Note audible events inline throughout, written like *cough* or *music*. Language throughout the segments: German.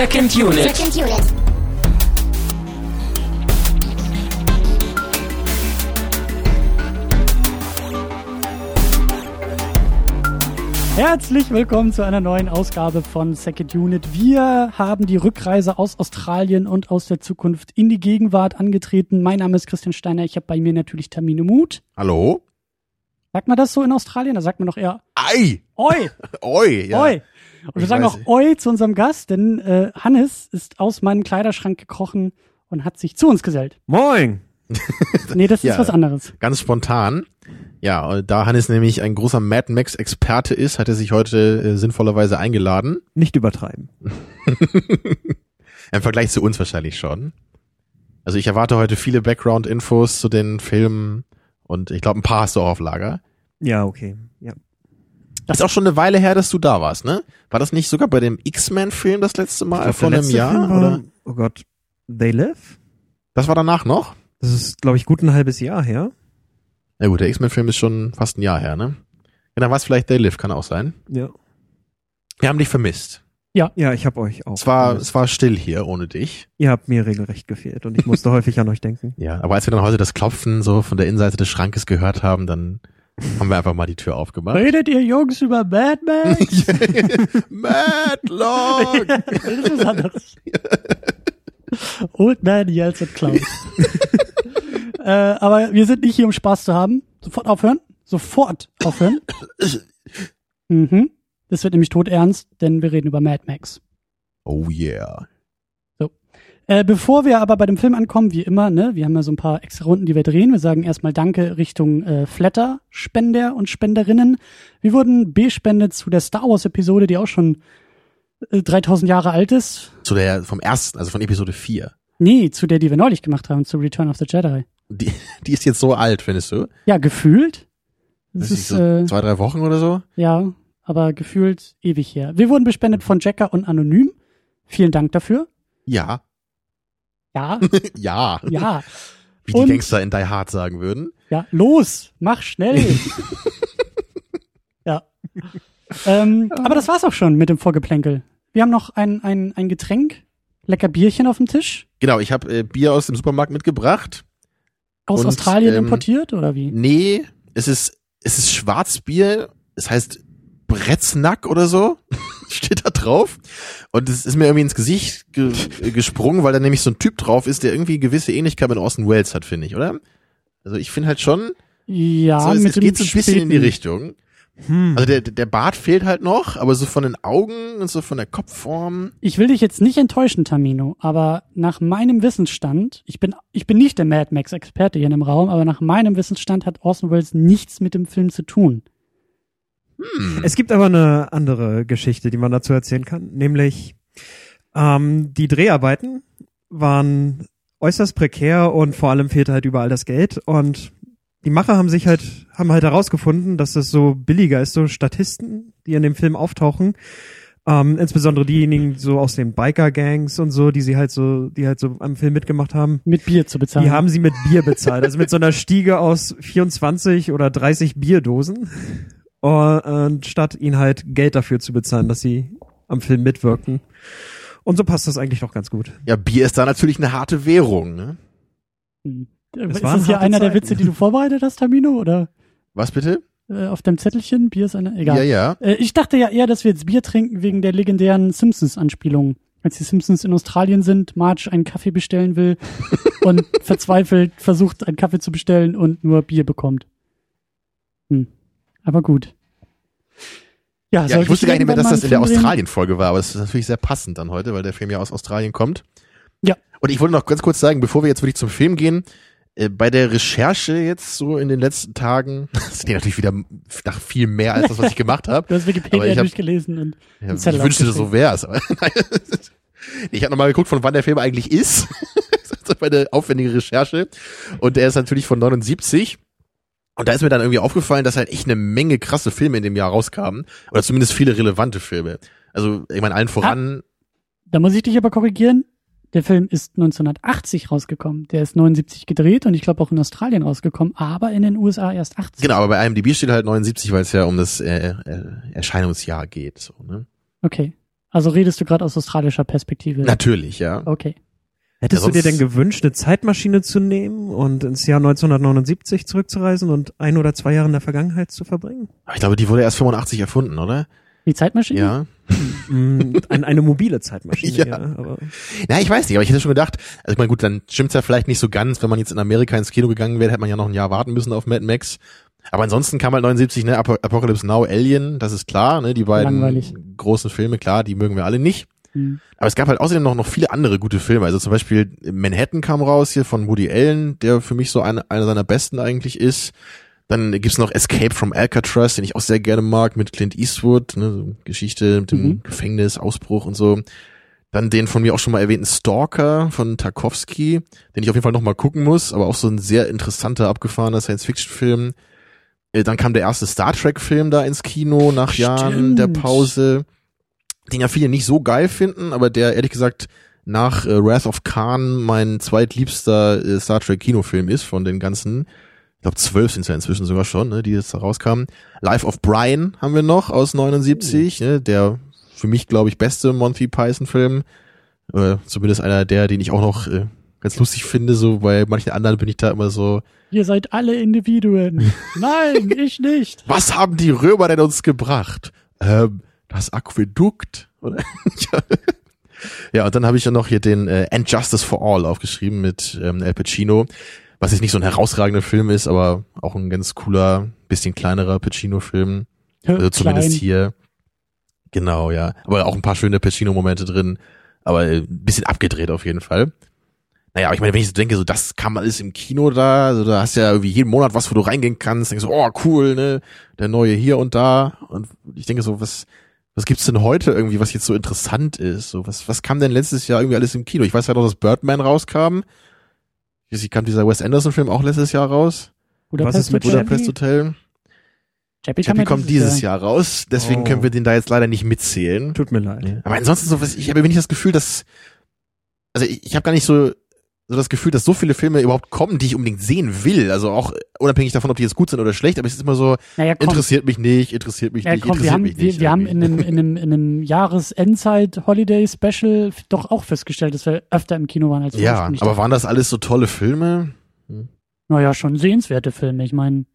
Second Unit. Second Unit. Herzlich willkommen zu einer neuen Ausgabe von Second Unit. Wir haben die Rückreise aus Australien und aus der Zukunft in die Gegenwart angetreten. Mein Name ist Christian Steiner. Ich habe bei mir natürlich Tamino Mut. Hallo? Sagt man das so in Australien? Da sagt man doch eher Ei! Oi, *laughs* Oi! Ja. Oi. Und wir Ich sagen auch. Oi zu unserem Gast, denn äh, Hannes ist aus meinem Kleiderschrank gekrochen und hat sich zu uns gesellt. Moin! *laughs* Nee, das Ja. ist was anderes. Ganz spontan. Ja, und da Hannes nämlich ein großer Mad Max Experte ist, hat er sich heute äh, sinnvollerweise eingeladen. Nicht übertreiben. *laughs* Im Vergleich zu uns wahrscheinlich schon. Also ich erwarte heute viele Background-Infos zu den Filmen und ich glaube, ein paar hast du auch auf Lager. Ja, okay. Ja. Das ist auch schon eine Weile her, dass du da warst, ne? War das nicht sogar bei dem X-Men-Film das letzte Mal glaub, vor einem Jahr? Film war, Oder? Oh Gott. They Live? Das war danach noch? Das ist, glaube ich, gut ein halbes Jahr her. Ja gut, der X-Men-Film ist schon fast ein Jahr her, ne? Ja, dann war es vielleicht They Live, kann auch sein. Ja. Wir haben dich vermisst. Ja, ich habe euch auch. Es war, vermisst. es war still hier ohne dich. Ihr habt mir regelrecht gefehlt und ich musste *laughs* häufig an euch denken. Ja, aber als wir dann heute das Klopfen so von der Innenseite des Schrankes gehört haben, dann haben wir einfach mal die Tür aufgemacht. Redet ihr Jungs über Mad Max? *laughs* Madlock! das ist was anderes. Old Man yells at Cloud. *laughs* äh, aber wir sind nicht hier, um Spaß zu haben. Sofort aufhören. Sofort aufhören. *laughs* mhm. Das wird nämlich todernst, denn wir reden über Mad Max. Oh yeah. Äh, bevor wir aber bei dem Film ankommen, wie immer, ne, wir haben ja so ein paar extra Runden, die wir drehen. Wir sagen erstmal Danke Richtung äh, Flatter-Spender und Spenderinnen. Wir wurden bespendet zu der Star Wars-Episode, die auch schon äh, 3000 Jahre alt ist. Zu der, vom ersten, also von Episode 4. Nee, zu der, die wir neulich gemacht haben, zu Return of the Jedi. Die, *laughs* die ist jetzt so alt, findest du? Ja, gefühlt. Das Das ist so äh, zwei, drei Wochen oder so? ja, aber gefühlt ewig her. Wir wurden bespendet von Jacker und Anonym. Vielen Dank dafür. Ja. Ja, *laughs* Ja. ja, Wie die Und- Gangster in Die Hard sagen würden. ja. Los, mach schnell. *laughs* ja. Ähm, aber das war's auch schon mit dem Vorgeplänkel. Wir haben noch ein, ein, ein Getränk, lecker Bierchen auf dem Tisch. Genau, ich habe äh, Bier aus dem Supermarkt mitgebracht. Aus Und, Australien ähm, importiert oder wie? Nee, es ist, es ist Schwarzbier. Es heißt Bretznack oder so. *laughs* Steht da drauf. Und es ist mir irgendwie ins Gesicht ge gesprungen, weil da nämlich so ein Typ drauf ist, der irgendwie gewisse Ähnlichkeit mit Orson Welles hat, finde ich, oder? Also ich finde halt schon, Ja, so, es, mit es geht so ein bisschen in die späten- Richtung. Hm. Also der, der Bart fehlt halt noch, aber so von den Augen und so von der Kopfform. Ich will dich jetzt nicht enttäuschen, Tamino, aber nach meinem Wissensstand, ich bin, ich bin nicht der Mad Max-Experte hier in dem Raum, aber nach meinem Wissensstand hat Orson Welles nichts mit dem Film zu tun. Hm. Es gibt aber eine andere Geschichte, die man dazu erzählen kann, nämlich ähm, die Dreharbeiten waren äußerst prekär und vor allem fehlte halt überall das Geld und die Macher haben sich halt haben halt herausgefunden, dass es so billiger ist, so Statisten, die in dem Film auftauchen, ähm, insbesondere diejenigen so aus den Biker-Gangs und so, die sie halt so, die halt so am Film mitgemacht haben. Mit Bier zu bezahlen. Die haben sie mit Bier bezahlt, also mit so einer Stiege aus 24 oder 30 Bierdosen. Und statt ihnen halt Geld dafür zu bezahlen, dass sie am Film mitwirken. Und so passt das eigentlich doch ganz gut. Ja, Bier ist da natürlich eine harte Währung, ne? Hm. Es Ist das hier einer der Zeiten. Witze, die du vorbereitet hast, Tamino? Oder Was bitte? äh, auf deinem Zettelchen? Bier ist einer? Egal. Ja, ja. Äh, ich dachte ja eher, dass wir jetzt Bier trinken wegen der legendären Simpsons-Anspielung. Als die Simpsons in Australien sind, Marge einen Kaffee bestellen will *laughs* und verzweifelt versucht, einen Kaffee zu bestellen und nur Bier bekommt. Hm. Aber gut. Ja, Ja, ich wusste gar nicht mehr, dass das in der? Australien-Folge war, aber das ist natürlich sehr passend dann heute, weil der Film ja aus Australien kommt. Ja. Und ich wollte noch ganz kurz sagen, bevor wir jetzt wirklich zum Film gehen, äh, bei der Recherche jetzt so in den letzten Tagen, *laughs* das ist natürlich wieder nach viel mehr als das, was ich gemacht habe. *laughs* Du hast Wikipedia ich hab- durchgelesen und Ja, ich wünschte, das so wär's. Aber *laughs* nein, ich habe nochmal geguckt, von wann der Film eigentlich ist. Das ist meine aufwendige Recherche. Und der ist natürlich von 79. Und da ist mir dann irgendwie aufgefallen, dass halt echt eine Menge krasse Filme in dem Jahr rauskamen. Oder zumindest viele relevante Filme. Also, ich meine, allen voran, Da muss ich dich aber korrigieren. Der Film ist 1980 rausgekommen. Der ist 79 gedreht und ich glaube auch in Australien rausgekommen, aber in den USA erst 80. genau, aber bei IMDb steht halt 79, weil es ja um das äh, äh, Erscheinungsjahr geht. So, ne? Okay. Also redest du gerade aus australischer Perspektive? Natürlich, ja. Okay. Hättest Ja, du dir denn gewünscht, eine Zeitmaschine zu nehmen und ins Jahr 1979 zurückzureisen und ein oder zwei Jahre in der Vergangenheit zu verbringen? Ich glaube, die wurde erst 85 erfunden, oder? Die Zeitmaschine? Ja. Mm, ein, eine mobile Zeitmaschine, *laughs* Ja. ja. aber Ja, ich weiß nicht, aber ich hätte schon gedacht, also ich meine, gut, dann stimmt's ja vielleicht nicht so ganz, wenn man jetzt in Amerika ins Kino gegangen wäre, hätte man ja noch ein Jahr warten müssen auf Mad Max. Aber ansonsten kam halt 79, ne, Apo- Apocalypse Now, Alien, das ist klar, ne, die beiden Langweilig. großen Filme, klar, die mögen wir alle nicht. Hm. Aber es gab halt außerdem noch, noch viele andere gute Filme. Also zum Beispiel Manhattan kam raus hier von Woody Allen, der für mich so eine, einer seiner besten eigentlich ist. Dann gibt's noch Escape from Alcatraz, den ich auch sehr gerne mag, mit Clint Eastwood, ne, so Geschichte mit dem Mhm. Gefängnis, Ausbruch und so. Dann den von mir auch schon mal erwähnten Stalker von Tarkovsky, den ich auf jeden Fall noch mal gucken muss, aber auch so ein sehr interessanter, abgefahrener Science-Fiction-Film. Äh, Dann kam der erste Star Trek-Film da ins Kino nach Jahren der Stimmt. Pause, den ja viele nicht so geil finden, aber der ehrlich gesagt nach äh, Wrath of Khan mein zweitliebster äh, Star Trek Kinofilm ist von den ganzen. Ich glaube, zwölf sind ja inzwischen sogar schon, ne, die jetzt da rauskamen. Life of Brian haben wir noch aus 79, ne, der für mich, glaube ich, beste Monty Python-Film. Äh, zumindest einer der, den ich auch noch äh, ganz lustig finde. So bei manchen anderen bin ich da immer so, Ihr seid alle Individuen. *laughs* Nein, ich nicht. was haben die Römer denn uns gebracht? Ähm, das Aquädukt, oder? ja. *laughs* ja, und dann habe ich ja noch hier den äh, And Justice for All aufgeschrieben mit ähm, El Pacino, was jetzt nicht so ein herausragender Film ist, aber auch ein ganz cooler, bisschen kleinerer Pacino-Film. Also zumindest hier. Genau, ja. Aber auch ein paar schöne Pacino-Momente drin. Aber äh, ein bisschen abgedreht auf jeden Fall. Naja, aber ich meine, wenn ich so denke, so das kam alles im Kino da, also da hast du ja irgendwie jeden Monat was, wo du reingehen kannst, denkst so, oh cool, ne, der neue hier und da. Und ich denke so, was, was gibt's denn heute irgendwie, was jetzt so interessant ist? So, was, was kam denn letztes Jahr irgendwie alles im Kino? Ich weiß ja noch, dass Birdman rauskam. Nicht, kam dieser Wes Anderson-Film auch letztes Jahr raus? Budapest Was ist mit Hotel? Budapest Hotel? Chappie kommt dieses Jahr raus, deswegen Oh. können wir den da jetzt leider nicht mitzählen. tut mir leid. Aber ansonsten so was, ich habe nicht das Gefühl, dass also ich, ich habe gar nicht so so das Gefühl, dass so viele Filme überhaupt kommen, die ich unbedingt sehen will. Also auch unabhängig davon, ob die jetzt gut sind oder schlecht, aber es ist immer so, Naja, komm, interessiert mich nicht, interessiert mich ja, nicht, komm interessiert haben, mich wir, nicht. wir haben irgendwie. *laughs* in einem, in einem, in einem Jahresendzeit-Holiday-Special doch auch festgestellt, dass wir öfter im Kino waren als wir ja, aber waren das alles so tolle Filme? Naja, schon sehenswerte Filme. Ich meine,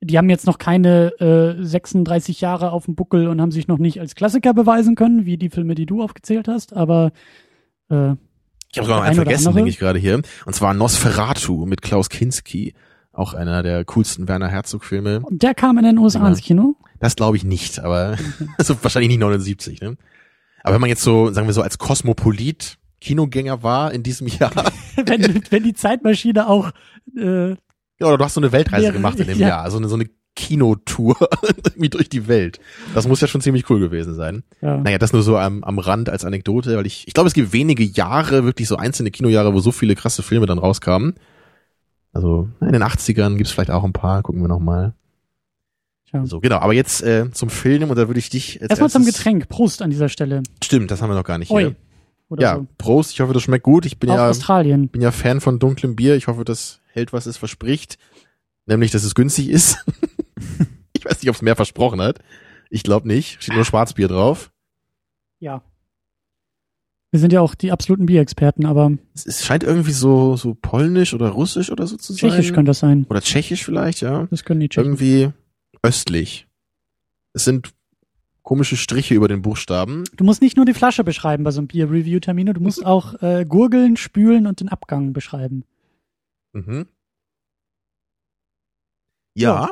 die haben jetzt noch keine äh, 36 Jahre auf dem Buckel und haben sich noch nicht als Klassiker beweisen können, wie die Filme, die du aufgezählt hast, aber äh, Ich habe sogar noch einen vergessen, denke ich gerade hier. Und zwar Nosferatu mit Klaus Kinski. Auch einer der coolsten Werner Herzog-Filme. der kam in den USA Ja. ins Kino. Das glaube ich nicht, aber also *laughs* wahrscheinlich nicht 79, ne? Aber wenn man jetzt so, sagen wir so, als Kosmopolit Kinogänger war in diesem *laughs* Jahr, wenn, wenn die Zeitmaschine auch äh, ja, oder du hast so eine Weltreise Wäre- gemacht in dem *laughs* ja. Jahr, so eine, so eine Kinotour *laughs* irgendwie durch die Welt. Das muss ja schon ziemlich cool gewesen sein. ja, Naja, das nur so am, am Rand als Anekdote, weil ich, ich glaube, es gibt wenige Jahre, wirklich so einzelne Kinojahre, wo so viele krasse Filme dann rauskamen. Also in den 80ern gibt's vielleicht auch ein paar, gucken wir nochmal. Tja. So, genau, aber jetzt äh, zum Film und da würde ich dich erstmal zum Getränk. Prost an dieser Stelle. Stimmt, das haben wir noch gar nicht hier. Oi. Oder Ja, so. Prost, ich hoffe, das schmeckt gut. Ich bin Aus ja, Australien. bin ja Fan von dunklem Bier. Ich hoffe, das hält, was es verspricht. Nämlich, dass es günstig ist. *laughs* *laughs* ich weiß nicht, ob es mehr versprochen hat. Ich glaube nicht. Steht nur Schwarzbier drauf. Ja. Wir sind ja auch die absoluten Bierexperten, aber Es, scheint irgendwie so, so polnisch oder russisch oder so zu sein. tschechisch könnte das sein. Oder tschechisch vielleicht, ja. Das können die Tschechen. Irgendwie östlich. Es sind komische Striche über den Buchstaben. Du musst nicht nur die Flasche beschreiben bei so einem Bier-Review-Termin, du musst auch äh, gurgeln, spülen und den Abgang beschreiben. Mhm. Ja,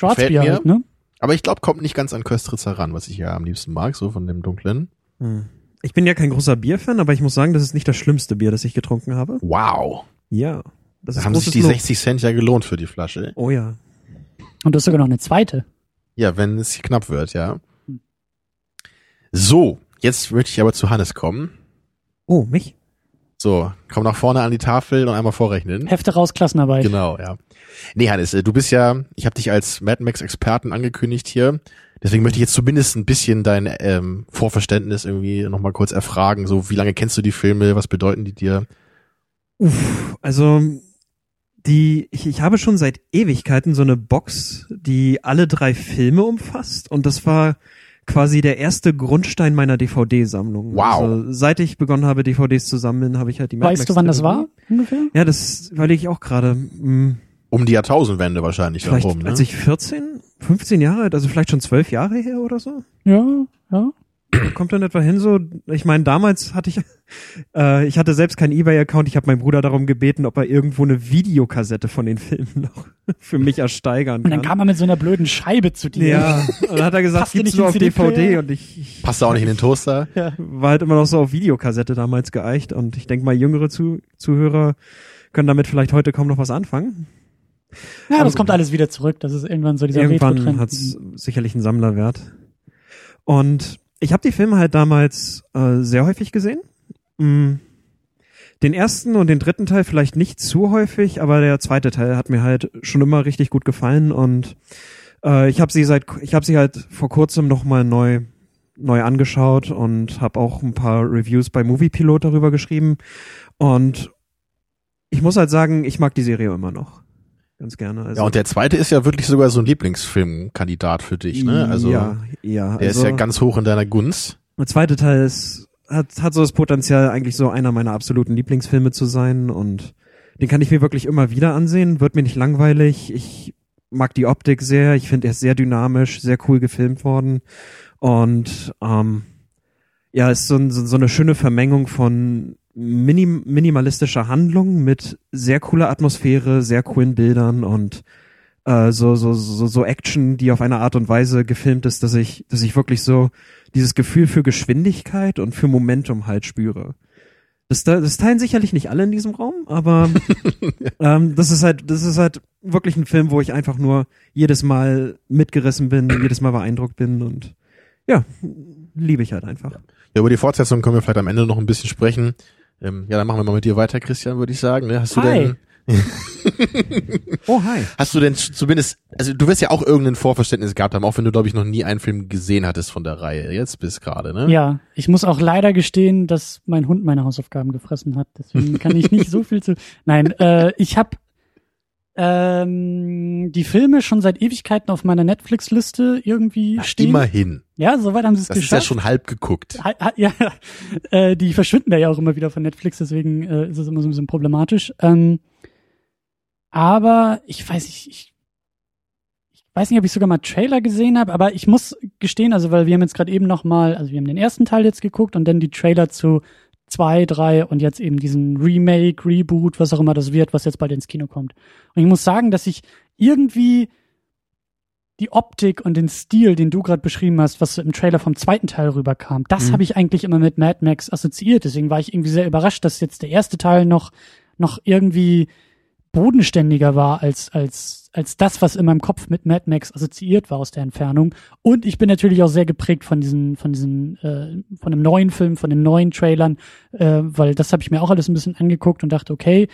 Schwarzbier mir. halt, ne? aber ich glaube, kommt nicht ganz an Köstritzer ran, was ich ja am liebsten mag, so von dem dunklen. Hm. Ich bin ja kein großer Bierfan, aber ich muss sagen, das ist nicht das schlimmste Bier, das ich getrunken habe. Wow. Ja. Das Da ist haben sich die Lob. 60 Cent ja gelohnt für die Flasche. Oh ja. Und du hast sogar noch eine zweite. Ja, wenn es knapp wird, ja. So, jetzt möchte ich aber zu Hannes kommen. Oh, mich? So, komm nach vorne an die Tafel und einmal vorrechnen. Hefte raus, Klassenarbeit. Genau, ja. Nee, Hannes, äh, du bist ja, ich habe dich als Mad Max Experten angekündigt hier. Deswegen möchte ich jetzt zumindest ein bisschen dein ähm, Vorverständnis irgendwie nochmal kurz erfragen. So, wie lange kennst du die Filme? Was bedeuten die dir? Uff, also die, ich, ich habe schon seit Ewigkeiten so eine Box, die alle drei Filme umfasst und das war quasi der erste Grundstein meiner DVD-Sammlung. Wow. Also, seit ich begonnen habe, DVDs zu sammeln, habe ich halt die Mad Weißt Max du, wann das war ungefähr? Ja, das überlege ich auch gerade. Hm, Um die Jahrtausendwende wahrscheinlich Vielleicht, herum, ne? als ich 14, 15 Jahre alt, also vielleicht schon 12 Jahre her oder so. Ja, ja. Kommt dann etwa hin so, ich meine, damals hatte ich, *laughs* äh, ich hatte selbst keinen Ebay-Account, ich habe meinen Bruder darum gebeten, ob er irgendwo eine Videokassette von den *laughs* Filmen noch für mich ersteigern Und kann. dann kam er mit so einer blöden Scheibe zu dir. ja, und dann hat er gesagt, gibt's nicht nur auf? DVD und ich, ich Passt da auch nicht in den Toaster? *laughs* war halt immer noch so auf Videokassette damals geeicht und ich denke mal, jüngere Zu Zuhörer können damit vielleicht heute kaum noch was anfangen. Ja, das kommt alles wieder zurück. Das ist irgendwann so dieser Irgendwann Retro-Trend. hat's sicherlich einen Sammlerwert. Und ich habe die Filme halt damals äh, sehr häufig gesehen. Mm. Den ersten und den dritten Teil vielleicht nicht zu häufig, aber der zweite Teil hat mir halt schon immer richtig gut gefallen und äh, ich habe sie seit ich habe sie halt vor kurzem noch mal neu neu angeschaut und habe auch ein paar Reviews bei Moviepilot darüber geschrieben und ich muss halt sagen, ich mag die Serie immer noch ganz gerne. Also, Ja, und der zweite ist ja wirklich sogar so ein Lieblingsfilmkandidat für dich, ne? Also, ja, ja, der also, ist ja ganz hoch in deiner Gunst. Der zweite Teil ist, hat, hat so das Potenzial, eigentlich so einer meiner absoluten Lieblingsfilme zu sein und den kann ich mir wirklich immer wieder ansehen, wird mir nicht langweilig. Ich mag die Optik sehr, ich finde er ist sehr dynamisch, sehr cool gefilmt worden und ähm, ja, ist so, ein- so, so eine schöne Vermengung von minim, minimalistischer Handlung mit sehr cooler Atmosphäre, sehr coolen Bildern und äh, so, so, so, so Action, die auf eine Art und Weise gefilmt ist, dass ich, dass ich wirklich so dieses Gefühl für Geschwindigkeit und für Momentum halt spüre. Das, das teilen sicherlich nicht alle in diesem Raum, aber *laughs* ähm, das ist halt, das ist halt wirklich ein Film, wo ich einfach nur jedes Mal mitgerissen bin, jedes Mal beeindruckt bin und ja, liebe ich halt einfach. Ja, über die Fortsetzung können wir vielleicht am Ende noch ein bisschen sprechen. Ähm, ja, dann machen wir mal mit dir weiter, Christian, würde ich sagen. Ne? Hast du Hi. denn, *laughs* Oh, hi. hast du denn zumindest, also du wirst ja auch irgendein Vorverständnis gehabt haben, auch wenn du, glaube ich, noch nie einen Film gesehen hattest von der Reihe. Jetzt bis gerade, ne? Ja, ich muss auch leider gestehen, dass mein Hund meine Hausaufgaben gefressen hat. Deswegen kann ich nicht so viel zu. Nein, äh, ich habe ähm, die Filme schon seit Ewigkeiten auf meiner Netflix-Liste irgendwie Ach, stehen. immerhin. Ja, soweit haben sie es Das ist geschafft. ja schon halb geguckt. Ha- ha- Ja, *laughs* äh, die verschwinden da ja auch immer wieder von Netflix, deswegen äh, ist es immer so ein bisschen problematisch. Ähm, aber ich weiß nicht, ich, ich weiß nicht, ob ich sogar mal Trailer gesehen habe, aber ich muss gestehen, also weil wir haben jetzt gerade eben noch mal, also wir haben den ersten Teil jetzt geguckt und dann die Trailer zu zwei, drei und jetzt eben diesen Remake, Reboot, was auch immer das wird, was jetzt bald ins Kino kommt. Und ich muss sagen, dass ich irgendwie die Optik und den Stil, den du gerade beschrieben hast, was im Trailer vom zweiten Teil rüberkam, das Mhm. habe ich eigentlich immer mit Mad Max assoziiert. Deswegen war ich irgendwie sehr überrascht, dass jetzt der erste Teil noch noch irgendwie bodenständiger war als als als das, was in meinem Kopf mit Mad Max assoziiert war aus der Entfernung. Und ich bin natürlich auch sehr geprägt von diesen von diesen äh, von dem neuen Film, von den neuen Trailern, äh, weil das habe ich mir auch alles ein bisschen angeguckt und dachte, okay,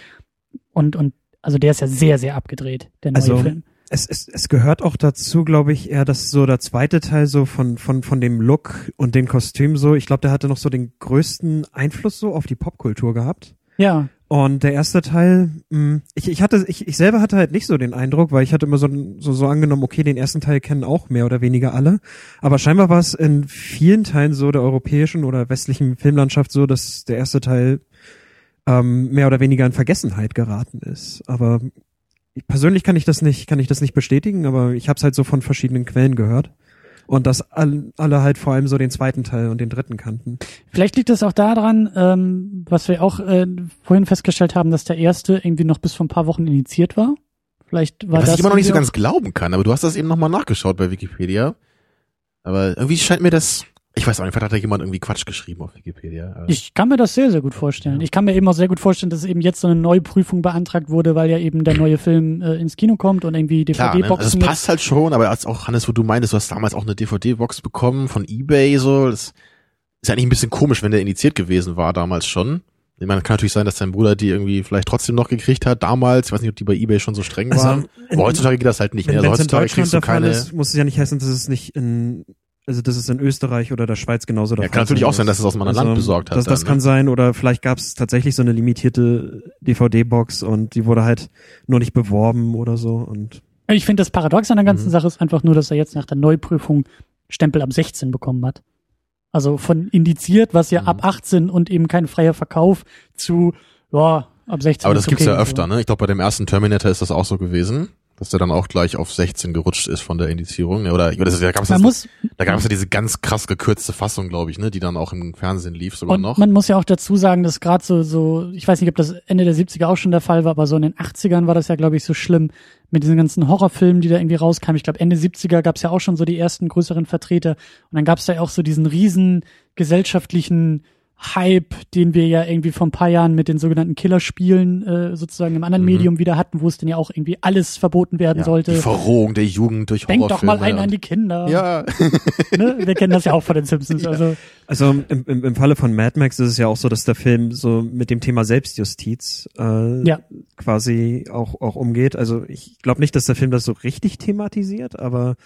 und und also der ist ja sehr sehr abgedreht, der neue Also, Film. Es, es, es gehört auch dazu, glaube ich, eher, dass so der zweite Teil so von, von, von dem Look und den Kostümen so, ich glaube, der hatte noch so den größten Einfluss so auf die Popkultur gehabt. Ja, Und der erste Teil, mh, ich, ich hatte, ich, ich selber hatte halt nicht so den Eindruck, weil ich hatte immer so, so, so angenommen, okay, den ersten Teil kennen auch mehr oder weniger alle. Aber scheinbar war es in vielen Teilen so der europäischen oder westlichen Filmlandschaft so, dass der erste Teil ähm, mehr oder weniger in Vergessenheit geraten ist. Aber ich, persönlich kann ich das nicht, kann ich das nicht bestätigen, aber ich habe es halt so von verschiedenen Quellen gehört. Und dass all, alle halt vor allem so den zweiten Teil und den dritten kannten. Vielleicht liegt es auch daran, ähm, was wir auch äh, vorhin festgestellt haben, dass der erste irgendwie noch bis vor ein paar Wochen initiiert war. Vielleicht war Was das ich immer noch nicht so ganz glauben kann, aber du hast das eben nochmal nachgeschaut bei Wikipedia. Aber irgendwie scheint mir das, ich weiß auch nicht, vielleicht hat da jemand irgendwie Quatsch geschrieben auf Wikipedia. Ich kann mir das sehr, sehr gut vorstellen. Ich kann mir eben auch sehr gut vorstellen, dass eben jetzt so eine neue Prüfung beantragt wurde, weil ja eben der *clears throat* neue Film äh, ins Kino kommt und irgendwie Klar, ne? DVD-Boxen. also es passt halt schon, aber als auch Hannes, wo du meintest, du hast damals auch eine DVD-Box bekommen von eBay, so, das ist eigentlich ein bisschen komisch, wenn der initiiert gewesen war damals schon. Ich meine, kann natürlich sein, dass dein Bruder die irgendwie vielleicht trotzdem noch gekriegt hat damals. Ich weiß nicht, ob die bei eBay schon so streng waren. in- aber heutzutage geht das halt nicht wenn mehr. Also heutzutage Deutschland kriegst du keine. ist, muss es ja nicht heißen, dass es nicht in, also dass es in Österreich oder der Schweiz genauso der Ja, Fall kann natürlich sein auch sein, muss. dass es aus einem anderen Land besorgt hat Das, das dann, kann ne? sein oder vielleicht gab es tatsächlich so eine limitierte DVD-Box und die wurde halt nur nicht beworben oder so und Ich finde, das Paradox an der ganzen Mhm. Sache ist einfach nur, dass er jetzt nach der Neuprüfung Stempel ab 16 bekommen hat. Also von indiziert, was ja Mhm. ab 18 und eben kein freier Verkauf zu, ja, ab 16. Aber das ist gibt's okay ja öfter, so. ne? Ich glaube, bei dem ersten Terminator ist das auch so gewesen, dass der dann auch gleich auf 16 gerutscht ist von der Indizierung. Oder, das, da das, muss, da gab's ja diese ganz krass gekürzte Fassung, glaube ich, ne? Die dann auch im Fernsehen lief sogar und noch. man muss ja auch dazu sagen, dass gerade so, so, ich weiß nicht, ob das Ende der 70er auch schon der Fall war, aber so in den 80ern war das ja, glaube ich, so schlimm mit diesen ganzen Horrorfilmen, die da irgendwie rauskamen. Ich glaube, Ende 70er gab's ja auch schon so die ersten größeren Vertreter. Und dann gab's da ja auch so diesen riesen gesellschaftlichen Hype, den wir ja irgendwie vor ein paar Jahren mit den sogenannten Killerspielen äh, sozusagen im anderen Mhm. Medium wieder hatten, wo es dann ja auch irgendwie alles verboten werden ja, sollte. Die Verrohung der Jugend durch Denk doch mal Horrorfilme ein an die Kinder. Ja, *laughs* Ne? Wir kennen das ja auch von den Simpsons. Also Also im, im, im Falle von Mad Max ist es ja auch so, dass der Film so mit dem Thema Selbstjustiz äh, Ja. quasi auch, auch umgeht. Also ich glaube nicht, dass der Film das so richtig thematisiert, aber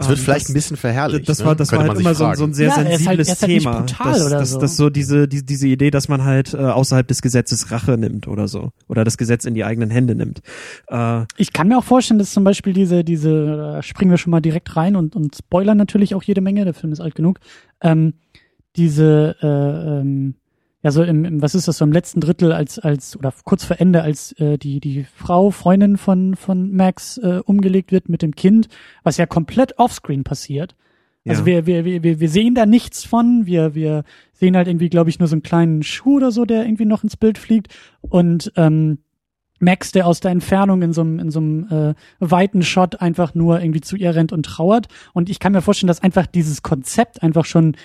es wird ähm, vielleicht das, ein bisschen verherrlicht. das ne? war, das war halt immer so, so ein sehr Ja, er ist halt- sensibles er ist halt nicht Thema. brutal dass, oder dass, so. dass so diese, die, diese Idee, dass man halt äh, außerhalb des Gesetzes Rache nimmt oder so. Oder das Gesetz in die eigenen Hände nimmt. Äh, ich kann mir auch vorstellen, dass zum Beispiel diese, diese, da springen wir schon mal direkt rein und, und spoilern natürlich auch jede Menge, der Film ist alt genug, ähm, diese, äh, ähm, ja so im, im, was ist das, so im letzten Drittel als, als, oder kurz vor Ende, als äh, die, die Frau, Freundin von, von Max äh, umgelegt wird mit dem Kind, was ja komplett offscreen passiert. Also Ja. wir, wir, wir, wir wir sehen da nichts von. Wir, wir sehen halt irgendwie, glaube ich, nur so einen kleinen Schuh oder so, der irgendwie noch ins Bild fliegt. Und ähm, Max, der aus der Entfernung in so einem, in so einem äh, weiten Shot einfach nur irgendwie zu ihr rennt und trauert. Und ich kann mir vorstellen, dass einfach dieses Konzept einfach schon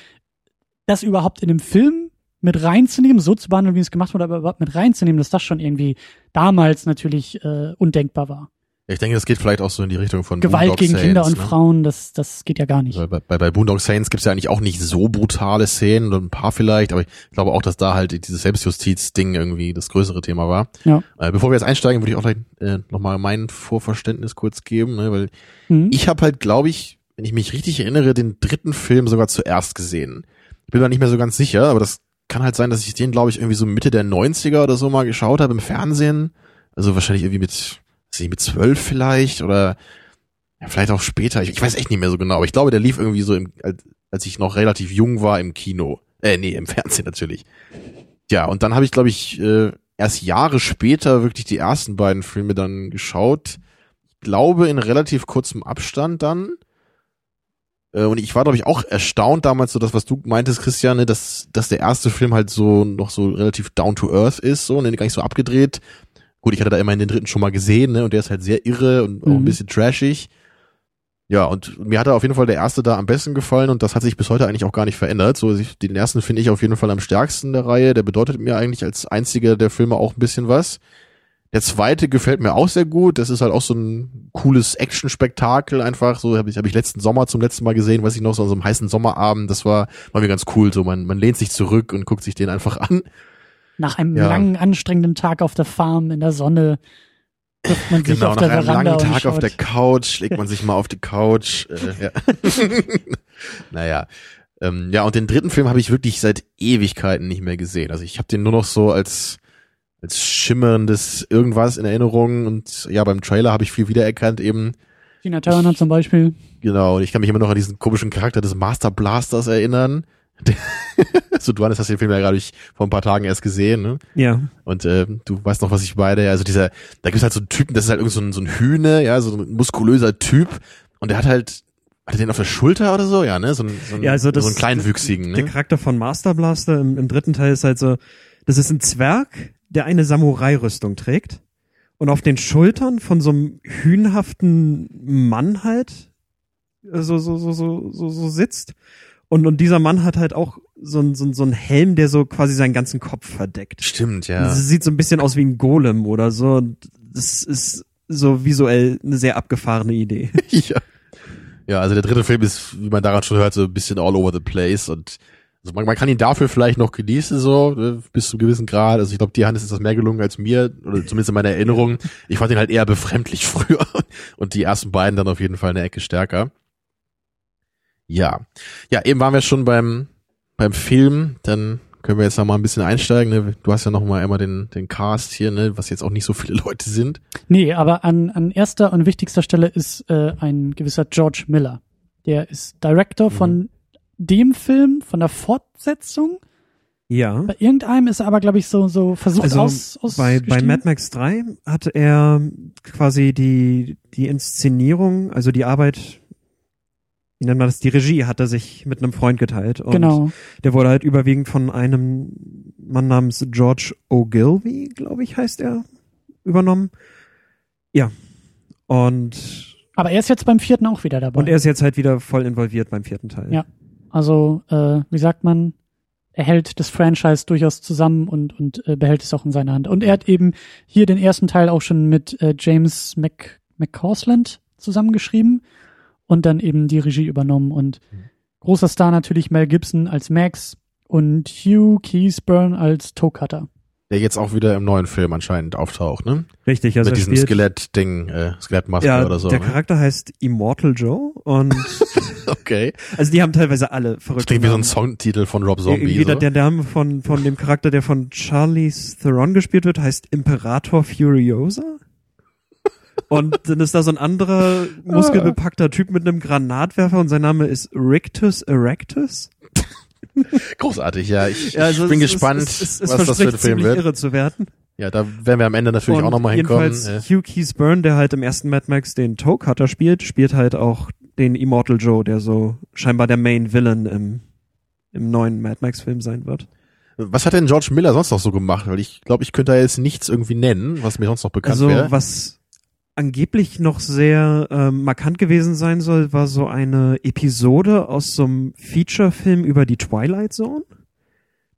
das überhaupt in dem Film mit reinzunehmen, so zu behandeln, wie es gemacht wurde, aber überhaupt mit reinzunehmen, dass das schon irgendwie damals natürlich äh, undenkbar war. Ich denke, das geht vielleicht auch so in die Richtung von Gewalt Boondock gegen Saints, Kinder und ne? Frauen, das, das geht ja gar nicht. Bei, bei, bei Boondock Saints gibt's ja eigentlich auch nicht so brutale Szenen, ein paar vielleicht, aber ich glaube auch, dass da halt dieses Selbstjustiz-Ding irgendwie das größere Thema war. Ja. Äh, bevor wir jetzt einsteigen, würde ich auch gleich äh, nochmal mein Vorverständnis kurz geben, ne, weil Mhm. ich habe halt, glaube ich, wenn ich mich richtig erinnere, den dritten Film sogar zuerst gesehen. Ich bin mir nicht mehr so ganz sicher, aber das kann halt sein, dass ich den, glaube ich, irgendwie so Mitte der 90er oder so mal geschaut habe im Fernsehen. Also wahrscheinlich irgendwie mit, weiß nicht, mit zwölf vielleicht oder ja, vielleicht auch später. Ich, ich weiß echt nicht mehr so genau, aber ich glaube, der lief irgendwie so, im, als, als ich noch relativ jung war im Kino. Äh, nee, im *laughs* Fernsehen natürlich. Ja, und dann habe ich, glaube ich, äh, erst Jahre später wirklich die ersten beiden Filme dann geschaut. Ich glaube, in relativ kurzem Abstand dann. Äh, Und ich war, glaube ich, auch erstaunt damals, so das, was du meintest, Christian, ne, dass, dass der erste Film halt so noch so relativ down to earth ist, so, ne, gar nicht so abgedreht. Gut, ich hatte da immerhin den dritten schon mal gesehen, ne, und der ist halt sehr irre und auch ein Mhm. bisschen trashig. Ja, und mir hat auf jeden Fall der erste da am besten gefallen und das hat sich bis heute eigentlich auch gar nicht verändert. So, den ersten finde ich auf jeden Fall am stärksten der Reihe. Der bedeutet mir eigentlich als einziger der Filme auch ein bisschen was. Der zweite gefällt mir auch sehr gut. Das ist halt auch so ein cooles Action-Spektakel einfach. So habe ich, hab ich letzten Sommer zum letzten Mal gesehen, weiß ich noch, so an so einem heißen Sommerabend. Das war, war mir ganz cool. So, man, man lehnt sich zurück und guckt sich den einfach an. Nach einem Ja. langen, anstrengenden Tag auf der Farm in der Sonne trifft man sich Genau, auf nach der einem Veranda langen und Tag auf der Couch legt *laughs* man sich mal auf die Couch. Äh, ja. *laughs* naja. Ähm, ja, und den dritten Film habe ich wirklich seit Ewigkeiten nicht mehr gesehen. Also ich habe den nur noch so als als schimmerndes irgendwas in Erinnerung und ja, beim Trailer habe ich viel wiedererkannt eben. Tina Turner zum Beispiel. Genau, und ich kann mich immer noch an diesen komischen Charakter des Master Blasters erinnern. Der- *laughs* so, du hast den Film ja gerade vor ein paar Tagen erst gesehen, ne? ja. Und äh, du weißt noch, was ich beide, also dieser, da gibt's halt so einen Typen, das ist halt irgend so ein, so ein Hühne, ja, so ein muskulöser Typ. Und der hat halt, hat er den auf der Schulter oder so? Ja, ne? So ein, so ein, Ja, also das, so einen kleinwüchsigen, Der ne? Charakter von Master Blaster im, im dritten Teil ist halt so, das ist ein Zwerg, der eine Samurai-Rüstung trägt und auf den Schultern von so einem hühnhaften Mann halt äh, so, so, so, so, so, so sitzt. Und, und dieser Mann hat halt auch so ein, so, so ein Helm, der so quasi seinen ganzen Kopf verdeckt. Stimmt, ja. Das sieht so ein bisschen aus wie ein Golem oder so. Das ist so visuell eine sehr abgefahrene Idee. *laughs* ja. Ja, also der dritte Film ist, wie man daran schon hört, so ein bisschen all over the place und also man, man kann ihn dafür vielleicht noch genießen, so, ne, bis zu einem gewissen Grad. Also ich glaube, dir, Hannes, ist das mehr gelungen als mir, oder zumindest in meiner Erinnerung. Ich fand ihn halt eher befremdlich *laughs* früher und die ersten beiden dann auf jeden Fall eine Ecke stärker. Ja. Ja, eben waren wir schon beim, beim Film, dann können wir jetzt noch mal ein bisschen einsteigen. Ne? Du hast ja noch mal einmal den, den Cast hier, ne? was jetzt auch nicht so viele *laughs* Leute sind. Nee, aber an, an erster und wichtigster Stelle ist äh, ein gewisser George Miller. Der ist Director von dem Film, von der Fortsetzung. Ja. Bei irgendeinem ist er aber, glaube ich, so, so versucht Also aus, aus bei, bei Mad Max 3 hat er quasi die, die Inszenierung, also die Arbeit, wie nennt man das, die Regie hat er sich mit einem Freund geteilt. Und Genau. Der wurde halt überwiegend von einem Mann namens George Ogilvy, glaube ich, heißt er, übernommen. Ja. Und, Aber er ist jetzt beim vierten auch wieder dabei. und er ist jetzt halt wieder voll involviert beim vierten Teil. Ja. Also, äh, wie sagt man, er hält das Franchise durchaus zusammen und, und äh, behält es auch in seiner Hand. Und er hat eben hier den ersten Teil auch schon mit äh, James Mc, McCausland zusammengeschrieben und dann eben die Regie übernommen. Und großer Star natürlich Mel Gibson als Max und Hugh Keysburn als Toe Cutter. Der jetzt auch wieder im neuen Film anscheinend auftaucht, ne? Richtig, also Mit diesem Skelett-Ding, äh, Skelettmaske ja, oder so. der ne? Charakter heißt Immortal Joe und *laughs* Okay. also die haben teilweise alle Das verrückte klingt wie so ein. Songtitel von Rob Zombie. Irgendwie der, so. der Name von, von dem Charakter, der von Charlize Theron gespielt wird, heißt Imperator Furiosa. Und dann ist da so ein anderer muskelbepackter Typ mit einem Granatwerfer und sein Name ist Rictus Erectus. *laughs* Großartig, ja. Ich, Ja, also ich bin es- gespannt, es, es, es, was das für ein Film wird. irre zu werden. Ja, da werden wir am Ende natürlich und auch nochmal hinkommen. jedenfalls Äh, Hugh Keysburn, der halt im ersten Mad Max den Toe Cutter spielt, spielt halt auch den Immortal Joe, der so scheinbar der Main Villain im, im neuen Mad Max Film sein wird. Was hat denn George Miller sonst noch so gemacht? Weil ich glaube, ich könnte da jetzt nichts irgendwie nennen, was mir sonst noch bekannt Also wäre. was angeblich noch sehr ähm, markant gewesen sein soll, war so eine Episode aus so einem Feature-Film über die Twilight Zone,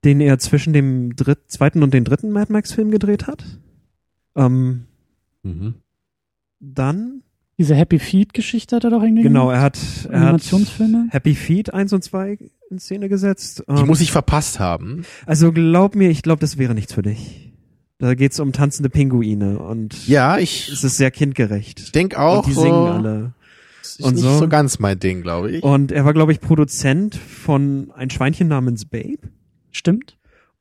den er zwischen dem dritt, zweiten und dem dritten Mad Max-Film gedreht hat. Ähm, Mhm. dann, Diese Happy Feet-Geschichte hat er doch irgendwie genau, er hat, er hat Animationsfilme. Happy Feet 1 und 2 in Szene gesetzt. Die Ähm, muss ich verpasst haben. also glaub mir, ich glaube, das wäre nichts für dich. Da geht's um tanzende Pinguine und Ja, ich es ist sehr kindgerecht. denk auch, und die so, singen alle. ist und nicht so. so. ganz mein Ding, glaube ich. Und er war, glaube ich, Produzent von ein Schweinchen namens Babe. Stimmt.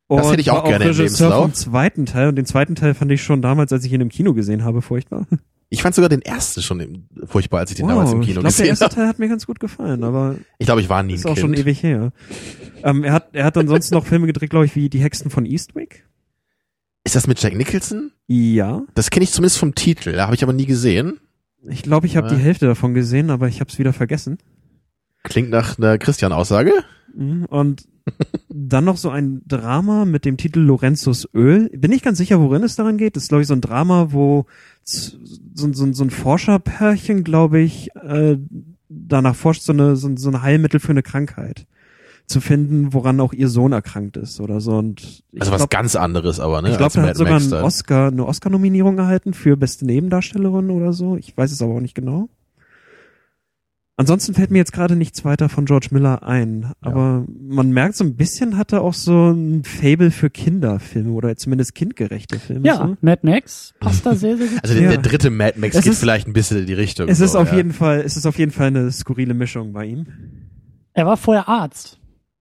Und Das hätte ich auch war gerne im Regisseur Lebenslauf. vom zweiten Teil. Und den zweiten Teil fand ich schon damals, als ich ihn im Kino gesehen habe, furchtbar. Ich fand sogar den ersten schon im- furchtbar, als ich den damals im ich Kino glaube, der gesehen erste habe. Teil hat mir ganz gut gefallen, aber Ich glaube, ich war nie ist ein auch Kind. schon ewig her. Ähm, er hat, er hat ansonsten noch Filme gedreht, glaube ich, wie Die Hexen von Eastwick. Ist das mit Jack Nicholson? Ja. Das kenne ich zumindest vom Titel, da habe ich aber nie gesehen. Ich glaube, ich habe die Hälfte davon gesehen, aber ich habe es wieder vergessen. Klingt nach einer Christian-Aussage. Mhm. Und *laughs* dann noch so ein Drama mit dem Titel Lorenzos Öl. Bin nicht ganz sicher, worin es daran geht. Das ist, glaube ich, so ein Drama, wo so, so, so ein Forscherpärchen, glaube ich, äh, danach forscht, so eine, so, so ein Heilmittel für eine Krankheit zu finden, woran auch ihr Sohn erkrankt ist oder so. Und ich Also was glaub, ganz anderes aber, ne? ich glaube, als er hat Mad sogar einen. Oscar, eine Oscar-Nominierung erhalten für beste Nebendarstellerin oder so. Ich weiß es aber auch nicht genau. Ansonsten fällt mir jetzt gerade nichts weiter von George Miller ein. Aber man merkt so ein bisschen hat er auch so ein Fable für Kinderfilme oder zumindest kindgerechte Filme. Ja, So. Mad Max passt da sehr, sehr gut. Also der, Ja. der dritte Mad Max Es geht ist- vielleicht ein bisschen in die Richtung. Es ist so, auf ja. jeden Fall, es ist auf jeden Fall eine skurrile Mischung bei ihm. Er war vorher Arzt.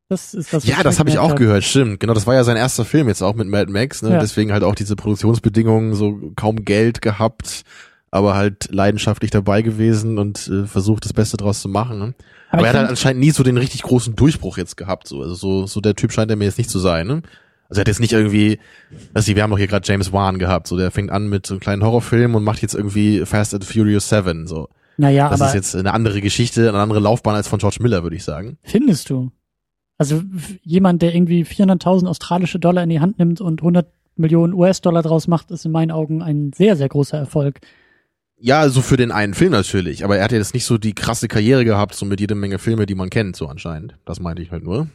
Das ist das. Ja, das habe ich auch hab. gehört, stimmt. Genau, das war ja sein erster Film jetzt auch mit Mad Max, ne? Ja. Deswegen halt auch diese Produktionsbedingungen, so kaum Geld gehabt, aber halt leidenschaftlich dabei gewesen und äh, versucht das Beste draus zu machen. Ne? Aber, ich er hat halt anscheinend nie so den richtig großen Durchbruch jetzt gehabt. So. Also so, so der Typ scheint er mir jetzt nicht zu sein. Ne? Also er hat jetzt nicht irgendwie, weiß ich, wir haben doch hier gerade James Wan gehabt, so der fängt an mit so einem kleinen Horrorfilm und macht jetzt irgendwie Fast and Furious 7. So. Naja, Das aber ist jetzt eine andere Geschichte, eine andere Laufbahn als von George Miller, würde ich sagen. findest du? Also jemand, der irgendwie 400.000 australische Dollar in die Hand nimmt und 100 Millionen US-Dollar draus macht, ist in meinen Augen ein sehr, sehr großer Erfolg. Ja, also für den einen Film natürlich, aber er hat ja jetzt nicht so die krasse Karriere gehabt, so mit jede Menge Filme, die man kennt, so anscheinend. Das meinte ich halt nur.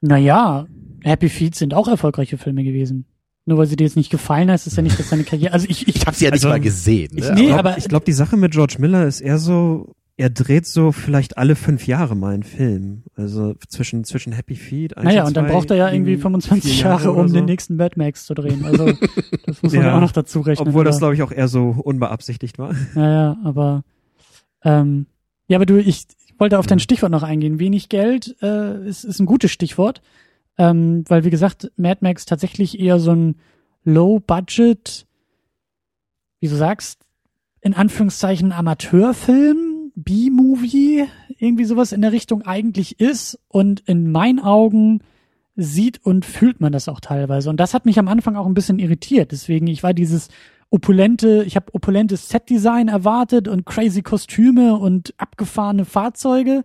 Naja, Happy Feet sind auch erfolgreiche Filme gewesen. Nur weil sie dir jetzt nicht gefallen, heißt es ja nicht, dass seine Karriere. *laughs* Also ich, ich Ich habe sie ja nicht Also, mal gesehen. ich- Ne? nee, aber, aber- ich glaube, die Sache mit George Miller ist eher so, er dreht so vielleicht alle fünf Jahre mal einen Film. Also zwischen, zwischen Happy Feet. Naja, und dann braucht er ja irgendwie liegen 25 vier Jahre, um so. den nächsten Mad Max zu drehen. Also *laughs* das muss man ja, auch noch dazu rechnen. Obwohl das, glaube ich, auch eher so unbeabsichtigt war. *laughs* Naja, aber ähm, ja, aber du, ich, ich wollte auf dein Mhm. Stichwort noch eingehen. Wenig Geld äh, ist, ist ein gutes Stichwort, ähm, weil wie gesagt, Mad Max tatsächlich eher so ein Low-Budget, wie du sagst, in Anführungszeichen Amateurfilm, B-Movie irgendwie sowas in der Richtung eigentlich ist und in meinen Augen sieht und fühlt man das auch teilweise. Und das hat mich am Anfang auch ein bisschen irritiert. Deswegen, ich war dieses opulente, ich habe opulentes Set-Design erwartet und crazy Kostüme und abgefahrene Fahrzeuge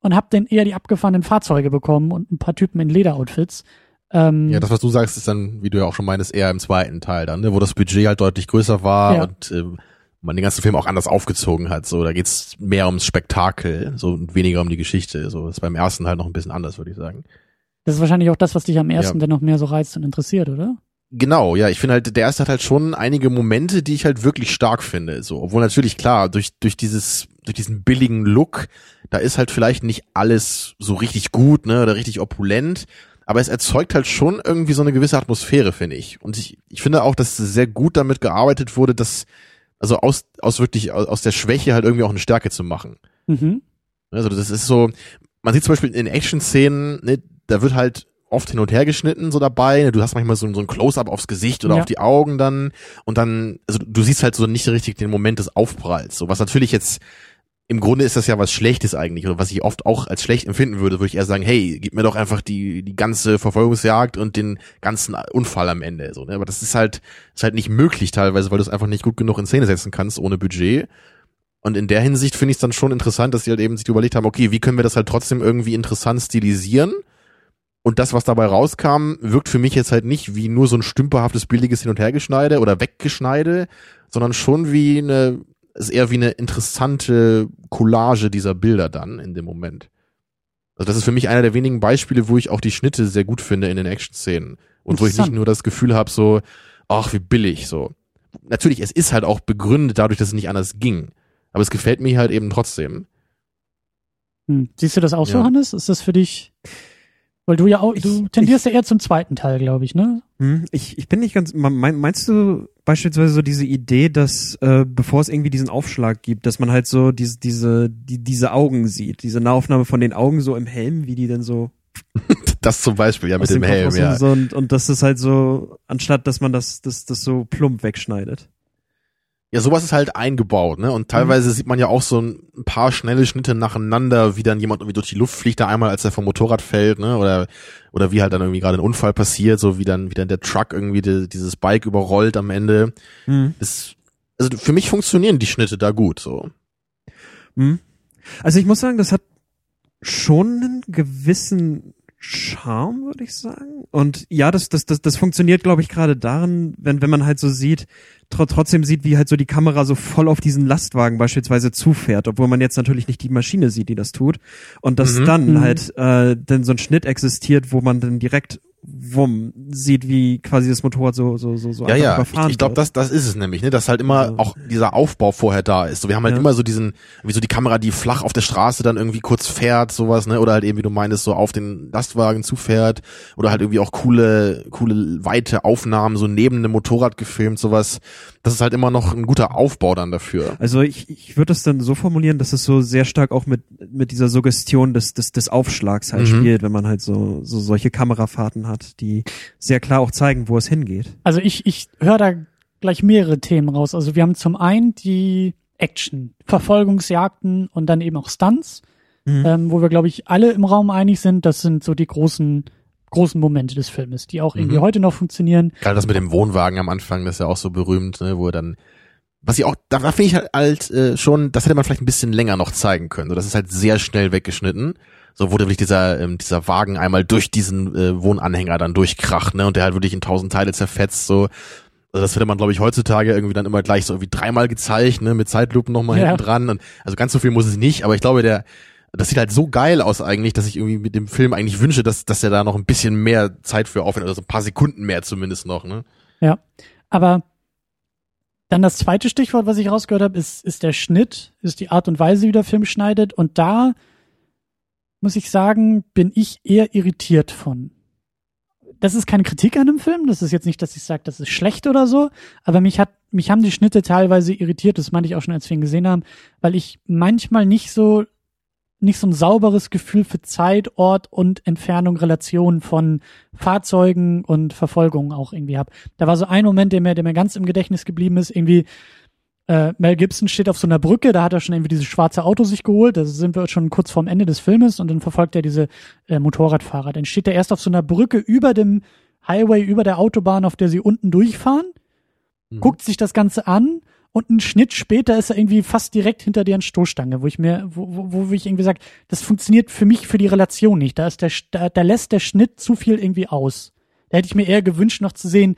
und habe dann eher die abgefahrenen Fahrzeuge bekommen und ein paar Typen in Lederoutfits. Ähm, Ja, das, was du sagst, ist dann, wie du ja auch schon meinst, eher im zweiten Teil dann, ne, wo das Budget halt deutlich größer war Ja. und äh, man den ganzen Film auch anders aufgezogen hat. So, da geht's mehr ums Spektakel, so und weniger um die Geschichte. So, das ist beim ersten halt noch ein bisschen anders, würde ich sagen. das ist wahrscheinlich auch das, was dich am ersten Ja. dann noch mehr so reizt und interessiert, oder? Genau, ja, ich finde halt, der erste hat halt schon einige Momente, die ich halt wirklich stark finde. So, obwohl natürlich klar, durch, durch dieses, durch diesen billigen Look, da ist halt vielleicht nicht alles so richtig gut, ne, oder richtig opulent. Aber es erzeugt halt schon irgendwie so eine gewisse Atmosphäre, finde ich. Und ich, ich finde auch, dass sehr gut damit gearbeitet wurde, dass, also aus, aus wirklich, aus, der Schwäche halt irgendwie auch eine Stärke zu machen. Mhm. Also das ist so, man sieht zum Beispiel in Action-Szenen, ne, da wird halt oft hin und her geschnitten so dabei. Ne, du hast manchmal so, so ein Close-up aufs Gesicht oder Ja. auf die Augen dann und dann, also du siehst halt so nicht so richtig den Moment des Aufpralls. So was natürlich jetzt im Grunde ist das ja was Schlechtes eigentlich oder was ich oft auch als schlecht empfinden würde, würde ich eher sagen, hey, gib mir doch einfach die die ganze Verfolgungsjagd und den ganzen Unfall am Ende. So, ne? Aber das ist halt ist halt nicht möglich teilweise, weil du es einfach nicht gut genug in Szene setzen kannst ohne Budget. Und in der Hinsicht finde ich es dann schon interessant, dass sie halt eben sich überlegt haben, okay, wie können wir das halt trotzdem irgendwie interessant stilisieren? Und das, was dabei rauskam, wirkt für mich jetzt halt nicht wie nur so ein stümperhaftes, billiges Hin- und Hergeschneide oder Weggeschneide, sondern schon wie eine, ist eher wie eine interessante Collage dieser Bilder dann in dem Moment. Also das ist für mich einer der wenigen Beispiele, wo ich auch die Schnitte sehr gut finde in den Action-Szenen. Und wo ich nicht nur das Gefühl habe, so, ach, wie billig, so. Natürlich, es ist halt auch begründet dadurch, dass es nicht anders ging. Aber es gefällt mir halt eben trotzdem. Hm. Siehst du das auch so, Ja. Hannes? Ist das für dich, weil du ja auch, du Ich- tendierst ja eher zum zweiten Teil, glaube ich, ne? Hm, ich, ich bin nicht ganz. mein- Meinst du beispielsweise so diese Idee, dass äh, bevor es irgendwie diesen Aufschlag gibt, dass man halt so diese diese die, diese Augen sieht, diese Nahaufnahme von den Augen so im Helm, wie die denn so *laughs* Das zum Beispiel, ja, mit dem Helm, ja. und und das ist halt so anstatt dass man das das das so plump wegschneidet. Ja, sowas ist halt eingebaut, ne? Und teilweise sieht man ja auch so ein paar schnelle Schnitte nacheinander, wie dann jemand irgendwie durch die Luft fliegt, da einmal, als er vom Motorrad fällt, ne? Oder, oder wie halt dann irgendwie gerade ein Unfall passiert, so wie dann, wie dann der Truck irgendwie die, dieses Bike überrollt am Ende. Hm. Das, also für mich funktionieren die Schnitte da gut, so. Hm. Also ich muss sagen, das hat schon einen gewissen Charme, würde ich sagen. Und ja, das, das, das, das funktioniert, glaube ich, gerade darin, wenn, wenn man halt so sieht, tr trotzdem sieht, wie halt so die Kamera so voll auf diesen Lastwagen beispielsweise zufährt, obwohl man jetzt natürlich nicht die Maschine sieht, die das tut. Und dass Mhm. dann Mhm. halt äh, dann so ein Schnitt existiert, wo man dann direkt wumm sieht, wie quasi das Motorrad so so so so Ja, ja, überfahren ich, ich glaube, das, das ist es nämlich, ne, dass halt immer Also- auch dieser Aufbau vorher da ist. So, wir haben halt Ja. immer so diesen, wie so die Kamera, die flach auf der Straße dann irgendwie kurz fährt, sowas, ne, oder halt eben, wie du meinst, so auf den Lastwagen zufährt, oder halt irgendwie auch coole, coole, weite Aufnahmen, so neben dem Motorrad gefilmt, sowas. Das ist halt immer noch ein guter Aufbau dann dafür. Also ich, ich würde das dann so formulieren, dass es so sehr stark auch mit, mit dieser Suggestion des, des, des Aufschlags halt Mhm. spielt, wenn man halt so, so solche Kamerafahrten hat, die sehr klar auch zeigen, wo es hingeht. Also ich, ich höre da gleich mehrere Themen raus. Also wir haben zum einen die Action, Verfolgungsjagden und dann eben auch Stunts, Mhm. ähm, wo wir, glaube ich, alle im Raum einig sind, das sind so die großen, großen Momente des Filmes, die auch irgendwie Mhm. heute noch funktionieren. Gerade das mit dem Wohnwagen am Anfang, das ist ja auch so berühmt, ne, wo er dann, was ich auch, da, da finde ich halt, halt äh, schon, das hätte man vielleicht ein bisschen länger noch zeigen können. So, das ist halt sehr schnell weggeschnitten. So wurde wirklich dieser, ähm, dieser Wagen einmal durch diesen äh, Wohnanhänger dann durchkracht, ne, und der halt wirklich in tausend Teile zerfetzt, so. Also das hätte man, glaube ich, heutzutage irgendwie dann immer gleich so irgendwie dreimal gezeigt, ne, mit Zeitlupen nochmal Ja. hinten dran. Und, also ganz so viel muss es nicht, aber ich glaube, der, das sieht halt so geil aus eigentlich, dass ich irgendwie mit dem Film eigentlich wünsche, dass, dass er da noch ein bisschen mehr Zeit für aufwendet, also ein paar Sekunden mehr zumindest noch, ne. Ja. Aber dann das zweite Stichwort, was ich rausgehört habe, ist, ist der Schnitt, ist die Art und Weise, wie der Film schneidet. Und da muss ich sagen, bin ich eher irritiert von. Das ist keine Kritik an dem Film. Das ist jetzt nicht, dass ich sage, das ist schlecht oder so. Aber mich hat, mich haben die Schnitte teilweise irritiert. Das meinte ich auch schon, als wir ihn gesehen haben, weil ich manchmal nicht so, nicht so ein sauberes Gefühl für Zeit, Ort und Entfernung, Relation von Fahrzeugen und Verfolgung auch irgendwie habe. Da war so ein Moment, der mir, der mir ganz im Gedächtnis geblieben ist, irgendwie, Äh, Mel Gibson steht auf so einer Brücke, da hat er schon irgendwie dieses schwarze Auto sich geholt, da sind wir schon kurz vorm Ende des Filmes und dann verfolgt er diese äh, Motorradfahrer. Dann steht er erst auf so einer Brücke über dem Highway, über der Autobahn, auf der sie unten durchfahren, Mhm. guckt sich das Ganze an und einen Schnitt später ist er irgendwie fast direkt hinter deren Stoßstange, wo ich mir, wo, wo, wo ich irgendwie sage, das funktioniert für mich für die Relation nicht. Da ist der, da, da lässt der Schnitt zu viel irgendwie aus. Da hätte ich mir eher gewünscht, noch zu sehen,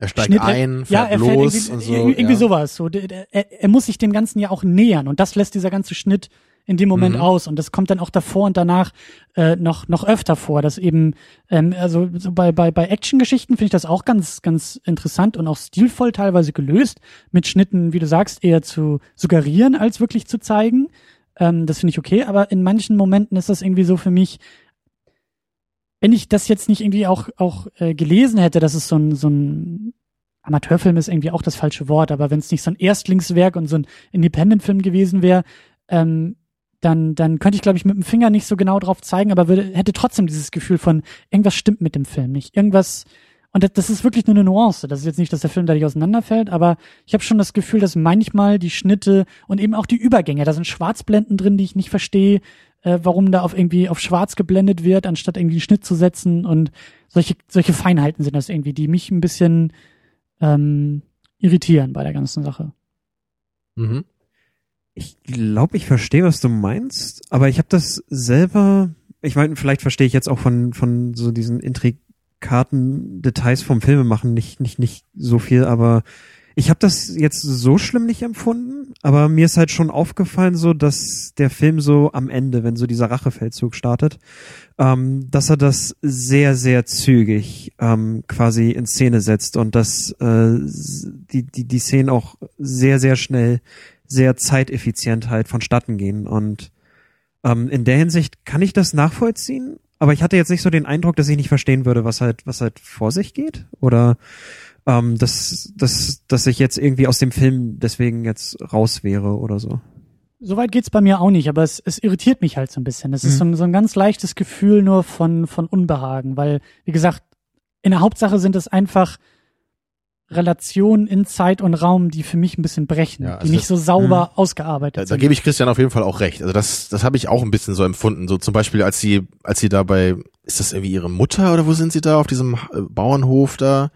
Er steigt Schnitt- ein, ja, fährt er fährt los irgendwie, und so. irgendwie ja. sowas. So, er, er muss sich dem Ganzen ja auch nähern und das lässt dieser ganze Schnitt in dem Moment Mhm. aus und das kommt dann auch davor und danach äh, noch noch öfter vor, dass eben ähm, also so bei bei bei Actiongeschichten finde ich das auch ganz ganz interessant und auch stilvoll teilweise gelöst mit Schnitten, wie du sagst, eher zu suggerieren als wirklich zu zeigen. Ähm, das finde ich okay, aber in manchen Momenten ist das irgendwie so für mich wenn ich das jetzt nicht irgendwie auch auch äh, gelesen hätte, dass es so ein so ein Amateurfilm ist irgendwie auch das falsche Wort, aber wenn es nicht so ein Erstlingswerk und so ein Independent-Film gewesen wäre, ähm, dann, dann könnte ich, glaube ich, mit dem Finger nicht so genau drauf zeigen, aber würde, hätte trotzdem dieses Gefühl von, irgendwas stimmt mit dem Film nicht. Irgendwas, und das, das ist wirklich nur eine Nuance. Das ist jetzt nicht, dass der Film dadurch auseinanderfällt, aber ich habe schon das Gefühl, dass manchmal die Schnitte und eben auch die Übergänge, da sind Schwarzblenden drin, die ich nicht verstehe, äh, warum da auf irgendwie auf schwarz geblendet wird, anstatt irgendwie einen Schnitt zu setzen und solche, solche Feinheiten sind das irgendwie, die mich ein bisschen ähm, irritieren bei der ganzen Sache. Mhm. Ich glaube, ich verstehe, was du meinst, aber ich habe das selber, ich meine, vielleicht verstehe ich jetzt auch von, von so diesen intrikaten Details vom Filmemachen nicht, nicht, nicht so viel, aber ich habe das jetzt so schlimm nicht empfunden, aber mir ist halt schon aufgefallen, so dass der Film so am Ende, wenn so dieser Rachefeldzug startet, ähm, dass er das sehr, sehr zügig ähm, quasi in Szene setzt und dass äh, die, die, die Szenen auch sehr, sehr schnell, sehr zeiteffizient halt vonstatten gehen. Und ähm, in der Hinsicht kann ich das nachvollziehen, aber ich hatte jetzt nicht so den Eindruck, dass ich nicht verstehen würde, was halt, was halt vor sich geht. Oder ähm, dass, dass, dass ich jetzt irgendwie aus dem Film deswegen jetzt raus wäre oder so. Soweit geht's bei mir auch nicht, aber es, es irritiert mich halt so ein bisschen. Es ist so ein, so ein ganz leichtes Gefühl nur von, von Unbehagen, weil, wie gesagt, in der Hauptsache sind es einfach Relationen in Zeit und Raum, die für mich ein bisschen brechen, Ja, also die nicht das- so sauber ausgearbeitet Da, da sind. gebe ich Christian auf jeden Fall auch recht. Also das, das habe ich auch ein bisschen so empfunden. So zum Beispiel, als sie, als sie da bei, ist das irgendwie ihre Mutter oder wo sind sie da auf diesem Bauernhof da?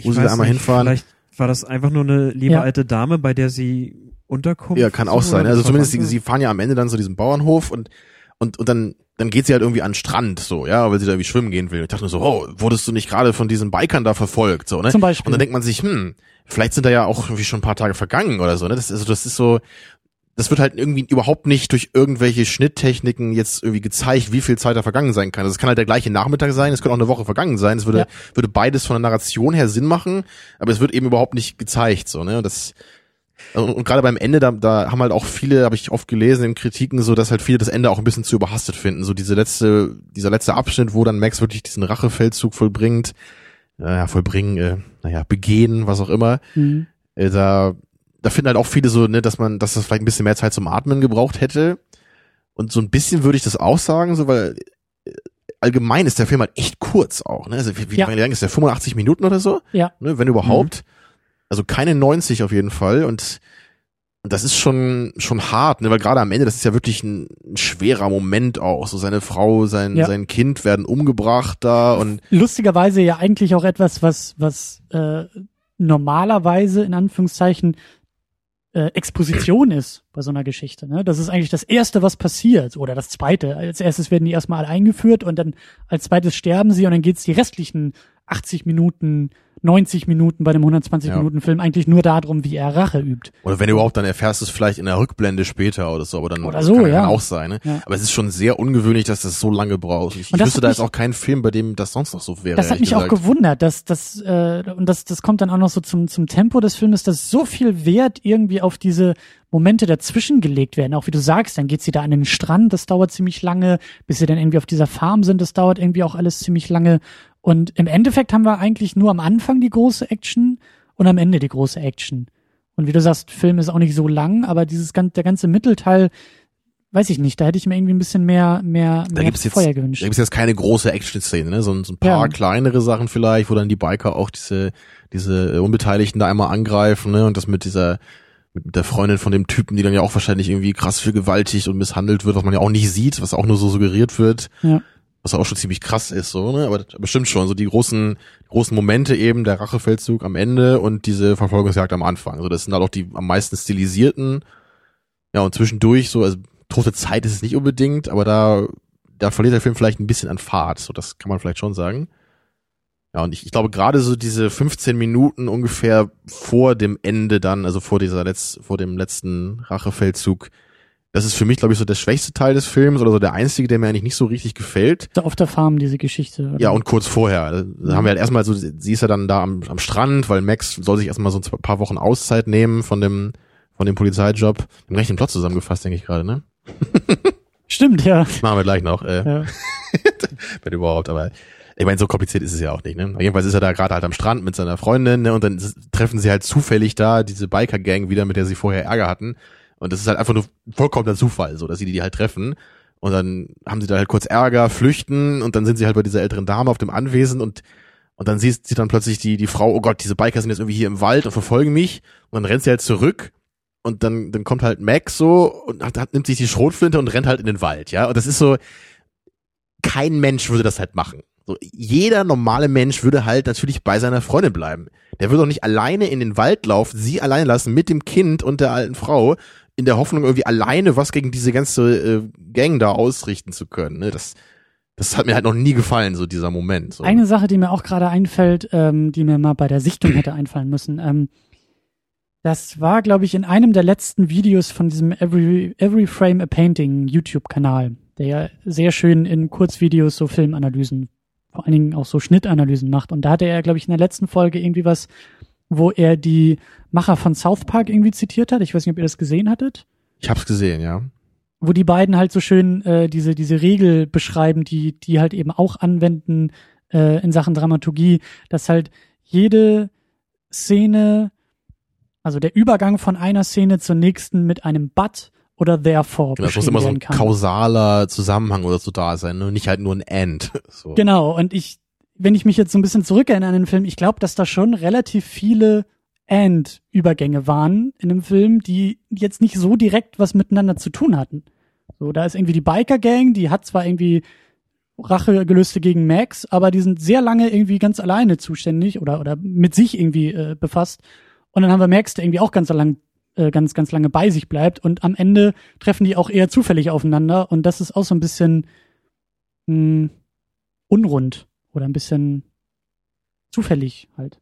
Ich Wo sie da einmal nicht, hinfahren? Vielleicht war das einfach nur eine liebe Ja. alte Dame, bei der sie Unterkunft. Ja, kann auch sein. Also zumindest, sie, sie fahren ja am Ende dann zu diesem Bauernhof und, und, und dann, dann geht sie halt irgendwie an den Strand, so, ja, weil sie da irgendwie schwimmen gehen will. Ich dachte nur so, oh, wurdest du nicht gerade von diesen Bikern da verfolgt, so, ne? Zum Beispiel. Und dann denkt man sich, hm, vielleicht sind da ja auch irgendwie schon ein paar Tage vergangen oder so, ne? Das, also das ist so, das wird halt irgendwie überhaupt nicht durch irgendwelche Schnitttechniken jetzt irgendwie gezeigt, wie viel Zeit da vergangen sein kann. Also es kann halt der gleiche Nachmittag sein, es könnte auch eine Woche vergangen sein. Es würde, Ja. würde beides von der Narration her Sinn machen, aber es wird eben überhaupt nicht gezeigt, so, ne? Und das, und, und gerade beim Ende, da, da haben halt auch viele, habe ich oft gelesen in Kritiken, so dass halt viele das Ende auch ein bisschen zu überhastet finden. So diese letzte, dieser letzte Abschnitt, wo dann Max wirklich diesen Rachefeldzug vollbringt, naja, vollbringen, äh, naja, begehen, was auch immer. Mhm. Äh, da, da finden halt auch viele so, ne, dass man, dass das vielleicht ein bisschen mehr Zeit zum Atmen gebraucht hätte. Und so ein bisschen würde ich das auch sagen, so, weil äh, allgemein ist der Film halt echt kurz auch, ne? Also wie, wie Ja. lang ist der? 85 Minuten oder so? Ja. Ne, wenn überhaupt. Also keine 90 auf jeden Fall. Und und das ist schon schon hart, ne, weil gerade am Ende, das ist ja wirklich ein, ein schwerer Moment auch. So seine Frau, sein Ja. sein Kind werden umgebracht da und Lustigerweise ja eigentlich auch etwas, was, was äh, normalerweise in Anführungszeichen äh, Exposition ist bei so einer Geschichte. Ne? Das ist eigentlich das Erste, was passiert. Oder das Zweite. Als erstes werden die erstmal alle eingeführt und dann als zweites sterben sie und dann geht's die restlichen 80 Minuten, 90 Minuten bei dem 120 Ja. Minuten Film eigentlich nur darum, wie er Rache übt. Oder wenn überhaupt, dann erfährst du es vielleicht in der Rückblende später oder so, aber dann Oder so, kann, ja. kann auch sein. Ne? Ja. Aber es ist schon sehr ungewöhnlich, dass das so lange braucht. Ich, ich wüsste da jetzt auch keinen Film, bei dem das sonst noch so wäre. Das hat mich auch gesagt. gewundert, dass das äh, und das das kommt dann auch noch so zum zum Tempo des Filmes, dass so viel Wert irgendwie auf diese Momente dazwischen gelegt werden. Auch wie du sagst, dann geht sie da an den Strand, das dauert ziemlich lange, bis sie dann irgendwie auf dieser Farm sind, das dauert irgendwie auch alles ziemlich lange. Und im Endeffekt haben wir eigentlich nur am Anfang die große Action und am Ende die große Action. Und wie du sagst, Film ist auch nicht so lang, aber dieses der ganze Mittelteil, weiß ich nicht, da hätte ich mir irgendwie ein bisschen mehr mehr, Da mehr gibt's jetzt, Feuer da gewünscht. gibt's jetzt keine große Action-Szene, ne? so, so ein paar Ja. kleinere Sachen vielleicht, wo dann die Biker auch diese, diese äh, Unbeteiligten da einmal angreifen, ne? Und das mit dieser, mit, mit der Freundin von dem Typen, die dann ja auch wahrscheinlich irgendwie krass vergewaltigt und misshandelt wird, was man ja auch nicht sieht, was auch nur so suggeriert wird. Ja. Was auch schon ziemlich krass ist, so, ne? Aber bestimmt schon, so die großen, großen Momente eben, der Rachefeldzug am Ende und diese Verfolgungsjagd am Anfang. So, das sind halt auch die am meisten stilisierten. Ja, und zwischendurch, so, also tote Zeit ist es nicht unbedingt, aber da, da verliert der Film vielleicht ein bisschen an Fahrt, so, das kann man vielleicht schon sagen. Ja, und ich, ich glaube gerade so diese 15 Minuten ungefähr vor dem Ende dann, also vor dieser letz, vor dem letzten Rachefeldzug, das ist für mich, glaube ich, so der schwächste Teil des Films oder so der einzige, der mir eigentlich nicht so richtig gefällt. Auf der Farm, diese Geschichte. Oder? Ja, und kurz vorher. Da haben wir halt erstmal so, sie ist ja dann da am, am Strand, weil Max soll sich erstmal so ein paar Wochen Auszeit nehmen von dem, von dem Polizeijob. Im rechten Plot zusammengefasst, denke ich gerade, ne? *laughs* Stimmt, ja. Machen wir gleich noch, äh, ja. *laughs* wenn überhaupt, aber ich meine, so kompliziert ist es ja auch nicht, ne? Jedenfalls ist er da gerade halt am Strand mit seiner Freundin, ne? Und dann treffen sie halt zufällig da diese Biker-Gang wieder, mit der sie vorher Ärger hatten. Und das ist halt einfach nur vollkommener Zufall, so dass sie die halt treffen. Und dann haben sie da halt kurz Ärger, flüchten und dann sind sie halt bei dieser älteren Dame auf dem Anwesen und und dann sieht sie dann plötzlich die die Frau, oh Gott, diese Biker sind jetzt irgendwie hier im Wald und verfolgen mich. Und dann rennt sie halt zurück und dann dann kommt halt Max so und hat, hat, nimmt sich die Schrotflinte und rennt halt in den Wald, ja. Und das ist so, kein Mensch würde das halt machen. So, jeder normale Mensch würde halt natürlich bei seiner Freundin bleiben. Der würde doch nicht alleine in den Wald laufen, sie alleine lassen mit dem Kind und der alten Frau, in der Hoffnung, irgendwie alleine was gegen diese ganze äh, Gang da ausrichten zu können. Ne? Das, das hat mir halt noch nie gefallen, so dieser Moment. So. Eine Sache, die mir auch gerade einfällt, ähm, die mir mal bei der Sichtung hätte einfallen müssen. Ähm, das war, glaube ich, in einem der letzten Videos von diesem Every, Every Frame a Painting YouTube-Kanal, der ja sehr schön in Kurzvideos so Filmanalysen, vor allen Dingen auch so Schnittanalysen macht. Und da hatte er, glaube ich, in der letzten Folge irgendwie was wo er die Macher von South Park irgendwie zitiert hat. Ich weiß nicht, ob ihr das gesehen hattet. Ich hab's gesehen, ja. Wo die beiden halt so schön äh, diese diese Regel beschreiben, die die halt eben auch anwenden äh, in Sachen Dramaturgie, dass halt jede Szene, also der Übergang von einer Szene zur nächsten mit einem But oder therefore genau, es muss immer so ein kann. kausaler Zusammenhang oder so da sein, ne? nicht halt nur ein End. *laughs* So. Genau, und ich wenn ich mich jetzt so ein bisschen zurückerinnere an den Film, ich glaube, dass da schon relativ viele And-Übergänge waren in dem Film, die jetzt nicht so direkt was miteinander zu tun hatten. So, da ist irgendwie die Biker-Gang, die hat zwar irgendwie Rachegelüste gegen Max, aber die sind sehr lange irgendwie ganz alleine zuständig oder, oder mit sich irgendwie äh, befasst. Und dann haben wir Max, der irgendwie auch ganz lang, äh, ganz, ganz lange bei sich bleibt. Und am Ende treffen die auch eher zufällig aufeinander. Und das ist auch so ein bisschen mh, hm, unrund. Oder ein bisschen zufällig halt.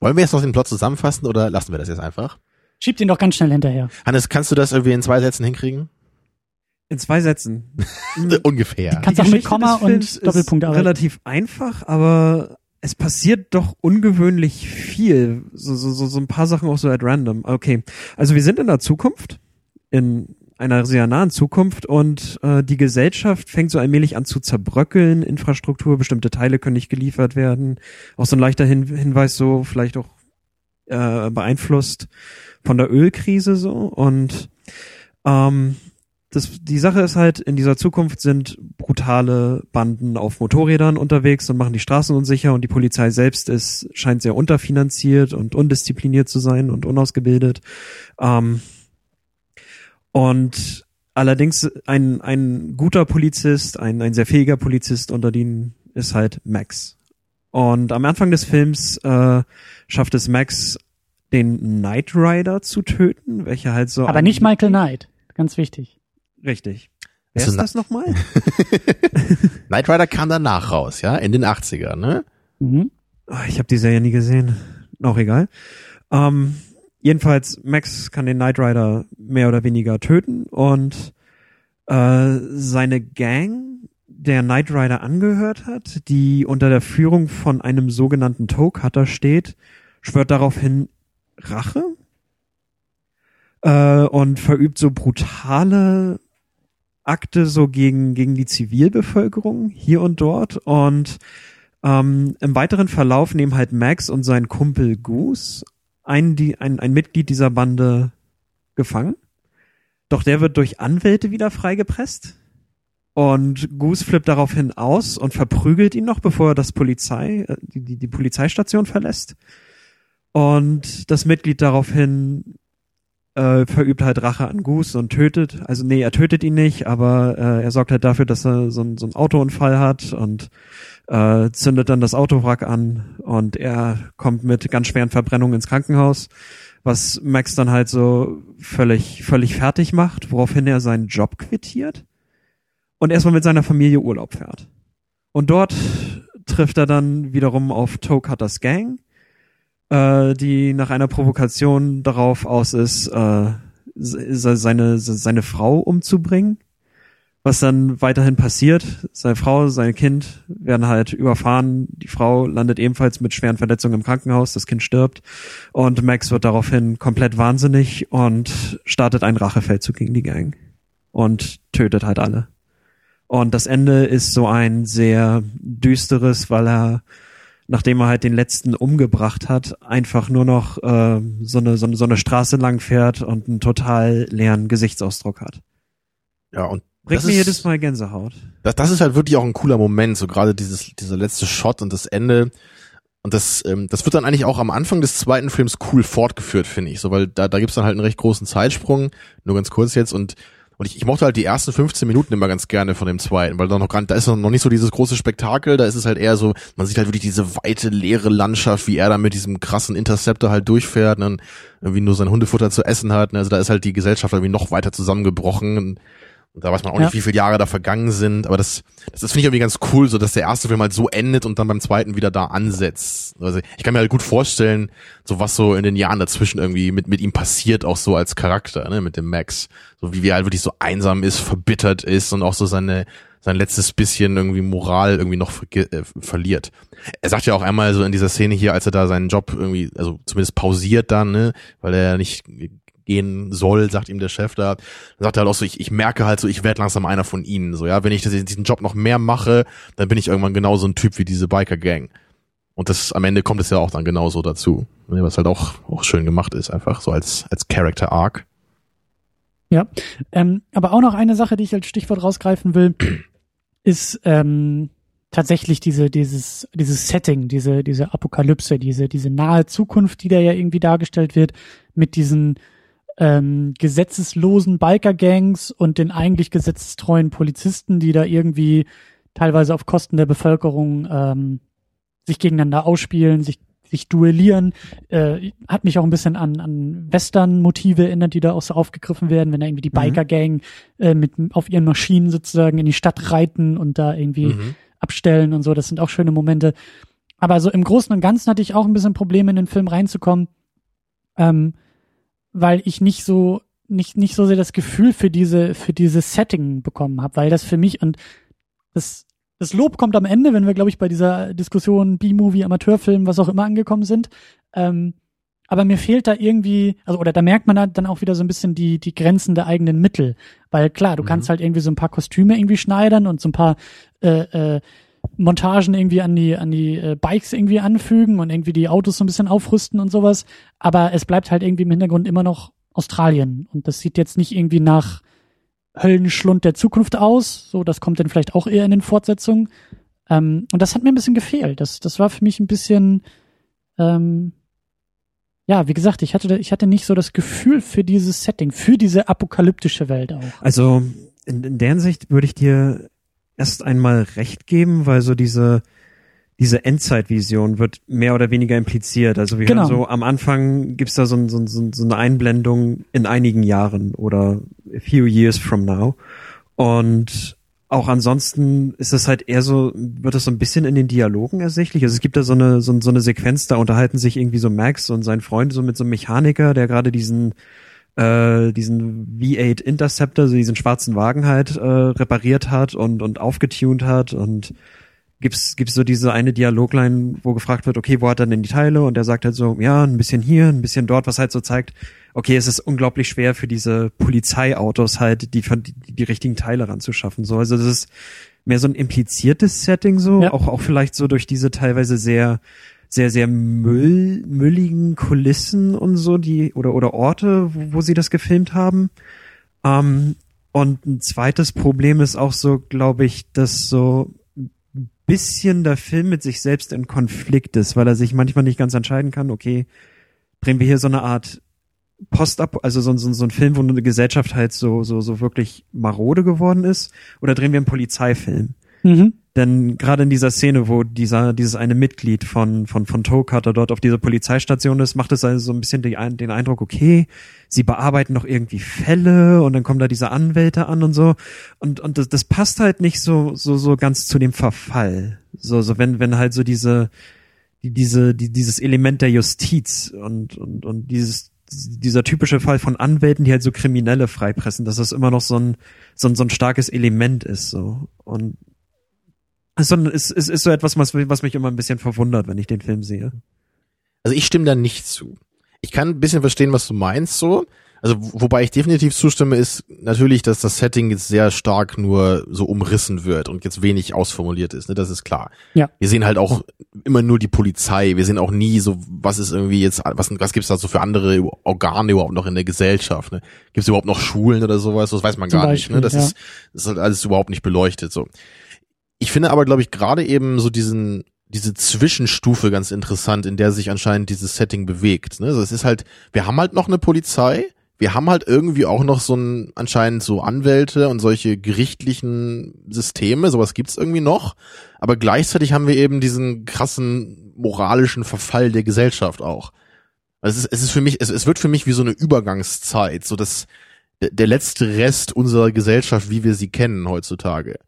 Wollen wir jetzt noch den Plot zusammenfassen oder lassen wir das jetzt einfach? Schieb den doch ganz schnell hinterher. Hannes, kannst du das irgendwie in zwei Sätzen hinkriegen? In zwei Sätzen. *laughs* Ungefähr. Kannst auch mit Komma und Doppelpunkt arbeiten. Relativ einfach, aber es passiert doch ungewöhnlich viel. So, so, so, so ein paar Sachen auch so at random. Okay. Also wir sind in der Zukunft. In einer sehr nahen Zukunft und äh, die Gesellschaft fängt so allmählich an zu zerbröckeln, Infrastruktur, bestimmte Teile können nicht geliefert werden. Auch so ein leichter Hin Hinweis so vielleicht auch äh, beeinflusst von der Ölkrise so und ähm, das, die Sache ist halt, in dieser Zukunft sind brutale Banden auf Motorrädern unterwegs und machen die Straßen unsicher und die Polizei selbst ist, scheint sehr unterfinanziert und undiszipliniert zu sein und unausgebildet. Ähm, und allerdings ein, ein guter Polizist, ein, ein sehr fähiger Polizist unter denen ist halt Max. Und am Anfang des Films äh, schafft es Max, den Knight Rider zu töten, welcher halt so. Aber nicht Michael Knight, ganz wichtig. Richtig. Wer ist das nochmal? *laughs* Knight Rider kam danach raus, ja, in den 80ern, ne? Mhm. Oh, ich habe die Serie nie gesehen. Auch egal. Ähm, Jedenfalls, Max kann den Knight Rider mehr oder weniger töten und äh, seine Gang, der Knight Rider angehört hat, die unter der Führung von einem sogenannten Toe Cutter steht, schwört daraufhin Rache äh, und verübt so brutale Akte so gegen, gegen die Zivilbevölkerung hier und dort und ähm, im weiteren Verlauf nehmen halt Max und sein Kumpel Goose ein, die, ein, ein Mitglied dieser Bande gefangen. Doch der wird durch Anwälte wieder freigepresst. Und Goose flippt daraufhin aus und verprügelt ihn noch, bevor er das Polizei, äh, die, die, die Polizeistation verlässt. Und das Mitglied daraufhin äh, verübt halt Rache an Goose und tötet, also nee, er tötet ihn nicht, aber äh, er sorgt halt dafür, dass er so, ein, so einen Autounfall hat und äh, zündet dann das Autowrack an und er kommt mit ganz schweren Verbrennungen ins Krankenhaus, was Max dann halt so völlig, völlig fertig macht, woraufhin er seinen Job quittiert und erstmal mit seiner Familie Urlaub fährt. Und dort trifft er dann wiederum auf Toe Cutters Gang, äh, die nach einer Provokation darauf aus ist, äh, seine, seine Frau umzubringen. Was dann weiterhin passiert, seine Frau, sein Kind werden halt überfahren. Die Frau landet ebenfalls mit schweren Verletzungen im Krankenhaus. Das Kind stirbt. Und Max wird daraufhin komplett wahnsinnig und startet einen Rachefeldzug gegen die Gang. Und tötet halt alle. Und das Ende ist so ein sehr düsteres, weil er nachdem er halt den letzten umgebracht hat, einfach nur noch äh, so, eine, so, eine, so eine Straße lang fährt und einen total leeren Gesichtsausdruck hat. Ja, und Bringt das mir ist- jedes Mal Gänsehaut. Das, das ist halt wirklich auch ein cooler Moment, so gerade dieses, dieser letzte Shot und das Ende. Und das, ähm, das wird dann eigentlich auch am Anfang des zweiten Films cool fortgeführt, finde ich. So, weil da, da gibt's dann halt einen recht großen Zeitsprung, nur ganz kurz jetzt. Und, und ich, ich mochte halt die ersten 15 Minuten immer ganz gerne von dem zweiten, weil da noch gar, da ist noch nicht so dieses große Spektakel, da ist es halt eher so, man sieht halt wirklich diese weite, leere Landschaft, wie er da mit diesem krassen Interceptor halt durchfährt und dann irgendwie nur sein Hundefutter zu essen hat. Also da ist halt die Gesellschaft irgendwie noch weiter zusammengebrochen. Und, und da weiß man auch Ja. nicht, wie viele Jahre da vergangen sind, aber das, das, das finde ich irgendwie ganz cool, so dass der erste Film halt so endet und dann beim zweiten wieder da ansetzt. Also ich kann mir halt gut vorstellen, so was so in den Jahren dazwischen irgendwie mit, mit ihm passiert, auch so als Charakter, ne, mit dem Max. So wie er halt wirklich so einsam ist, verbittert ist und auch so seine, sein letztes bisschen irgendwie Moral irgendwie noch verge- äh, verliert. Er sagt ja auch einmal so in dieser Szene hier, als er da seinen Job irgendwie, also zumindest pausiert dann, ne, weil er ja nicht gehen soll, sagt ihm der Chef da, dann sagt er halt auch so, ich, ich merke halt so, ich werde langsam einer von ihnen, so, ja, wenn ich das, diesen Job noch mehr mache, dann bin ich irgendwann genauso ein Typ wie diese Biker-Gang. Und das, am Ende kommt es ja auch dann genauso dazu, ne, was halt auch, auch schön gemacht ist, einfach so als, als Character-Arc. Ähm, aber auch noch eine Sache, die ich als Stichwort rausgreifen will, *clears throat* ist ähm, tatsächlich diese, dieses, dieses Setting, diese, diese Apokalypse, diese, diese nahe Zukunft, die da ja irgendwie dargestellt wird, mit diesen ähm, gesetzeslosen Biker-Gangs und den eigentlich gesetzestreuen Polizisten, die da irgendwie teilweise auf Kosten der Bevölkerung ähm, sich gegeneinander ausspielen, sich sich duellieren, äh, hat mich auch ein bisschen an, an Western-Motive erinnert, die da auch so aufgegriffen werden, wenn da irgendwie die Mhm. Biker-Gang äh, mit auf ihren Maschinen sozusagen in die Stadt reiten und da irgendwie Mhm. abstellen und so. Das sind auch schöne Momente. Aber so im Großen und Ganzen hatte ich auch ein bisschen Probleme, in den Film reinzukommen, ähm, weil ich nicht so nicht nicht so sehr das Gefühl für diese für dieses Setting bekommen habe, weil das für mich und das das Lob kommt am Ende, wenn wir glaube ich bei dieser Diskussion B-Movie, Amateurfilm, was auch immer angekommen sind. Ähm, aber mir fehlt da irgendwie, also oder da merkt man halt dann auch wieder so ein bisschen die die Grenzen der eigenen Mittel, weil klar, du Mhm. kannst halt irgendwie so ein paar Kostüme irgendwie schneidern und so ein paar äh, äh, Montagen irgendwie an die an die äh, Bikes irgendwie anfügen und irgendwie die Autos so ein bisschen aufrüsten und sowas, aber es bleibt halt irgendwie im Hintergrund immer noch Australien und das sieht jetzt nicht irgendwie nach Höllenschlund der Zukunft aus, so das kommt dann vielleicht auch eher in den Fortsetzungen. Ähm, und das hat mir ein bisschen gefehlt. Das das war für mich ein bisschen ähm, ja, wie gesagt, ich hatte ich hatte nicht so das Gefühl für dieses Setting, für diese apokalyptische Welt auch. Also in, in der Hinsicht würde ich dir erst einmal recht geben, weil so diese diese Endzeitvision wird mehr oder weniger impliziert. Also wir Genau. so am Anfang gibt's da so, ein, so, ein, so ein- so eine Einblendung in einigen Jahren oder a few years from now. Und auch ansonsten ist es halt eher so, wird es so ein bisschen in den Dialogen ersichtlich. Also es gibt da so eine, so, so eine Sequenz, da unterhalten sich irgendwie so Max und sein Freund so mit so einem Mechaniker, der gerade diesen äh, diesen V8 Interceptor, so diesen schwarzen Wagen halt äh, repariert hat und und aufgetunt hat und gibt's gibt's so diese eine Dialogline, wo gefragt wird, okay, wo hat er denn die Teile? Und er sagt halt so, ja, ein bisschen hier, ein bisschen dort, was halt so zeigt, okay, es ist unglaublich schwer für diese Polizeiautos halt die die, die richtigen Teile ranzuschaffen. So, also das ist mehr so ein impliziertes Setting so, Ja. auch auch vielleicht so durch diese teilweise sehr sehr, sehr Müll, mülligen Kulissen und so, die, oder, oder Orte, wo, wo sie das gefilmt haben. Ähm, und ein zweites Problem ist auch so, glaube ich, dass so ein bisschen der Film mit sich selbst in Konflikt ist, weil er sich manchmal nicht ganz entscheiden kann, okay, drehen wir hier so eine Art post also so, so, so ein Film, wo eine Gesellschaft halt so, so, so wirklich marode geworden ist? Oder drehen wir einen Polizeifilm? Mhm. Denn gerade in dieser Szene, wo dieser, dieses eine Mitglied von, von, von Toe dort auf dieser Polizeistation ist, macht es also so ein bisschen die, den Eindruck, okay, sie bearbeiten noch irgendwie Fälle und dann kommen da diese Anwälte an und so. Und, und das, das passt halt nicht so, so, so ganz zu dem Verfall. So, so wenn, wenn halt so diese, die, diese, die, dieses Element der Justiz und, und, und dieses, dieser typische Fall von Anwälten, die halt so Kriminelle freipressen, dass das immer noch so ein, so ein, so ein starkes Element ist, so. Und sondern es, es ist so etwas, was, was mich immer ein bisschen verwundert, wenn ich den Film sehe. Also ich stimme da nicht zu. Ich kann ein bisschen verstehen, was du meinst so. Also wobei ich definitiv zustimme, ist natürlich, dass das Setting jetzt sehr stark nur so umrissen wird und jetzt wenig ausformuliert ist. Ne? Das ist klar. Ja. Wir sehen halt auch immer nur die Polizei. Wir sehen auch nie so, was ist irgendwie jetzt, was, was gibt's da so für andere Organe überhaupt noch in der Gesellschaft? Ne? Gibt es überhaupt noch Schulen oder sowas? Das weiß man Zum gar Beispiel, nicht. Ne? Das, ja. ist, das ist halt alles überhaupt nicht beleuchtet. So. Ich finde aber, glaube ich, gerade eben so diesen diese Zwischenstufe ganz interessant, in der sich anscheinend dieses Setting bewegt. Ne? Also es ist halt, wir haben halt noch eine Polizei, wir haben halt irgendwie auch noch so ein anscheinend so Anwälte und solche gerichtlichen Systeme, sowas gibt's irgendwie noch, aber gleichzeitig haben wir eben diesen krassen moralischen Verfall der Gesellschaft auch. Also es ist, es ist für mich, es, es wird für mich wie so eine Übergangszeit, so dass der, der letzte Rest unserer Gesellschaft, wie wir sie kennen heutzutage.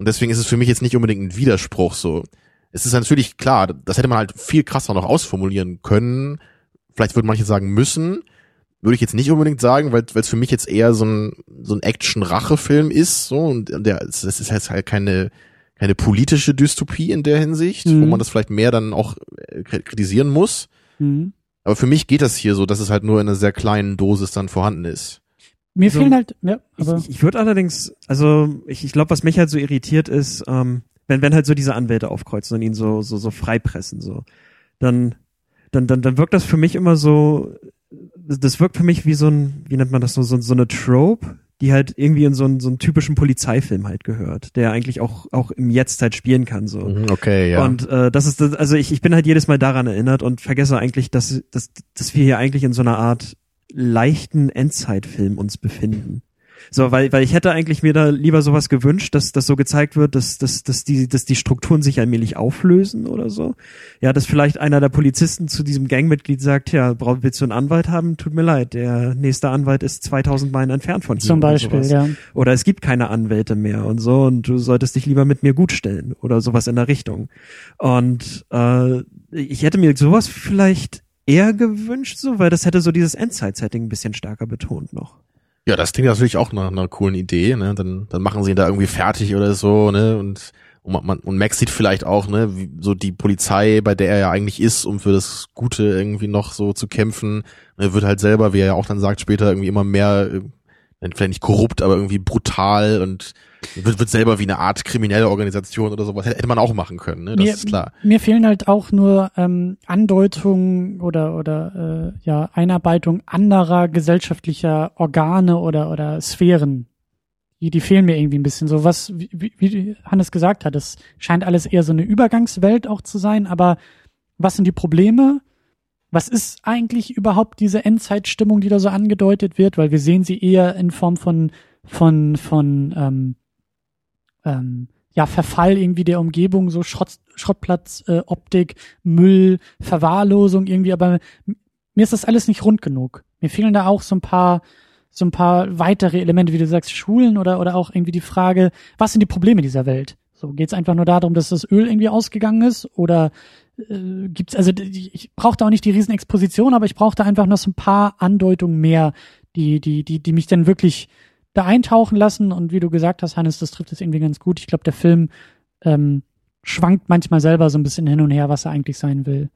Und deswegen ist es für mich jetzt nicht unbedingt ein Widerspruch so. Es ist natürlich klar, das hätte man halt viel krasser noch ausformulieren können. Vielleicht würden manche sagen müssen. Würde ich jetzt nicht unbedingt sagen, weil es für mich jetzt eher so ein, so ein Action-Rache-Film ist. So, und der, das ist jetzt halt keine, keine politische Dystopie in der Hinsicht, wo Mhm. man das vielleicht mehr dann auch äh, kritisieren muss. Mhm. Aber für mich geht das hier so, dass es halt nur in einer sehr kleinen Dosis dann vorhanden ist. Mir So, fehlen halt, ja, Ich, aber ich, ich würde allerdings, also ich, ich glaube, was mich halt so irritiert ist, ähm, wenn, wenn halt so diese Anwälte aufkreuzen und ihn so, so, so freipressen, so, dann, dann, dann, dann wirkt das für mich immer so, das wirkt für mich wie so ein, wie nennt man das so, so, so eine Trope, die halt irgendwie in so einen, so einen typischen Polizeifilm halt gehört, der eigentlich auch, auch im Jetzt halt spielen kann, so. Mhm, Okay, ja. Und äh, das ist das, also ich, ich bin halt jedes Mal daran erinnert und vergesse eigentlich, dass, dass, dass wir hier eigentlich in so einer Art leichten Endzeitfilm uns befinden. So, weil, weil ich hätte eigentlich mir da lieber sowas gewünscht, dass das so gezeigt wird, dass, dass, dass, die, dass die Strukturen sich allmählich auflösen oder so. Ja, dass vielleicht einer der Polizisten zu diesem Gangmitglied sagt, ja, brauch, willst du einen Anwalt haben? Tut mir leid, der nächste Anwalt ist 2000 Meilen entfernt von hier. zum oder Beispiel, ja. Oder es gibt keine Anwälte mehr und so und du solltest dich lieber mit mir gut stellen oder sowas in der Richtung. Und äh, ich hätte mir sowas vielleicht eher gewünscht, so, weil das hätte so dieses Endzeit-Setting ein bisschen stärker betont noch. Ja, das klingt natürlich auch nach einer coolen Idee, ne? Dann, dann machen sie ihn da irgendwie fertig oder so, ne? Und, und, man, und Max sieht vielleicht auch, ne, wie so die Polizei, bei der er ja eigentlich ist, um für das Gute irgendwie noch so zu kämpfen, ne, wird halt selber, wie er ja auch dann sagt, später irgendwie immer mehr, äh, vielleicht nicht korrupt, aber irgendwie brutal und wird, wird selber wie eine Art kriminelle Organisation oder sowas. Hätte man auch machen können, ne? Das mir, ist klar. Mir fehlen halt auch nur ähm, Andeutungen oder oder äh, ja Einarbeitung anderer gesellschaftlicher Organe oder oder Sphären. Die, die fehlen mir irgendwie ein bisschen. So was, wie, wie- wie Hannes gesagt hat, es scheint alles eher so eine Übergangswelt auch zu sein. Aber was sind die Probleme? Was ist eigentlich überhaupt diese Endzeitstimmung, die da so angedeutet wird? Weil wir sehen sie eher in Form von von von ähm, ähm, ja, Verfall irgendwie der Umgebung, so Schrott, Schrottplatz, äh, Optik, Müll, Verwahrlosung irgendwie, aber mir ist das alles nicht rund genug. Mir fehlen da auch so ein paar, so ein paar weitere Elemente, wie du sagst, Schulen oder, oder auch irgendwie die Frage, was sind die Probleme dieser Welt? So, geht's einfach nur darum, dass das Öl irgendwie ausgegangen ist oder äh, gibt's, also die- ich brauche da auch nicht die Riesenexposition, aber ich brauche da einfach noch so ein paar Andeutungen mehr, die, die, die, die mich dann wirklich da eintauchen lassen und wie du gesagt hast, Hannes, das trifft es irgendwie ganz gut. Ich glaube, der Film ähm, schwankt manchmal selber so ein bisschen hin und her, was er eigentlich sein will.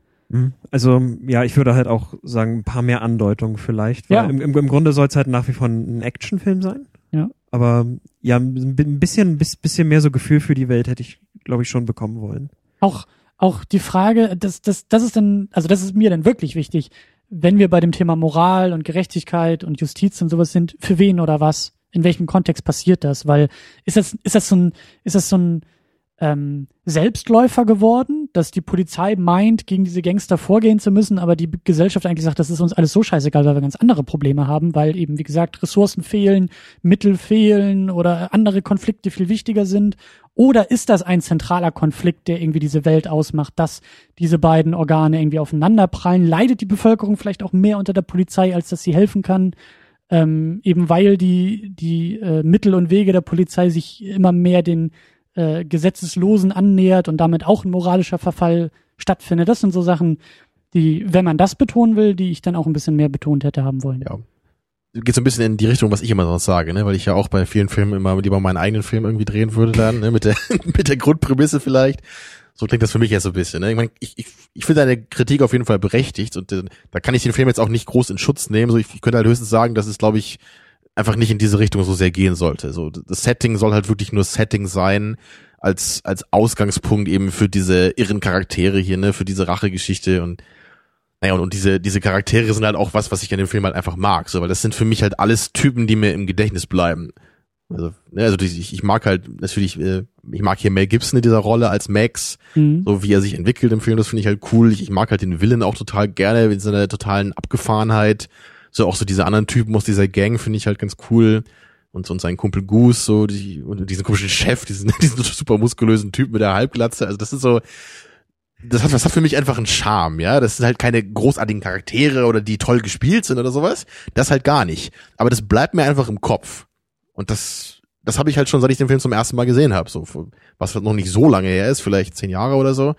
Also ja, ich würde halt auch sagen, ein paar mehr Andeutungen vielleicht. Weil Ja. im, im, Im Grunde soll es halt nach wie vor ein Actionfilm sein. Ja. Aber ja, ein bi- ein bisschen, bis- bisschen mehr so Gefühl für die Welt hätte ich, glaube ich, schon bekommen wollen. Auch auch die Frage, das, das, das ist dann, also das ist mir dann wirklich wichtig, wenn wir bei dem Thema Moral und Gerechtigkeit und Justiz und sowas sind, für wen oder was? In welchem Kontext passiert das? Weil ist das, ist das so ein, ist das so ein ähm, Selbstläufer geworden, dass die Polizei meint, gegen diese Gangster vorgehen zu müssen, aber die Gesellschaft eigentlich sagt, das ist uns alles so scheißegal, weil wir ganz andere Probleme haben, weil eben, wie gesagt, Ressourcen fehlen, Mittel fehlen oder andere Konflikte viel wichtiger sind? Oder ist das ein zentraler Konflikt, der irgendwie diese Welt ausmacht, dass diese beiden Organe irgendwie aufeinanderprallen? Leidet die Bevölkerung vielleicht auch mehr unter der Polizei, als dass sie helfen kann? Ähm, eben weil die, die äh, Mittel und Wege der Polizei sich immer mehr den äh, Gesetzeslosen annähert und damit auch ein moralischer Verfall stattfindet. Das sind so Sachen, die, wenn man das betonen will, die ich dann auch ein bisschen mehr betont hätte haben wollen. Ja. Geht so ein bisschen in die Richtung, was ich immer sonst sage, ne? weil ich ja auch bei vielen Filmen immer lieber meinen eigenen Film irgendwie drehen würde dann, ne? mit der *laughs* mit der Grundprämisse vielleicht. So klingt das für mich ja so ein bisschen. Ne? Ich, mein, ich, ich, ich finde deine Kritik auf jeden Fall berechtigt und äh, da kann ich den Film jetzt auch nicht groß in Schutz nehmen. So, ich, ich könnte halt höchstens sagen, dass es, glaube ich, einfach nicht in diese Richtung so sehr gehen sollte. So, das Setting soll halt wirklich nur Setting sein, als, als Ausgangspunkt eben für diese irren Charaktere hier, ne, für diese Rachegeschichte und naja, und, und diese, diese Charaktere sind halt auch was, was ich an dem Film halt einfach mag, so, weil das sind für mich halt alles Typen, die mir im Gedächtnis bleiben. Also, ne, also ich, ich mag halt natürlich, äh, ich mag hier Mel Gibson in dieser Rolle als Max, mhm. so wie er sich entwickelt im Film, das finde ich halt cool. Ich, ich mag halt den Villain auch total gerne mit seiner totalen Abgefahrenheit so auch so diese anderen Typen aus dieser Gang finde ich halt ganz cool. Und, so und sein Kumpel Goose, so, die, und diesen komischen Chef, diesen, *laughs* diesen super muskulösen Typ mit der Halbglatze. Also das ist so, das hat, das hat für mich einfach einen Charme, ja. Das sind halt keine großartigen Charaktere oder die toll gespielt sind oder sowas. Das halt gar nicht. Aber das bleibt mir einfach im Kopf. Und das, das habe ich halt schon, seit ich den Film zum ersten Mal gesehen habe. So, was halt noch nicht so lange her ist, vielleicht zehn Jahre oder so.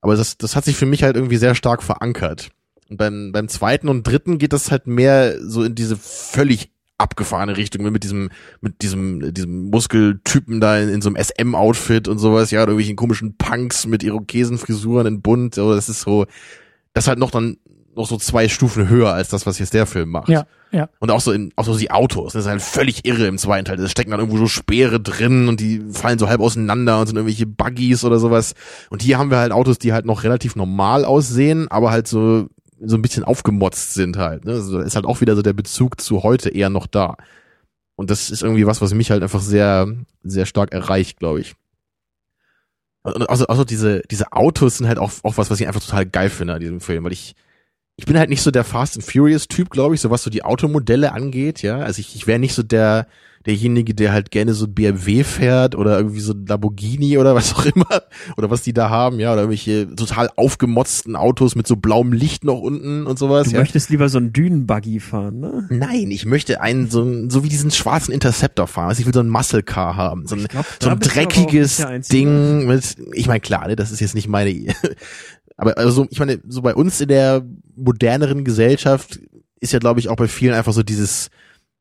Aber das, das hat sich für mich halt irgendwie sehr stark verankert. Und beim, beim zweiten und dritten geht das halt mehr so in diese völlig abgefahrene Richtung mit diesem mit diesem diesem Muskeltypen da in, in so einem SM Outfit und sowas ja irgendwelchen komischen Punks mit Irokesenfrisuren in bunt so das ist so das halt noch dann noch so zwei Stufen höher als das was jetzt der Film macht ja ja und auch so in auch so die Autos das ist halt völlig irre im zweiten Teil da stecken dann irgendwo so Speere drin und die fallen so halb auseinander und sind irgendwelche Buggies oder sowas und hier haben wir halt Autos die halt noch relativ normal aussehen aber halt so so ein bisschen aufgemotzt sind halt. Ne? Also ist halt auch wieder so der Bezug zu heute eher noch da. Und das ist irgendwie was, was mich halt einfach sehr, sehr stark erreicht, glaube ich. Also, also diese, diese Autos sind halt auch, auch was, was ich einfach total geil finde an diesem Film, weil ich, ich bin halt nicht so der Fast and Furious Typ, glaube ich, so was so die Automodelle angeht, ja. Also ich, ich wäre nicht so der, derjenige, der halt gerne so BMW fährt oder irgendwie so Lamborghini oder was auch immer *laughs* oder was die da haben, ja, oder irgendwelche total aufgemotzten Autos mit so blauem Licht noch unten und sowas. Du ja. möchtest lieber so einen Dünenbuggy fahren, ne? Nein, ich möchte einen so, so wie diesen schwarzen Interceptor fahren. Also ich will so einen Muscle Car haben, so ein, glaub, so ein dreckiges Ding mit, ich meine klar, ne, das ist jetzt nicht meine, *laughs* aber also ich meine, so bei uns in der moderneren Gesellschaft ist ja glaube ich auch bei vielen einfach so dieses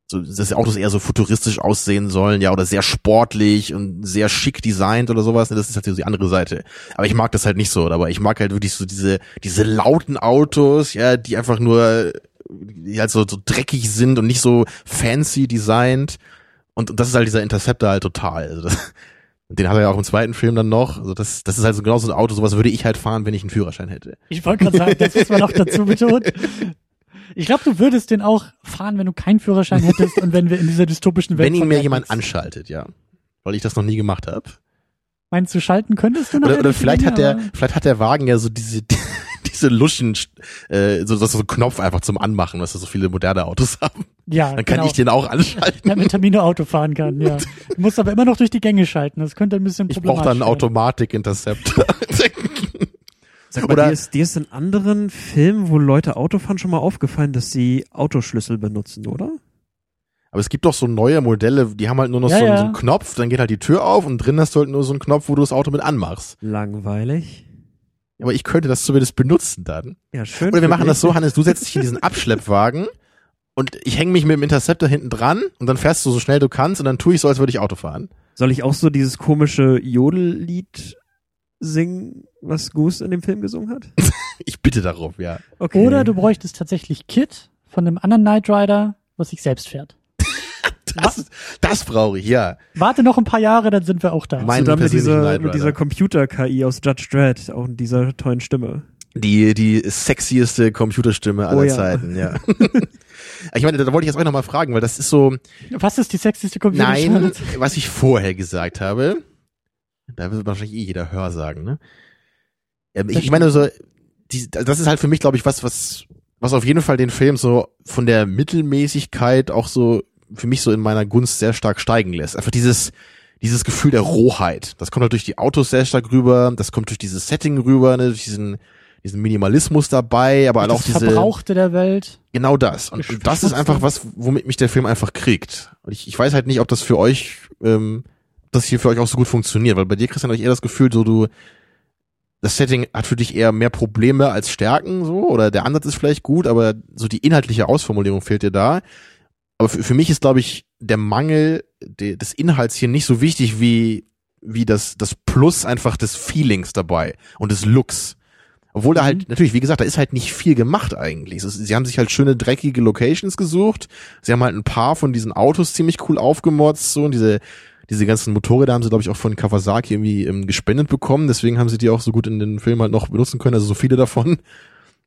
so, dass Autos eher so futuristisch aussehen sollen, ja, oder sehr sportlich und sehr schick designt oder sowas. Ne, das ist halt so die andere Seite. Aber ich mag das halt nicht so. Aber ich mag halt wirklich so diese, diese lauten Autos, ja, die einfach nur, die halt so, so dreckig sind und nicht so fancy designt. Und, und das ist halt dieser Interceptor halt total. Also das, den hat er ja auch im zweiten Film dann noch. Also das, das ist halt so genau so ein Auto, sowas würde ich halt fahren, wenn ich einen Führerschein hätte. Ich wollte gerade sagen, das muss man noch dazu betonen. Ich glaube, du würdest den auch fahren, wenn du keinen Führerschein hättest und wenn wir in dieser dystopischen Welt. Wenn ihn mir jemand anschaltet, ja. Weil ich das noch nie gemacht habe. Meinst du, schalten könntest du noch? Oder, oder vielleicht hat der, vielleicht hat der Wagen ja so diese, diese Luschen, äh, so, so, so ein Knopf einfach zum Anmachen, was so viele moderne Autos *laughs* haben. Ja. Dann kann genau. ich den auch anschalten. Damit Termino Auto fahren kann, ja. *laughs* Du musst aber immer noch durch die Gänge schalten. Das könnte ein bisschen problematisch Ich brauche dann einen Automatik-Interceptor. *laughs* Sag mal, Oder dir ist, dir ist in anderen Filmen, wo Leute Auto fahren, schon mal aufgefallen, dass sie Autoschlüssel benutzen, oder? Aber es gibt doch so neue Modelle, die haben halt nur noch ja, so, ja. so, einen Knopf, dann geht halt die Tür auf und drin hast du halt nur so einen Knopf, wo du das Auto mit anmachst. Langweilig. Aber ich könnte das zumindest benutzen dann. Ja, schön. Oder wir machen das so, Hannes, du setzt dich in diesen Abschleppwagen und ich hänge mich mit dem Interceptor hinten dran und dann fährst du so schnell du kannst und dann tue ich so, als würde ich Auto fahren. Soll ich auch so dieses komische Jodellied singen, was Goose in dem Film gesungen hat? *laughs* ich bitte darauf, ja. Okay. Oder du bräuchtest tatsächlich Kit von einem anderen Knight Rider, was sich selbst fährt. Das, das brauche ich, ja. Warte noch ein paar Jahre, dann sind wir auch da. Mein dann mit dieser, mit dieser Computer-KI aus Judge Dredd, auch in dieser tollen Stimme. Die, die sexieste Computerstimme aller oh, ja. Zeiten, ja. *laughs* ich meine, da wollte ich jetzt euch nochmal fragen, weil das ist so. Was ist die sexieste Computerstimme? Nein, was ich vorher gesagt habe. Da wird wahrscheinlich eh jeder Hör sagen, ne? Ähm, ich, ich meine so, die, das ist halt für mich, glaube ich, was, was, was auf jeden Fall den Film so von der Mittelmäßigkeit auch so für mich so in meiner Gunst sehr stark steigen lässt. Einfach dieses, dieses Gefühl der Rohheit. Das kommt halt durch die Autos sehr stark rüber, das kommt durch dieses Setting rüber, ne, durch diesen, diesen Minimalismus dabei, aber halt auch diese Verbrauchte der Welt. Genau das. Und, und das ist einfach was, womit mich der Film einfach kriegt. Und ich, ich weiß halt nicht, ob das für euch, ähm, das hier für euch auch so gut funktioniert, weil bei dir, Christian, habe ich eher das Gefühl, so du, das Setting hat für dich eher mehr Probleme als Stärken, so, oder der Ansatz ist vielleicht gut, aber so die inhaltliche Ausformulierung fehlt dir da. Aber für, für mich ist, glaube ich, der Mangel de, des Inhalts hier nicht so wichtig wie, wie das, das Plus einfach des Feelings dabei und des Looks. Obwohl da halt, mhm. natürlich, wie gesagt, da ist halt nicht viel gemacht eigentlich. Sie haben sich halt schöne, dreckige Locations gesucht. Sie haben halt ein paar von diesen Autos ziemlich cool aufgemotzt, so, und diese, diese ganzen Motorräder haben sie, glaube ich, auch von Kawasaki irgendwie ähm, gespendet bekommen. Deswegen haben sie die auch so gut in den Film halt noch benutzen können, also so viele davon. *laughs*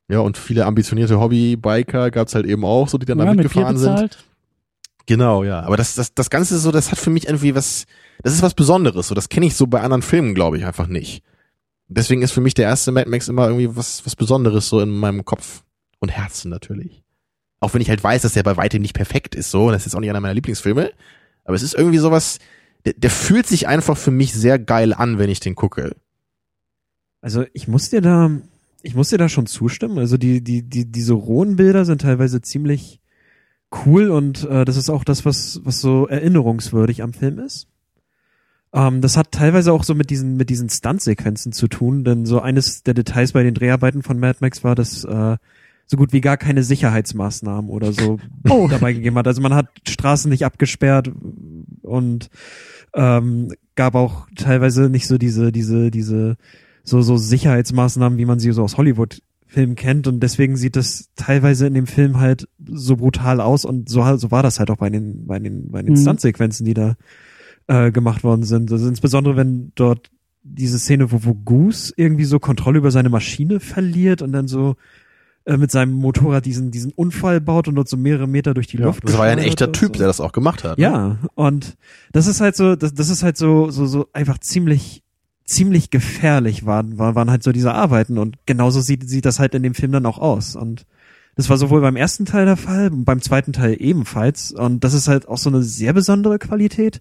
Ja, und viele ambitionierte Hobby-Biker gab's halt eben auch, so die dann ja, damit mit gefahren sind. Genau, ja. Aber das, das, das Ganze so, das hat für mich irgendwie was, das ist was Besonderes. So, das kenne ich so bei anderen Filmen, glaube ich, einfach nicht. Deswegen ist für mich der erste Mad Max immer irgendwie was, was Besonderes so in meinem Kopf und Herzen natürlich. Auch wenn ich halt weiß, dass der bei weitem nicht perfekt ist, so. Und das ist auch nicht einer meiner Lieblingsfilme. Aber es ist irgendwie sowas, der, der fühlt sich einfach für mich sehr geil an, wenn ich den gucke. Also ich muss dir da, ich muss dir da schon zustimmen. Also die, die, die, diese rohen Bilder sind teilweise ziemlich cool und äh, das ist auch das, was, was so erinnerungswürdig am Film ist. Ähm, das hat teilweise auch so mit diesen, mit diesen Stunt-Sequenzen zu tun, denn so eines der Details bei den Dreharbeiten von Mad Max war, dass äh, so gut wie gar keine Sicherheitsmaßnahmen oder so oh. dabei gegeben hat. Also man hat Straßen nicht abgesperrt und ähm, gab auch teilweise nicht so diese, diese, diese so, so Sicherheitsmaßnahmen, wie man sie so aus Hollywood Film kennt und deswegen sieht das teilweise in dem Film halt so brutal aus und so, so war das halt auch bei den, bei den, bei den mhm. Stuntsequenzen, die da äh, gemacht worden sind. Also insbesondere wenn dort diese Szene, wo, wo Goose irgendwie so Kontrolle über seine Maschine verliert und dann so äh, mit seinem Motorrad diesen, diesen Unfall baut und dort so mehrere Meter durch die ja, Luft. Das war ja ein echter Typ, so. der das auch gemacht hat. Ne? Ja, und das ist halt so, das, das ist halt so, so, so einfach ziemlich ziemlich gefährlich waren, waren halt so diese Arbeiten und genauso sieht, sieht das halt in dem Film dann auch aus. Und das war sowohl beim ersten Teil der Fall, beim zweiten Teil ebenfalls. Und das ist halt auch so eine sehr besondere Qualität,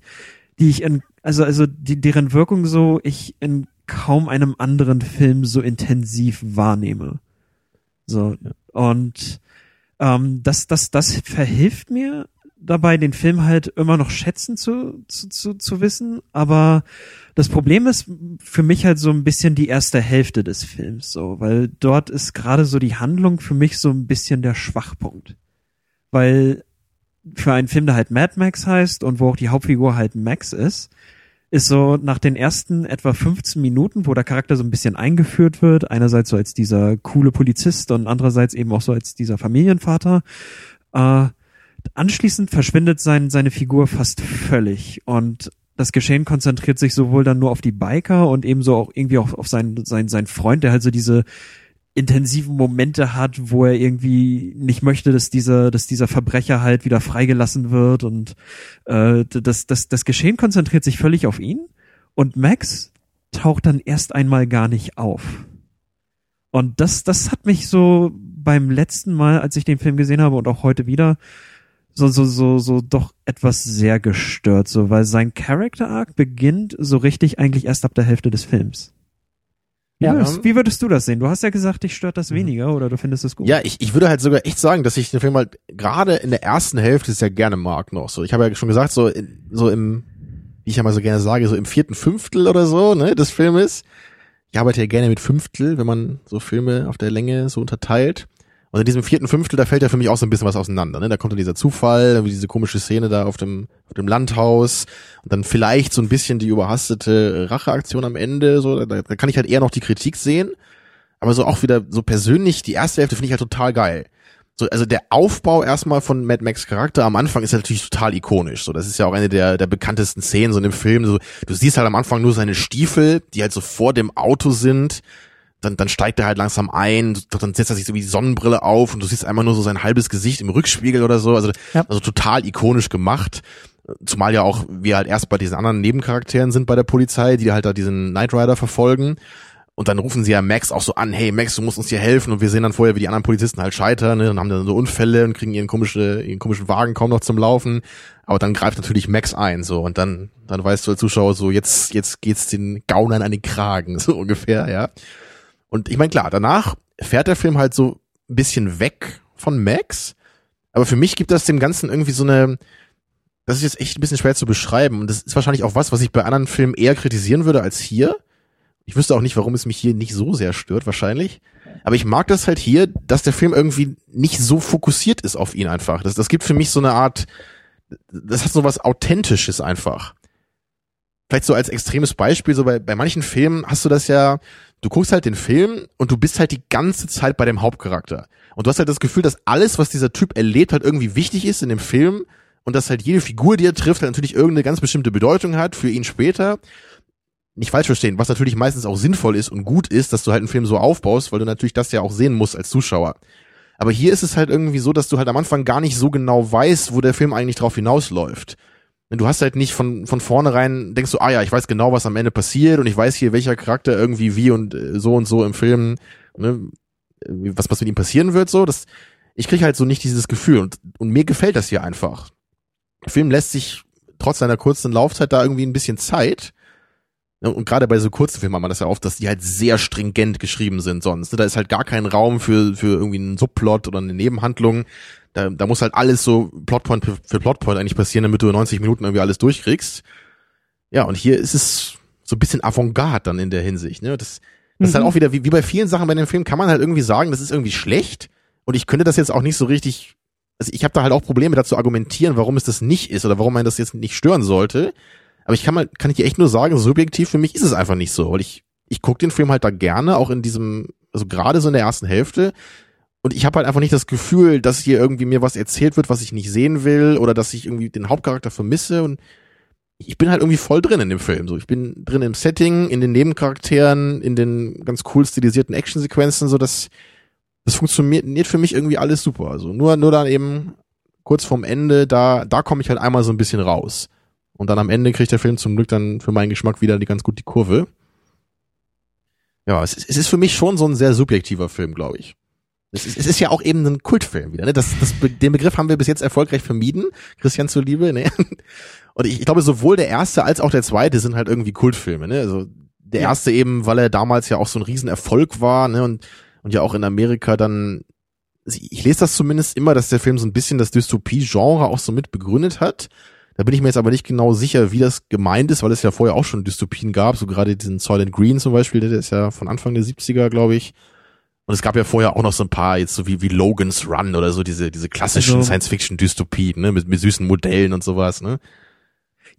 die ich in, also, also die, deren Wirkung so ich in kaum einem anderen Film so intensiv wahrnehme. So, und ähm, das, das, das verhilft mir dabei, den Film halt immer noch schätzen zu, zu, zu, zu wissen, aber das Problem ist für mich halt so ein bisschen die erste Hälfte des Films, so, weil dort ist gerade so die Handlung für mich so ein bisschen der Schwachpunkt. Weil für einen Film, der halt Mad Max heißt und wo auch die Hauptfigur halt Max ist, ist so nach den ersten etwa 15 Minuten, wo der Charakter so ein bisschen eingeführt wird, einerseits so als dieser coole Polizist und andererseits eben auch so als dieser Familienvater, äh, Anschließend verschwindet sein, seine Figur fast völlig und das Geschehen konzentriert sich sowohl dann nur auf die Biker und ebenso auch irgendwie auch auf seinen, seinen, seinen Freund, der halt so diese intensiven Momente hat, wo er irgendwie nicht möchte, dass dieser, dass dieser Verbrecher halt wieder freigelassen wird und äh, das, das, das Geschehen konzentriert sich völlig auf ihn und Max taucht dann erst einmal gar nicht auf. Und das, das hat mich so beim letzten Mal, als ich den Film gesehen habe und auch heute wieder, so, so, so, so doch etwas sehr gestört, so, weil sein Character Arc beginnt so richtig eigentlich erst ab der Hälfte des Films. Wie, ja. würdest, wie würdest du das sehen? Du hast ja gesagt, dich stört das mhm. weniger oder du findest es gut. Ja, ich, ich würde halt sogar echt sagen, dass ich den Film halt gerade in der ersten Hälfte sehr gerne mag noch. So, ich habe ja schon gesagt, so, in, so im, wie ich ja mal so gerne sage, so im vierten Fünftel oder so, ne, des Filmes. Ich arbeite ja gerne mit Fünftel, wenn man so Filme auf der Länge so unterteilt. Und in diesem vierten Fünftel, da fällt ja für mich auch so ein bisschen was auseinander. Ne? Da kommt dann dieser Zufall, wie diese komische Szene da auf dem, auf dem Landhaus und dann vielleicht so ein bisschen die überhastete Racheaktion am Ende. So, da, da kann ich halt eher noch die Kritik sehen. Aber so auch wieder so persönlich, die erste Hälfte finde ich halt total geil. So, also der Aufbau erstmal von Mad Max Charakter am Anfang ist natürlich total ikonisch. So, das ist ja auch eine der, der bekanntesten Szenen so in dem Film. So, du siehst halt am Anfang nur seine Stiefel, die halt so vor dem Auto sind dann, dann steigt er halt langsam ein, dann setzt er sich so wie die Sonnenbrille auf und du siehst einmal nur so sein halbes Gesicht im Rückspiegel oder so. Also, ja. also total ikonisch gemacht. Zumal ja auch wir halt erst bei diesen anderen Nebencharakteren sind bei der Polizei, die halt da diesen Knight Rider verfolgen. Und dann rufen sie ja Max auch so an, hey Max, du musst uns hier helfen. Und wir sehen dann vorher, wie die anderen Polizisten halt scheitern, ne? Dann haben dann so Unfälle und kriegen ihren, komische, ihren komischen Wagen kaum noch zum Laufen. Aber dann greift natürlich Max ein, so. Und dann, dann weißt du als Zuschauer so, jetzt, jetzt geht's den Gaunern an den Kragen, *laughs* so ungefähr, ja. Und ich meine, klar, danach fährt der Film halt so ein bisschen weg von Max. Aber für mich gibt das dem Ganzen irgendwie so eine, das ist jetzt echt ein bisschen schwer zu beschreiben. Und das ist wahrscheinlich auch was, was ich bei anderen Filmen eher kritisieren würde als hier ich wüsste auch nicht, warum es mich hier nicht so sehr stört, wahrscheinlich. Aber ich mag das halt hier, dass der Film irgendwie nicht so fokussiert ist auf ihn einfach. Das, das gibt für mich so eine Art, das hat so was Authentisches einfach. Vielleicht so als extremes Beispiel, so bei, bei manchen Filmen hast du das ja, du guckst halt den Film und du bist halt die ganze Zeit bei dem Hauptcharakter. Und du hast halt das Gefühl, dass alles, was dieser Typ erlebt, halt irgendwie wichtig ist in dem Film und dass halt jede Figur, die er trifft, halt natürlich irgendeine ganz bestimmte Bedeutung hat für ihn später nicht falsch verstehen, was natürlich meistens auch sinnvoll ist und gut ist, dass du halt einen Film so aufbaust, weil du natürlich das ja auch sehen musst als Zuschauer. Aber hier ist es halt irgendwie so, dass du halt am Anfang gar nicht so genau weißt, wo der Film eigentlich drauf hinausläuft. Du hast halt nicht von, von vornherein, denkst du, ah ja, ich weiß genau, was am Ende passiert und ich weiß hier, welcher Charakter irgendwie wie und äh, so und so im Film, ne, was, was mit ihm passieren wird, so, das, ich krieg halt so nicht dieses Gefühl und, und mir gefällt das hier einfach. Der Film lässt sich trotz seiner kurzen Laufzeit da irgendwie ein bisschen Zeit Ne, und gerade bei so kurzen Filmen hat man das ja oft, dass die halt sehr stringent geschrieben sind sonst. Ne? Da ist halt gar kein Raum für, für irgendwie einen Subplot oder eine Nebenhandlung. Da, da muss halt alles so Plotpoint für Plotpoint eigentlich passieren, damit du in 90 Minuten irgendwie alles durchkriegst. Ja, und hier ist es so ein bisschen Avantgarde dann in der Hinsicht. Ne? Das, das ist halt mhm. auch wieder, wie, wie bei vielen Sachen bei dem Film, kann man halt irgendwie sagen, das ist irgendwie schlecht. Und ich könnte das jetzt auch nicht so richtig, also ich habe da halt auch Probleme dazu argumentieren, warum es das nicht ist oder warum man das jetzt nicht stören sollte. Aber ich kann mal, kann ich dir echt nur sagen, subjektiv für mich ist es einfach nicht so, weil ich, ich gucke den Film halt da gerne, auch in diesem, also gerade so in der ersten Hälfte. Und ich habe halt einfach nicht das Gefühl, dass hier irgendwie mir was erzählt wird, was ich nicht sehen will, oder dass ich irgendwie den Hauptcharakter vermisse. Und ich bin halt irgendwie voll drin in dem Film. So, ich bin drin im Setting, in den Nebencharakteren, in den ganz cool stilisierten Actionsequenzen, so dass das funktioniert für mich irgendwie alles super. Also nur, nur dann eben kurz vorm Ende, da, da komme ich halt einmal so ein bisschen raus. Und dann am Ende kriegt der Film zum Glück dann für meinen Geschmack wieder die ganz gut die Kurve. Ja, es ist, es ist für mich schon so ein sehr subjektiver Film, glaube ich. Es ist, es ist ja auch eben ein Kultfilm wieder. Ne? Das, das, den Begriff haben wir bis jetzt erfolgreich vermieden, Christian zuliebe. Ne? *laughs* Und ich, ich glaube, sowohl der erste als auch der zweite sind halt irgendwie Kultfilme. Ne? Also der ja. erste eben, weil er damals ja auch so ein Riesenerfolg war ne? und, und ja auch in Amerika dann, ich lese das zumindest immer, dass der Film so ein bisschen das Dystopie-Genre auch so mit begründet hat. Da bin ich mir jetzt aber nicht genau sicher, wie das gemeint ist, weil es ja vorher auch schon Dystopien gab, so gerade diesen Soylent Green zum Beispiel, der ist ja von Anfang der 70er, glaube ich. Und es gab ja vorher auch noch so ein paar, jetzt so wie, wie Logan's Run oder so, diese, diese klassischen also, Science-Fiction-Dystopien, ne, mit, mit süßen Modellen und sowas, ne.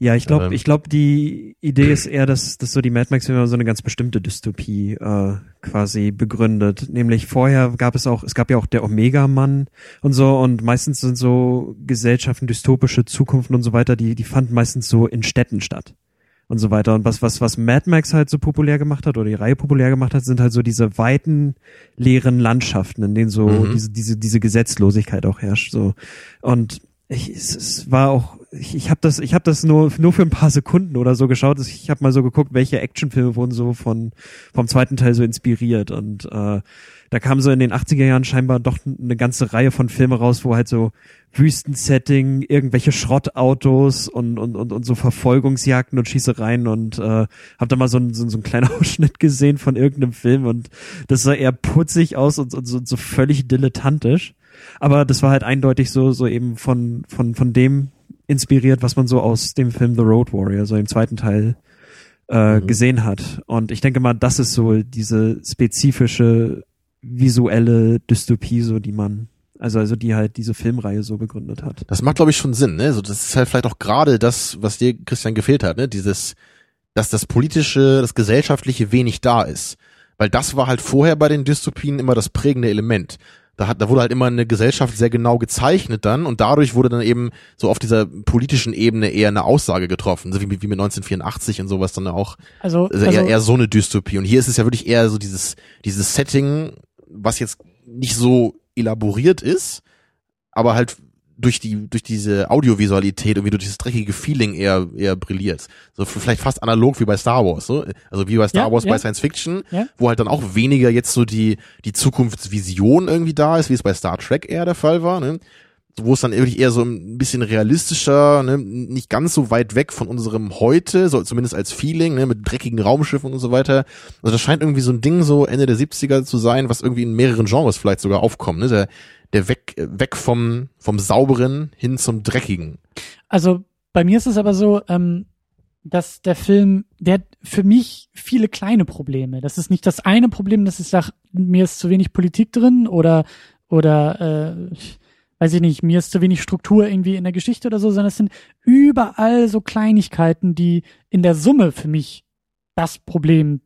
Ja, ich glaube, ähm, ich glaube, die Idee ist eher, dass, dass so die Mad Max Filme so eine ganz bestimmte Dystopie äh, quasi begründet. Nämlich vorher gab es auch, es gab ja auch der Omega-Mann und so und meistens sind so Gesellschaften, dystopische Zukunften und so weiter, die, die fanden meistens so in Städten statt und so weiter. Und was, was, was Mad Max halt so populär gemacht hat oder die Reihe populär gemacht hat, sind halt so diese weiten, leeren Landschaften, in denen so mhm. diese, diese, diese Gesetzlosigkeit auch herrscht. So. Und ich, es, es war auch ich, ich habe das ich habe das nur nur für ein paar Sekunden oder so geschaut. Ich habe mal so geguckt welche Actionfilme wurden so von vom zweiten Teil so inspiriert. Und äh, da kam so in den 80er Jahren scheinbar doch eine ganze Reihe von Filme raus wo halt so Wüstensetting irgendwelche Schrottautos und und und, und so Verfolgungsjagden und Schießereien. Und äh, habe da mal so ein, so, so ein kleiner *laughs* Ausschnitt gesehen von irgendeinem Film. Und das sah eher putzig aus und, und so, so völlig dilettantisch aber das war halt eindeutig so, so eben von, von, von dem inspiriert, was man so aus dem Film The Road Warrior, so im zweiten Teil, äh, mhm. gesehen hat. Und ich denke mal, das ist so diese spezifische visuelle Dystopie, so die man also, also die halt diese Filmreihe so begründet hat. Das macht, glaube ich, schon Sinn, ne? So, das ist halt vielleicht auch gerade das, was dir, Christian, gefehlt hat, ne? Dieses, dass das politische, das gesellschaftliche wenig da ist. Weil das war halt vorher bei den Dystopien immer das prägende Element da hat, da wurde halt immer eine Gesellschaft sehr genau gezeichnet dann und dadurch wurde dann eben so auf dieser politischen Ebene eher eine Aussage getroffen, so wie, wie mit 1984 und sowas dann auch. Also, also eher, eher so eine Dystopie. Und hier ist es ja wirklich eher so dieses, dieses Setting, was jetzt nicht so elaboriert ist, aber halt durch die durch diese Audiovisualität und wie durch dieses dreckige Feeling eher eher brilliert. So vielleicht fast analog wie bei Star Wars, so also wie bei Star Ja, Wars ja. bei Science Fiction, Ja. wo halt dann auch weniger jetzt so die die Zukunftsvision irgendwie da ist, wie es bei Star Trek eher der Fall war, ne? Wo es dann wirklich eher so ein bisschen realistischer, ne, nicht ganz so weit weg von unserem Heute, so zumindest als Feeling, ne, mit dreckigen Raumschiffen und so weiter. Also das scheint irgendwie so ein Ding so Ende der 70er zu sein, was irgendwie in mehreren Genres vielleicht sogar aufkommt, ne, der, der weg, weg vom, vom sauberen hin zum dreckigen. Also bei mir ist es aber so, ähm, dass der Film, der hat für mich viele kleine Probleme. Das ist nicht das eine Problem, dass ich sage, mir ist zu wenig Politik drin oder oder äh, weiß ich nicht, mir ist zu wenig Struktur irgendwie in der Geschichte oder so, sondern es sind überall so Kleinigkeiten, die in der Summe für mich das Problem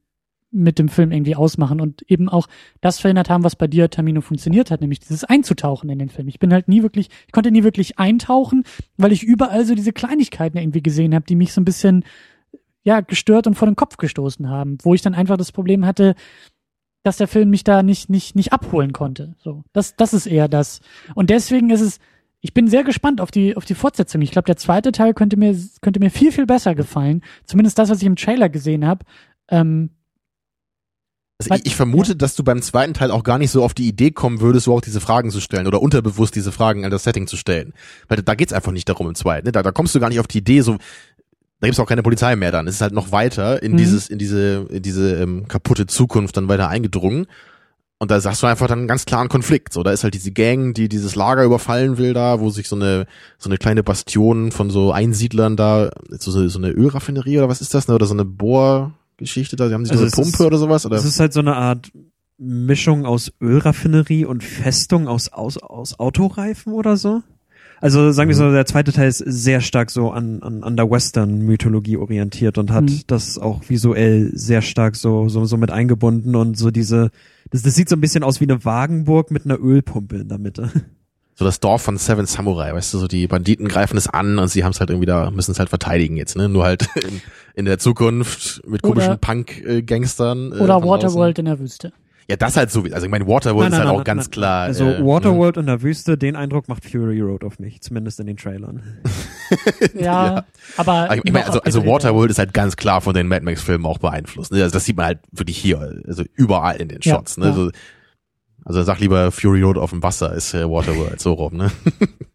mit dem Film irgendwie ausmachen und eben auch das verhindert haben, was bei dir, Tamino, funktioniert hat, nämlich dieses Einzutauchen in den Film. Ich bin halt nie wirklich, ich konnte nie wirklich eintauchen, weil ich überall so diese Kleinigkeiten irgendwie gesehen habe, die mich so ein bisschen ja gestört und vor den Kopf gestoßen haben, wo ich dann einfach das Problem hatte, dass der Film mich da nicht nicht nicht abholen konnte. So, das das ist eher das. Und deswegen ist es ich bin sehr gespannt auf die auf die Fortsetzung. Ich glaube, der zweite Teil könnte mir könnte mir viel viel besser gefallen. Zumindest das, was ich im Trailer gesehen habe. Ähm, Also ich, ich vermute, dass du beim zweiten Teil auch gar nicht so auf die Idee kommen würdest, so auch diese Fragen zu stellen oder unterbewusst diese Fragen an das Setting zu stellen. Weil da geht's einfach nicht darum im zweiten. Ne? Da, da kommst du gar nicht auf die Idee, so da gibt's auch keine Polizei mehr dann. Es ist halt noch weiter in Mhm. dieses, in diese, in diese ähm, kaputte Zukunft dann weiter eingedrungen. Und da sagst du einfach dann einen ganz klaren Konflikt. So, da ist halt diese Gang, die dieses Lager überfallen will da, wo sich so eine, so eine kleine Bastion von so Einsiedlern da, so, so so eine Ölraffinerie oder was ist das, ne? Oder so eine Bohrgeschichte da, sie haben sich Also so eine Pumpe ist- oder sowas, oder? Es ist halt so eine Art Mischung aus Ölraffinerie und Festung aus, aus, aus Autoreifen oder so. Also sagen wir so, der zweite Teil ist sehr stark so an, an, an der Western-Mythologie orientiert und hat Mhm. das auch visuell sehr stark so, so, so mit eingebunden und so diese, das, das sieht so ein bisschen aus wie eine Wagenburg mit einer Ölpumpe in der Mitte. *laughs* so das Dorf von Seven Samurai, weißt du, so die Banditen greifen es an und sie haben es halt irgendwie da, müssen es halt verteidigen jetzt, ne? Nur halt *laughs* in, in der Zukunft mit komischen Oder- Punk-Gangstern. Äh, oder von Waterworld in der Wüste. Ja, das halt so, also ich meine, Waterworld Nein, ist nein, halt nein, auch ganz nein, klar. Also äh, Waterworld in der Wüste, den Eindruck macht Fury Road auf mich, zumindest in den Trailern. *laughs* Ja, Ja. aber Ich meine, also, also. Waterworld ist halt ganz klar von den Mad Max-Filmen auch beeinflusst. Ne? Also das sieht man halt wirklich hier, also überall in den Ja, Shots. ne? ja. Also, also sag lieber Fury Road auf dem Wasser ist äh, Waterworld so rum. Ne?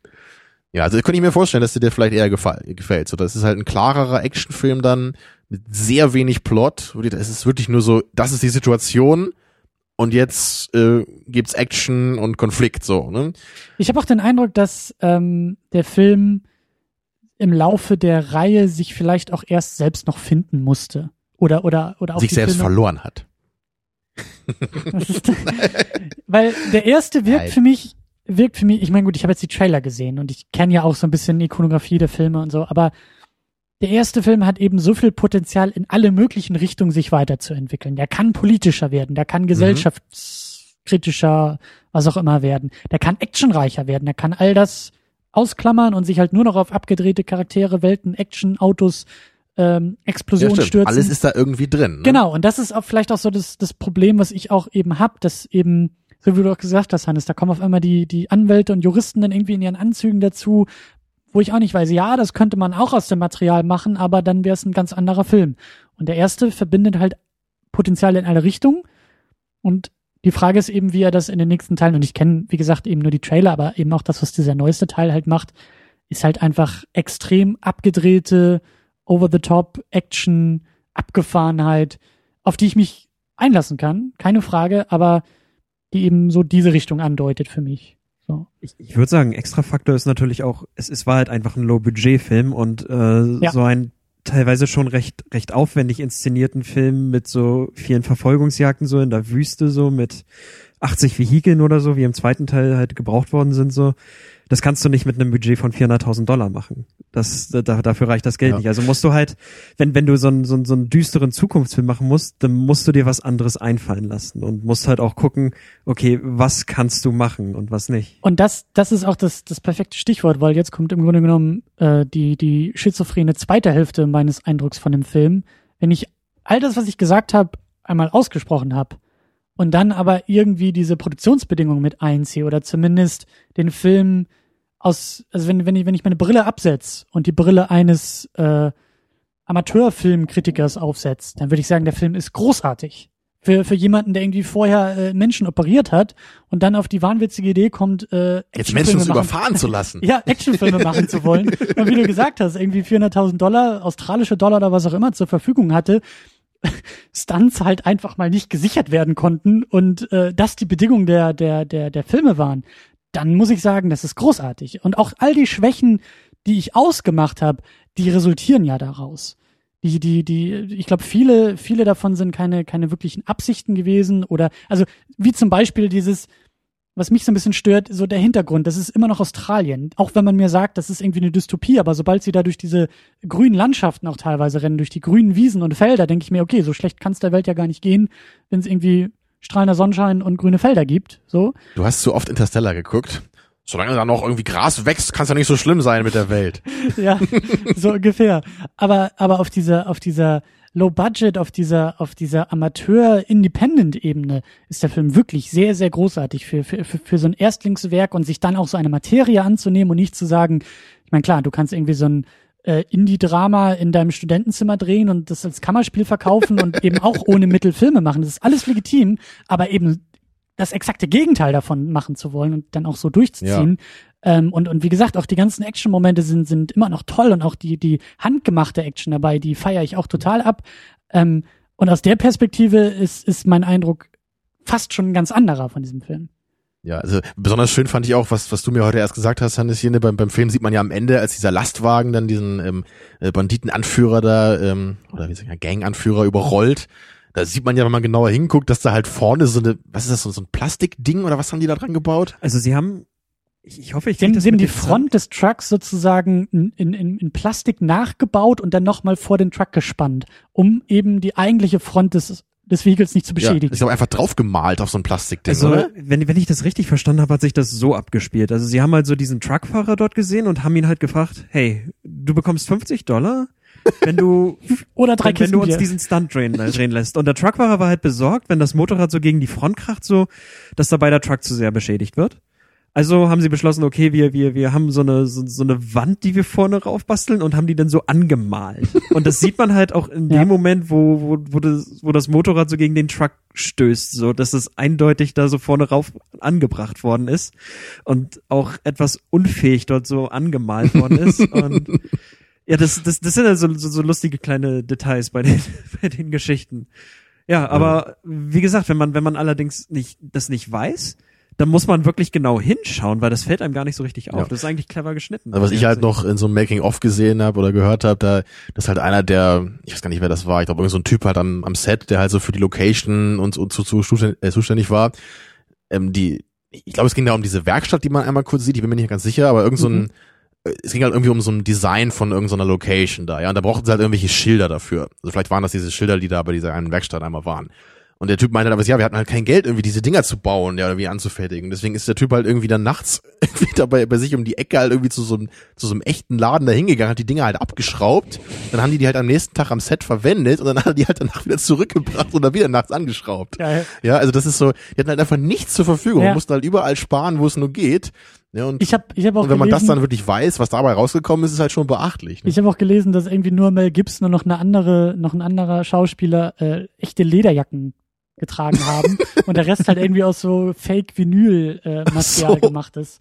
*laughs* ja, also könnte ich mir vorstellen, dass dir der vielleicht eher gefall, gefällt. So, das ist halt ein klarerer Actionfilm dann mit sehr wenig Plot. wo die- Es ist wirklich nur so, das ist die Situation und jetzt äh, gibt's Action und Konflikt so. Ne? Ich habe auch den Eindruck, dass ähm, der Film im Laufe der Reihe sich vielleicht auch erst selbst noch finden musste. Oder, oder, oder auch Sich selbst Filme, verloren hat. Weil der erste wirkt Nein. für mich, wirkt für mich, ich meine gut, ich habe jetzt die Trailer gesehen und ich kenne ja auch so ein bisschen die Ikonografie der Filme und so, aber der erste Film hat eben so viel Potenzial in alle möglichen Richtungen sich weiterzuentwickeln. Der kann politischer werden, der kann gesellschaftskritischer, was auch immer werden. Der kann actionreicher werden, der kann all das ausklammern und sich halt nur noch auf abgedrehte Charaktere, Welten, Action, Autos, ähm, Ja, Explosionen stimmt. stürzen. Alles ist da irgendwie drin. Ne? Genau, und das ist auch vielleicht auch so das, das Problem, was ich auch eben hab, dass eben, so wie du auch gesagt hast, Hannes, da kommen auf einmal die, die Anwälte und Juristen dann irgendwie in ihren Anzügen dazu, wo ich auch nicht weiß, ja, das könnte man auch aus dem Material machen, aber dann wäre es ein ganz anderer Film. Und der erste verbindet halt Potenzial in alle Richtungen. Und die Frage ist eben, wie er das in den nächsten Teilen, und ich kenne, wie gesagt, eben nur die Trailer, aber eben auch das, was dieser neueste Teil halt macht, ist halt einfach extrem abgedrehte, over-the-top Action, Abgefahrenheit, auf die ich mich einlassen kann, keine Frage, aber die eben so diese Richtung andeutet für mich. So. Ich, ich würde sagen, extra Faktor ist natürlich auch, es, es war halt einfach ein Low-Budget-Film und äh, Ja. so ein teilweise schon recht recht aufwendig inszenierten Film mit so vielen Verfolgungsjagden so in der Wüste so mit 80 Vehikeln oder so, wie im zweiten Teil halt gebraucht worden sind so. Das kannst du nicht mit einem Budget von 400.000 Dollar machen. Das, da, dafür reicht das Geld Ja. nicht. Also musst du halt, wenn, wenn du so einen, so, einen, so einen düsteren Zukunftsfilm machen musst, dann musst du dir was anderes einfallen lassen und musst halt auch gucken, okay, was kannst du machen und was nicht. Und das, das ist auch das, das perfekte Stichwort, weil jetzt kommt im Grunde genommen äh, die, die schizophrene zweite Hälfte meines Eindrucks von dem Film. Wenn ich all das, was ich gesagt habe, einmal ausgesprochen habe und dann aber irgendwie diese Produktionsbedingungen mit einziehe oder zumindest den Film aus, also wenn, wenn ich, wenn ich meine Brille absetz und die Brille eines äh, Amateurfilmkritikers aufsetzt, dann würde ich sagen, der Film ist großartig. Für, für jemanden, der irgendwie vorher äh, Menschen operiert hat und dann auf die wahnwitzige Idee kommt, äh, Jetzt Menschen zu überfahren zu lassen. *laughs* ja, Actionfilme machen zu wollen. Und wie du gesagt hast, irgendwie 400.000 Dollar, australische Dollar oder was auch immer zur Verfügung hatte, *laughs* Stunts halt einfach mal nicht gesichert werden konnten und äh, das die Bedingungen der, der, der, der Filme waren, dann muss ich sagen, das ist großartig. Und auch all die Schwächen, die ich ausgemacht habe, die resultieren ja daraus. Die, die, die, ich glaube, viele, viele davon sind keine, keine wirklichen Absichten gewesen oder, also, wie zum Beispiel dieses, was mich so ein bisschen stört, so der Hintergrund, das ist immer noch Australien. Auch wenn man mir sagt, das ist irgendwie eine Dystopie, aber sobald sie da durch diese grünen Landschaften auch teilweise rennen, durch die grünen Wiesen und Felder, denke ich mir, okay, so schlecht kann es der Welt ja gar nicht gehen, wenn es irgendwie strahlender Sonnenschein und grüne Felder gibt. So. Du hast zu oft Interstellar geguckt. Solange da noch irgendwie Gras wächst, kann es ja nicht so schlimm sein mit der Welt. *laughs* ja, so ungefähr. Aber, aber auf dieser, auf dieser Low Budget, auf dieser, auf dieser Amateur-Independent-Ebene ist der Film wirklich sehr, sehr großartig für, für, für, für so ein Erstlingswerk und sich dann auch so eine Materie anzunehmen und nicht zu sagen, ich meine, klar, du kannst irgendwie so ein äh, Indie-Drama in deinem Studentenzimmer drehen und das als Kammerspiel verkaufen und eben auch ohne Mittel Filme machen. Das ist alles legitim, aber eben das exakte Gegenteil davon machen zu wollen und dann auch so durchzuziehen. Ähm, und, und wie gesagt, auch die ganzen Action-Momente sind, sind immer noch toll und auch die, die handgemachte Action dabei, die feiere ich auch total ab. Ähm, und aus der Perspektive ist, ist mein Eindruck fast schon ein ganz anderer von diesem Film. Ja, also besonders schön fand ich auch, was, was du mir heute erst gesagt hast, Hannes, hier ne, beim, beim Film sieht man ja am Ende, als dieser Lastwagen dann diesen ähm, äh, Banditenanführer da, ähm, oder wie sagt man, Ganganführer überrollt. Da sieht man ja, wenn man genauer hinguckt, dass da halt vorne so eine, was ist das, so, so ein Plastikding oder was haben die da dran gebaut? Also sie haben, ich, ich hoffe, ich Sie haben, krieg das sie haben die Front des Trucks sozusagen in, in, in in Plastik nachgebaut und dann nochmal vor den Truck gespannt, um eben die eigentliche Front des, des Vehicles nicht zu Ja, beschädigen. ist aber einfach draufgemalt auf so ein Plastikding, Also, oder? wenn, wenn ich das richtig verstanden habe, hat sich das so abgespielt. Also, sie haben halt so diesen Truckfahrer dort gesehen und haben ihn halt gefragt, hey, du bekommst 50 Dollar, wenn du, *laughs* Oder drei wenn, wenn du uns diesen Stunt drehen, *laughs* drehen lässt. Und der Truckfahrer war halt besorgt, wenn das Motorrad so gegen die Front kracht, so, dass dabei der Truck zu sehr beschädigt wird. Also haben sie beschlossen, okay, wir, wir, wir haben so eine, so, so eine Wand, die wir vorne raufbasteln und haben die dann so angemalt. *laughs* Und das sieht man halt auch in Ja. dem Moment, wo, wo, wo, das, wo das Motorrad so gegen den Truck stößt, so, dass es eindeutig da so vorne rauf angebracht worden ist und auch etwas unfähig dort so angemalt worden ist. *laughs* Und ja, das, das, das sind ja so, so, so lustige kleine Details bei den, *laughs* bei den Geschichten. Ja, aber wie gesagt, wenn man, wenn man allerdings nicht, das nicht weiß, dann muss man wirklich genau hinschauen, weil das fällt einem gar nicht so richtig auf. Ja. Das ist eigentlich clever geschnitten. Also was ich halt noch in so einem Making-of gesehen habe oder gehört habe, da das ist halt einer der, ich weiß gar nicht, wer das war, ich glaube, irgend so ein Typ halt am, am Set, der halt so für die Location und, und zu, zu zuständig, äh, zuständig war. Ähm, die, ich glaube, es ging da um diese Werkstatt, die man einmal kurz sieht, ich bin mir nicht ganz sicher, aber irgend so ein, äh, es ging halt irgendwie um so ein Design von irgendeiner Location da, ja, und da brauchten sie halt irgendwelche Schilder dafür. Also vielleicht waren das diese Schilder, die da bei dieser einen Werkstatt einmal waren. Und der Typ meinte dann, aber ja, wir hatten halt kein Geld, irgendwie diese Dinger zu bauen, ja, oder wie anzufertigen. Deswegen ist der Typ halt irgendwie dann nachts *laughs* irgendwie dabei bei sich um die Ecke halt irgendwie zu so einem, zu so einem echten Laden da hingegangen, hat die Dinger halt abgeschraubt. Dann haben die die halt am nächsten Tag am Set verwendet und dann hat er die halt danach wieder zurückgebracht und dann wieder nachts angeschraubt. Geil. Ja, also das ist so, die hatten halt einfach nichts zur Verfügung, Ja. mussten halt überall sparen, wo es nur geht. Ja, und, Ich habe ich hab auch und wenn man gelesen, das dann wirklich weiß, was dabei rausgekommen ist, ist halt schon beachtlich. Ne? ich habe auch gelesen, dass irgendwie nur Mel Gibson und noch eine andere, noch ein anderer Schauspieler äh, echte Lederjacken getragen haben und der Rest halt irgendwie aus so Fake-Vinyl-Material äh, Material so. gemacht ist.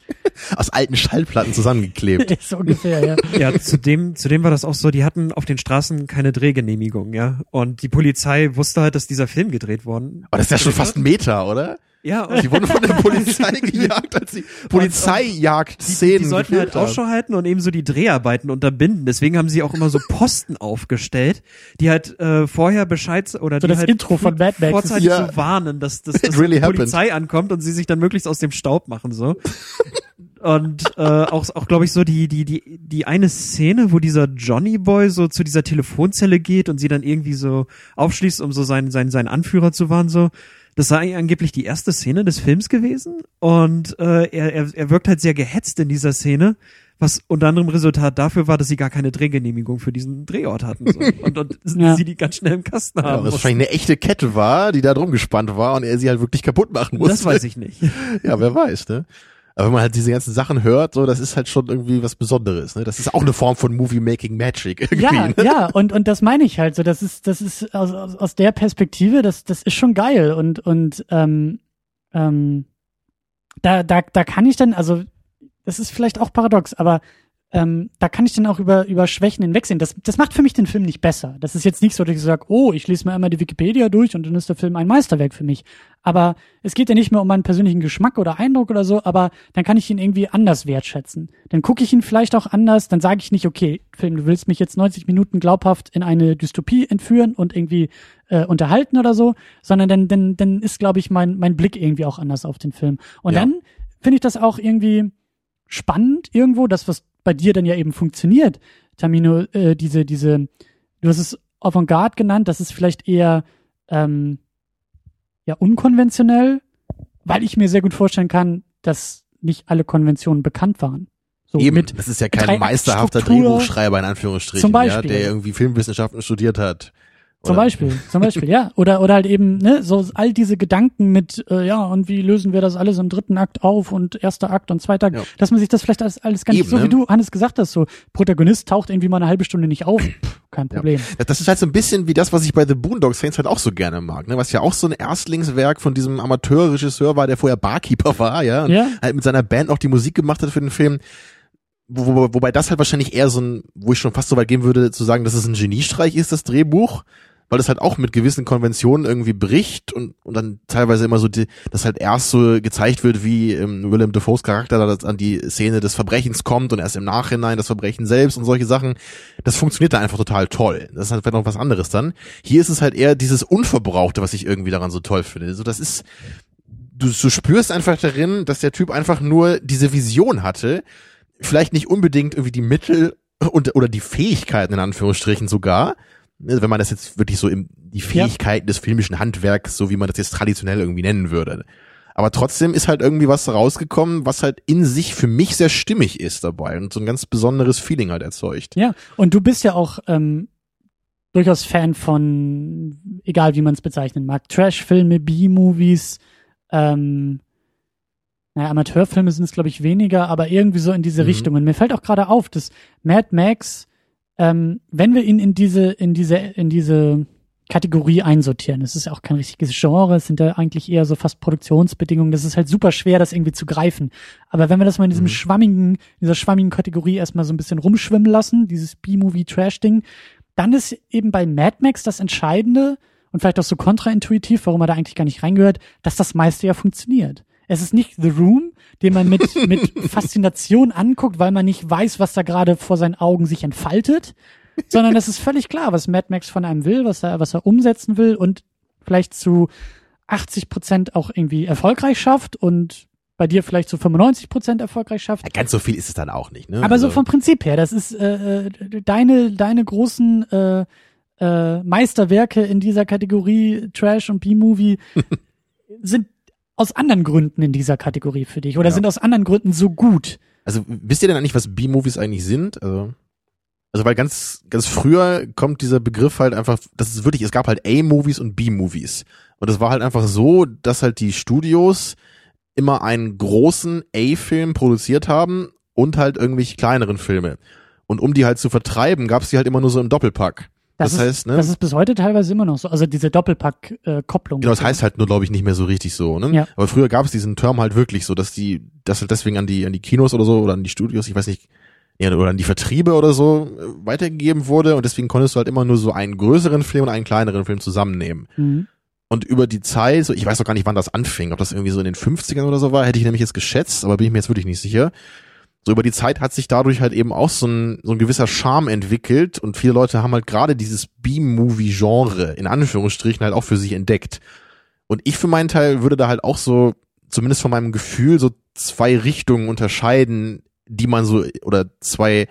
Aus alten Schallplatten zusammengeklebt. *laughs* so ungefähr, ja. Ja, zudem, zudem war das auch so, die hatten auf den Straßen keine Drehgenehmigung, ja. Und die Polizei wusste halt, dass dieser Film gedreht worden. Aber das ist ja schon fast ein Meter, oder? Ja, *laughs* und Die wurden von der *laughs* Polizei gejagt, als sie Polizeijagd-Szenen die sollten halt. Ausschau halten und ebenso die Dreharbeiten unterbinden. Deswegen haben sie auch immer so Posten *laughs* aufgestellt, die halt äh, vorher Bescheid oder So die das halt Intro von Mad Max. vorzeitig Ja. so warnen, dass, dass, dass really die happened. Polizei ankommt und sie sich dann möglichst aus dem Staub machen so. Und äh, auch, auch glaube ich, so die, die, die, die eine Szene, wo dieser Johnny Boy so zu dieser Telefonzelle geht und sie dann irgendwie so aufschließt, um so seinen, seinen, seinen Anführer zu warnen, so. Das sei angeblich die erste Szene des Films gewesen. Und äh, er, er, er wirkt halt sehr gehetzt in dieser Szene, was unter anderem Resultat dafür war, dass sie gar keine Drehgenehmigung für diesen Drehort hatten. So. *laughs* Und, und Ja. sie die ganz schnell im Kasten Ja, haben. und das mussten. wahrscheinlich eine echte Kette war, die da drum gespannt war und er sie halt wirklich kaputt machen musste. das weiß ich nicht. *laughs* Ja, wer weiß, ne? Aber wenn man halt diese ganzen Sachen hört, so, das ist halt schon irgendwie was Besonderes. Ne? Das ist auch eine Form von Movie-Making Magic. *laughs* Irgendwie, Ja, ne? ja, und, und das meine ich halt so. Das ist, das ist aus, aus, aus der Perspektive, das, das ist schon geil. Und, und ähm, ähm, da, da, da kann ich dann, also das ist vielleicht auch paradox, aber ähm, da kann ich dann auch über, über Schwächen hinwegsehen. Das, das macht für mich den Film nicht besser. Das ist jetzt nicht so, dass ich sage, oh, ich lese mir einmal die Wikipedia durch und dann ist der Film ein Meisterwerk für mich. Aber es geht ja nicht mehr um meinen persönlichen Geschmack oder Eindruck oder so, aber dann kann ich ihn irgendwie anders wertschätzen. Dann gucke ich ihn vielleicht auch anders, dann sage ich nicht, okay, Film, du willst mich jetzt 90 Minuten glaubhaft in eine Dystopie entführen und irgendwie äh, unterhalten oder so, sondern dann, dann, dann ist, glaube ich, mein, mein Blick irgendwie auch anders auf den Film. Und Ja. dann finde ich das auch irgendwie spannend irgendwo, das, was bei dir dann ja eben funktioniert, Tamino, äh, diese, diese, du hast es Avantgarde genannt, das ist vielleicht eher ähm, ja unkonventionell, weil ich mir sehr gut vorstellen kann, dass nicht alle Konventionen bekannt waren. So Eben, mit das ist ja kein meisterhafter. Drehbuchschreiber in Anführungsstrichen, Zum Beispiel. Ja, der irgendwie Filmwissenschaften studiert hat. Zum Beispiel, zum Beispiel, ja. Oder, oder halt eben, ne, so all diese Gedanken mit, äh, ja, und wie lösen wir das alles im dritten Akt auf und erster Akt und zweiter Akt, Ja. dass man sich das vielleicht alles, alles Eben, so ne? wie du, Hannes, gesagt hast, so, Protagonist taucht irgendwie mal eine halbe Stunde nicht auf, Pff, kein Problem. Ja, Das ist halt so ein bisschen wie das, was ich bei The Boondock Saints halt auch so gerne mag, ne? Was ja auch so ein Erstlingswerk von diesem Amateurregisseur war, der vorher Barkeeper war, ja, und Ja. halt mit seiner Band auch die Musik gemacht hat für den Film. Wo, wo, wobei das halt wahrscheinlich eher so ein, wo ich schon fast so weit gehen würde, zu sagen, dass es ein Geniestreich ist, das Drehbuch, weil das halt auch mit gewissen Konventionen irgendwie bricht und, und dann teilweise immer so, die, dass halt erst so gezeigt wird, wie ähm, Willem Dafoes Charakter da an die Szene des Verbrechens kommt und erst im Nachhinein das Verbrechen selbst und solche Sachen. Das funktioniert da einfach total toll. Das ist halt noch was anderes dann. Hier ist es halt eher dieses Unverbrauchte, was ich irgendwie daran so toll finde. So, das ist, du, du spürst einfach darin, dass der Typ einfach nur diese Vision hatte, vielleicht nicht unbedingt irgendwie die Mittel und oder die Fähigkeiten in Anführungsstrichen sogar, wenn man das jetzt wirklich so im die Fähigkeiten des filmischen Handwerks, so wie man das jetzt traditionell irgendwie nennen würde. Aber trotzdem ist halt irgendwie was rausgekommen, was halt in sich für mich sehr stimmig ist dabei und so ein ganz besonderes Feeling halt erzeugt. Ja, und du bist ja auch ähm, durchaus Fan von, egal wie man es bezeichnen mag, Trash-Filme, B-Movies, ähm, naja, Amateurfilme sind es, glaube ich, weniger, aber irgendwie so in diese Mhm. Richtung. Und mir fällt auch gerade auf, dass Mad Max, ähm, wenn wir ihn in diese, in diese, in diese Kategorie einsortieren, es ist ja auch kein richtiges Genre, es sind ja eigentlich eher so fast Produktionsbedingungen, das ist halt super schwer, das irgendwie zu greifen. Aber wenn wir das mal in diesem Mhm. schwammigen, in dieser schwammigen Kategorie erstmal so ein bisschen rumschwimmen lassen, dieses B-Movie-Trash-Ding, dann ist eben bei Mad Max das Entscheidende und vielleicht auch so kontraintuitiv, warum er da eigentlich gar nicht reingehört, dass das meiste ja funktioniert. Es ist nicht The Room, den man mit, *laughs* mit Faszination anguckt, weil man nicht weiß, was da gerade vor seinen Augen sich entfaltet, sondern es ist völlig klar, was Mad Max von einem will, was er, was er umsetzen will und vielleicht zu 80 Prozent auch irgendwie erfolgreich schafft und bei dir vielleicht zu 95 Prozent erfolgreich schafft. Ja, ganz so viel ist es dann auch nicht, ne? Aber so Also- vom Prinzip her, das ist äh, äh, deine deine großen äh, äh, Meisterwerke in dieser Kategorie Trash und B-Movie *laughs* sind aus anderen Gründen in dieser Kategorie für dich oder Ja. sind aus anderen Gründen so gut. Also wisst ihr denn eigentlich, was B-Movies eigentlich sind? Also, also weil ganz, ganz früher kommt dieser Begriff halt einfach, das ist wirklich, es gab halt A-Movies und B-Movies. Und es war halt einfach so, dass halt die Studios immer einen großen A-Film produziert haben und halt irgendwelche kleineren Filme. Und um die halt zu vertreiben, gab es die halt immer nur so im Doppelpack. Das, ist, heißt, ne? das ist bis heute teilweise immer noch so. Also diese Doppelpack-Kopplung. Genau, das heißt halt nur, glaube ich, nicht mehr so richtig so. Ne? Ja. Aber früher gab es diesen Term halt wirklich so, dass die, das halt deswegen an die, an die Kinos oder so oder an die Studios, ich weiß nicht, ja, oder an die Vertriebe oder so äh, weitergegeben wurde und deswegen konntest du halt immer nur so einen größeren Film und einen kleineren Film zusammennehmen. Mhm. Und über die Zeit, so ich weiß auch gar nicht, wann das anfing, ob das irgendwie so in den 50ern oder so war, hätte ich nämlich jetzt geschätzt, aber bin ich mir jetzt wirklich nicht sicher. So über die Zeit hat sich dadurch halt eben auch so ein, so ein gewisser Charme entwickelt und viele Leute haben halt gerade dieses B-Movie-Genre in Anführungsstrichen halt auch für sich entdeckt. Und ich für meinen Teil würde da halt auch so, zumindest von meinem Gefühl, so zwei Richtungen unterscheiden, die man so, oder zwei,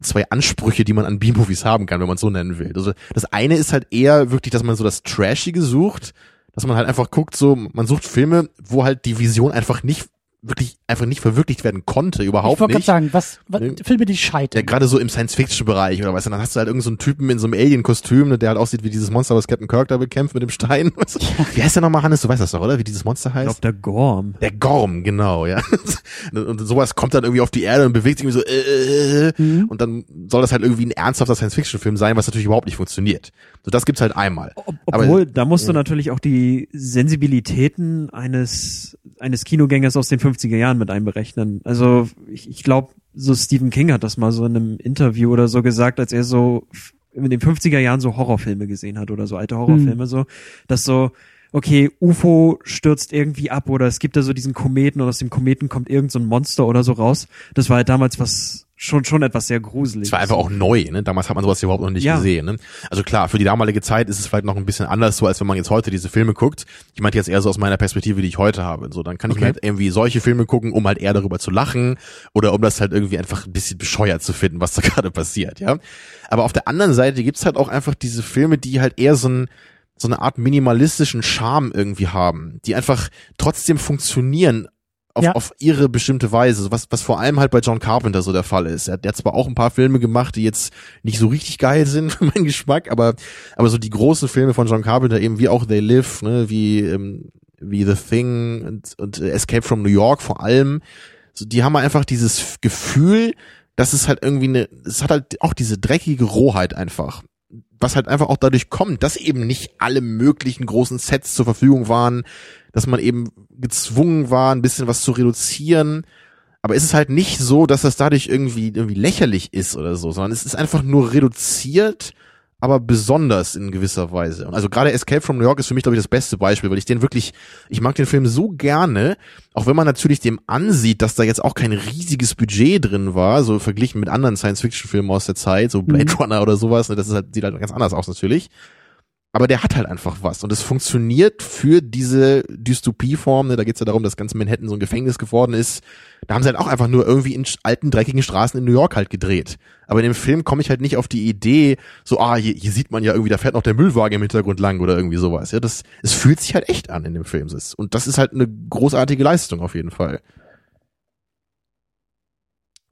zwei Ansprüche, die man an B-Movies haben kann, wenn man es so nennen will. Also das eine ist halt eher wirklich, dass man so das Trashige sucht, dass man halt einfach guckt, so, man sucht Filme, wo halt die Vision einfach nicht wirklich einfach nicht verwirklicht werden konnte, Ich überhaupt wollte gerade nicht. sagen, was, was Nee. Filme, die Ja, scheitern. gerade so im Science-Fiction-Bereich oder was. Dann hast du halt irgendeinen so einen Typen in so einem Alien-Kostüm, ne, der halt aussieht wie dieses Monster, was Captain Kirk da bekämpft mit dem Stein. *laughs* Wie heißt der nochmal, Hannes? Du weißt das doch, oder? Wie dieses Monster Ich heißt? glaube, der Gorm. Der Gorm, genau, ja. *laughs* Und sowas kommt dann irgendwie auf die Erde und bewegt sich irgendwie so, äh, äh, Mhm. und dann soll das halt irgendwie ein ernsthafter Science-Fiction-Film sein, was natürlich überhaupt nicht funktioniert. So, das gibt's halt einmal. Ob, Aber- obwohl, da musst du natürlich auch die Sensibilitäten eines, eines Kinogängers aus den 50er Jahren mit einberechnen. Also ich, ich glaube, so Stephen King hat das mal so in einem Interview oder so gesagt, als er so in den 50er Jahren so Horrorfilme gesehen hat oder so alte Horrorfilme, so, dass so, okay, UFO stürzt irgendwie ab oder es gibt da so diesen Kometen und aus dem Kometen kommt irgend so ein Monster oder so raus. Das war halt damals was, schon, schon etwas sehr gruseliges. Es war einfach auch neu, ne? Damals hat man sowas überhaupt noch nicht Ja. gesehen, ne? Also klar, für die damalige Zeit ist es vielleicht noch ein bisschen anders so, als wenn man jetzt heute diese Filme guckt. Ich meinte jetzt eher so aus meiner Perspektive, die ich heute habe. So, dann kann ich Okay. mir halt irgendwie solche Filme gucken, um halt eher darüber zu lachen oder um das halt irgendwie einfach ein bisschen bescheuert zu finden, was da *laughs* gerade passiert, ja? Aber auf der anderen Seite gibt's halt auch einfach diese Filme, die halt eher so ein so eine Art minimalistischen Charme irgendwie haben, die einfach trotzdem funktionieren auf, Ja. auf ihre bestimmte Weise, was, was vor allem halt bei John Carpenter so der Fall ist. Er, der hat zwar auch ein paar Filme gemacht, die jetzt nicht so richtig geil sind *laughs* für meinen Geschmack, aber, aber so die großen Filme von John Carpenter eben wie auch They Live, ne, wie, ähm, wie The Thing und, und Escape from New York vor allem, so, die haben einfach dieses Gefühl, dass es halt irgendwie eine, es hat halt auch diese dreckige Rohheit einfach was halt einfach auch dadurch kommt, dass eben nicht alle möglichen großen Sets zur Verfügung waren, dass man eben gezwungen war, ein bisschen was zu reduzieren. Aber es ist halt nicht so, dass das dadurch irgendwie, irgendwie lächerlich ist oder so, sondern es ist einfach nur reduziert, aber besonders in gewisser Weise. Also gerade Escape from New York ist für mich, glaube ich, das beste Beispiel, weil ich den wirklich, ich mag den Film so gerne, auch wenn man natürlich dem ansieht, dass da jetzt auch kein riesiges Budget drin war, so verglichen mit anderen Science-Fiction-Filmen aus der Zeit, so Blade Mhm. Runner oder sowas, ne, das ist halt, sieht halt ganz anders aus natürlich. Aber der hat halt einfach was und es funktioniert für diese Dystopieform, ne, da geht's ja darum, dass ganz Manhattan so ein Gefängnis geworden ist. Da haben sie halt auch einfach nur irgendwie in alten, dreckigen Straßen in New York halt gedreht. Aber in dem Film komme ich halt nicht auf die Idee, so, ah, hier, hier sieht man ja irgendwie, da fährt noch der Müllwagen im Hintergrund lang oder irgendwie sowas. Ja, das, es fühlt sich halt echt an in dem Film. Und das ist halt eine großartige Leistung auf jeden Fall.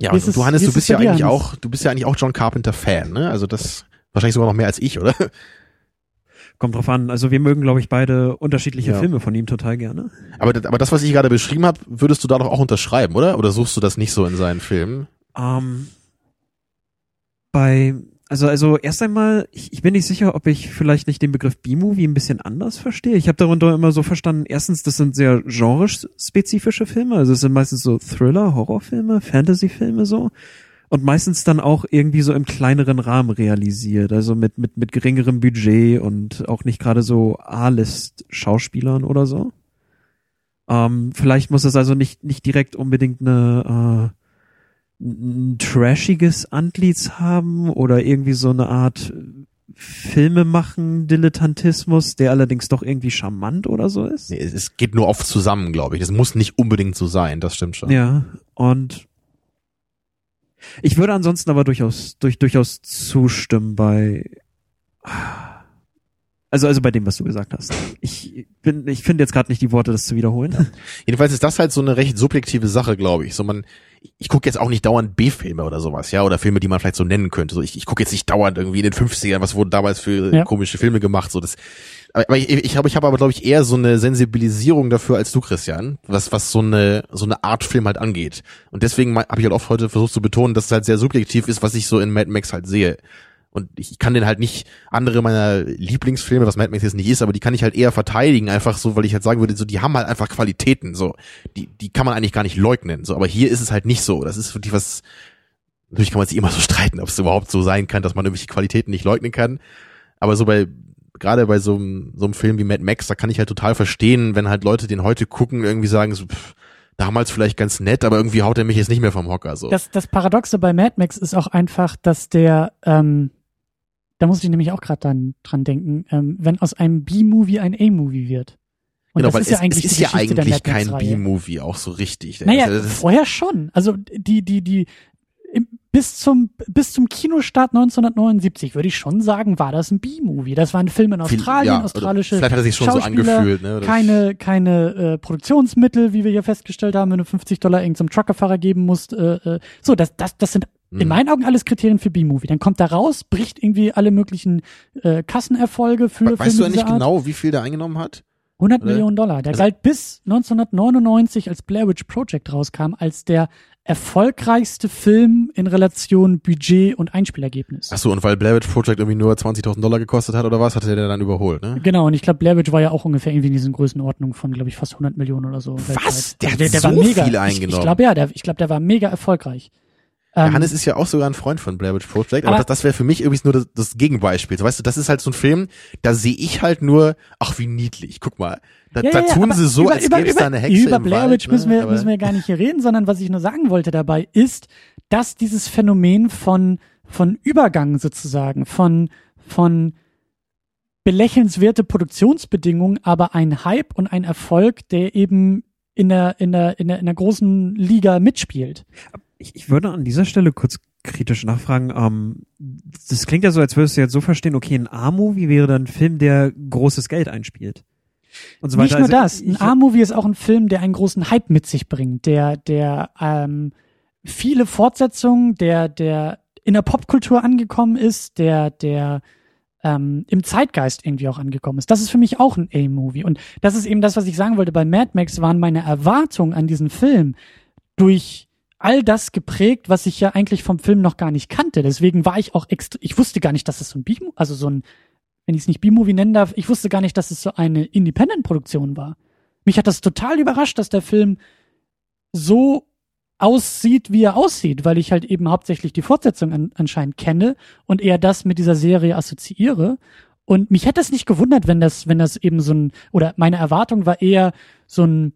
Ja, und es- du Hannes, du ist bist ja eigentlich Hannes? auch, du bist ja eigentlich auch John Carpenter Fan, ne? Also das wahrscheinlich sogar noch mehr als ich, oder? Kommt drauf an. Also wir mögen, glaube ich, beide unterschiedliche Ja. Filme von ihm total gerne. Aber, das- aber das, was ich gerade beschrieben habe, würdest du da doch auch unterschreiben, oder? Oder suchst du das nicht so in seinen Filmen? Ähm, bei, also, also erst einmal, ich, ich bin nicht sicher, ob ich vielleicht nicht den Begriff B-Movie ein bisschen anders verstehe. Ich habe darunter immer so verstanden, erstens, das sind sehr genrespezifische Filme, also es sind meistens so Thriller, Horrorfilme, Fantasyfilme so. Und meistens dann auch irgendwie so im kleineren Rahmen realisiert, also mit, mit, mit geringerem Budget und auch nicht gerade so A-List-Schauspielern oder so. Ähm, vielleicht muss es also nicht, nicht direkt unbedingt eine, äh, ein trashiges Antlitz haben oder irgendwie so eine Art Filme machen Dilettantismus, der allerdings doch irgendwie charmant oder so ist. Nee, es, es geht nur oft zusammen, glaube ich. Das muss nicht unbedingt so sein, das stimmt schon. Ja, und ich würde ansonsten aber durchaus durch, durchaus zustimmen bei also also bei dem, was du gesagt hast. Ich bin ich finde jetzt gerade nicht die Worte, das zu wiederholen. Jedenfalls ist das halt so eine recht subjektive Sache, glaube ich. So man, ich gucke jetzt auch nicht dauernd B-Filme oder sowas, ja, oder Filme, die man vielleicht so nennen könnte. So ich, ich gucke jetzt nicht dauernd irgendwie in den 50ern, was wurden damals für Ja. komische Filme gemacht. So das, aber ich, ich habe, ich habe aber glaube ich eher so eine Sensibilisierung dafür als du, Christian, was was so eine so eine Art Film halt angeht. Und deswegen habe ich halt oft heute versucht zu betonen, dass es halt sehr subjektiv ist, was ich so in Mad Max halt sehe. Und ich ich kann den halt nicht andere meiner Lieblingsfilme, was Mad Max jetzt nicht ist, aber die kann ich halt eher verteidigen, einfach so, weil ich halt sagen würde, so, die haben halt einfach Qualitäten, so. Die, die kann man eigentlich gar nicht leugnen, so. Aber hier ist es halt nicht so. Das ist wirklich was, natürlich kann man sich immer so *laughs* streiten, ob es überhaupt so sein kann, dass man irgendwelche Qualitäten nicht leugnen kann. Aber so bei, gerade bei so einem, so einem Film wie Mad Max, da kann ich halt total verstehen, wenn halt Leute den heute gucken, irgendwie sagen so, pff, damals vielleicht ganz nett, aber irgendwie haut er mich jetzt nicht mehr vom Hocker, so. Das, das Paradoxe bei Mad Max ist auch einfach, dass der, ähm, da muss ich nämlich auch gerade dann dran denken, ähm, wenn aus einem B-Movie ein A-Movie wird. Und genau, das weil ist ja es, eigentlich es ist ja eigentlich kein. B-Movie auch so richtig. Naja, Das ist- vorher schon. Also die, die, die, bis zum, bis zum Kinostart 1979 würde ich schon sagen, war das ein B-Movie. Das war ein Film in Australien, ja, oder australische Vielleicht hat er sich schon so angefühlt, ne? Keine, keine äh, Produktionsmittel, wie wir hier festgestellt haben, wenn du 50 Dollar irgendeinem Truckerfahrer geben musst. Äh, äh. So, das, das, das sind in Mhm. meinen Augen alles Kriterien für B-Movie. Dann kommt da raus, bricht irgendwie alle möglichen äh, Kassenerfolge für Weißt du Filme ja dieser nicht Art. genau, wie viel der eingenommen hat? 100 Oder? Millionen Dollar. Der Also- galt bis 1999, als Blair Witch Project rauskam, als der erfolgreichste Film in Relation Budget und Einspielergebnis. Ach so, und weil Blair Witch Project irgendwie nur 20.000 Dollar gekostet hat oder was, hat er den dann überholt, ne? Genau, und ich glaube, Blair Witch war ja auch ungefähr irgendwie in diesen Größenordnungen von, glaube ich, fast 100 Millionen oder so. Was? Der Also hat der, so war mega, viel Ich, ich eingenommen. glaube, ja, der, ich glaube, der war mega erfolgreich. Ähm, Hannes ist ja auch sogar ein Freund von Blair Witch Project, aber, Aber- das, das wäre für mich übrigens nur das, das Gegenbeispiel. So, weißt du, das ist halt so ein Film, da sehe ich halt nur, ach wie niedlich, guck mal, da, Ja, ja, tun sie so, über, als gäbe es da eine Hexe Über Blair Witch müssen, ne? wir, Aber- müssen wir gar nicht hier reden, sondern was ich nur sagen wollte dabei ist, dass dieses Phänomen von, von Übergang sozusagen, von, von belächelnswerte Produktionsbedingungen, aber ein Hype und ein Erfolg, der eben in der, in der, in der, in der großen Liga mitspielt. Ich, ich würde an dieser Stelle kurz kritisch nachfragen. Ähm, das klingt ja so, als würdest du jetzt so verstehen, okay, ein A-Movie wäre dann ein Film, der großes Geld einspielt. Und so Nicht weiter. nur Also das, ein A-Movie ist auch ein Film, der einen großen Hype mit sich bringt, der, der ähm, viele Fortsetzungen, der, der in der Popkultur angekommen ist, der, der ähm, im Zeitgeist irgendwie auch angekommen ist. Das ist für mich auch ein A-Movie. Und das ist eben das, was ich sagen wollte. Bei Mad Max waren meine Erwartungen an diesen Film durch all das geprägt, was ich ja eigentlich vom Film noch gar nicht kannte. Deswegen war ich auch extra, ich wusste gar nicht, dass es so ein B, also so ein, wenn ich es nicht B-Movie nennen darf, ich wusste gar nicht, dass es so eine Independent-Produktion war. Mich hat das total überrascht, dass der Film so aussieht, wie er aussieht, weil ich halt eben hauptsächlich die Fortsetzung an, anscheinend kenne und eher das mit dieser Serie assoziiere. Und mich hätte es nicht gewundert, wenn das, wenn das eben so ein, oder meine Erwartung war eher so ein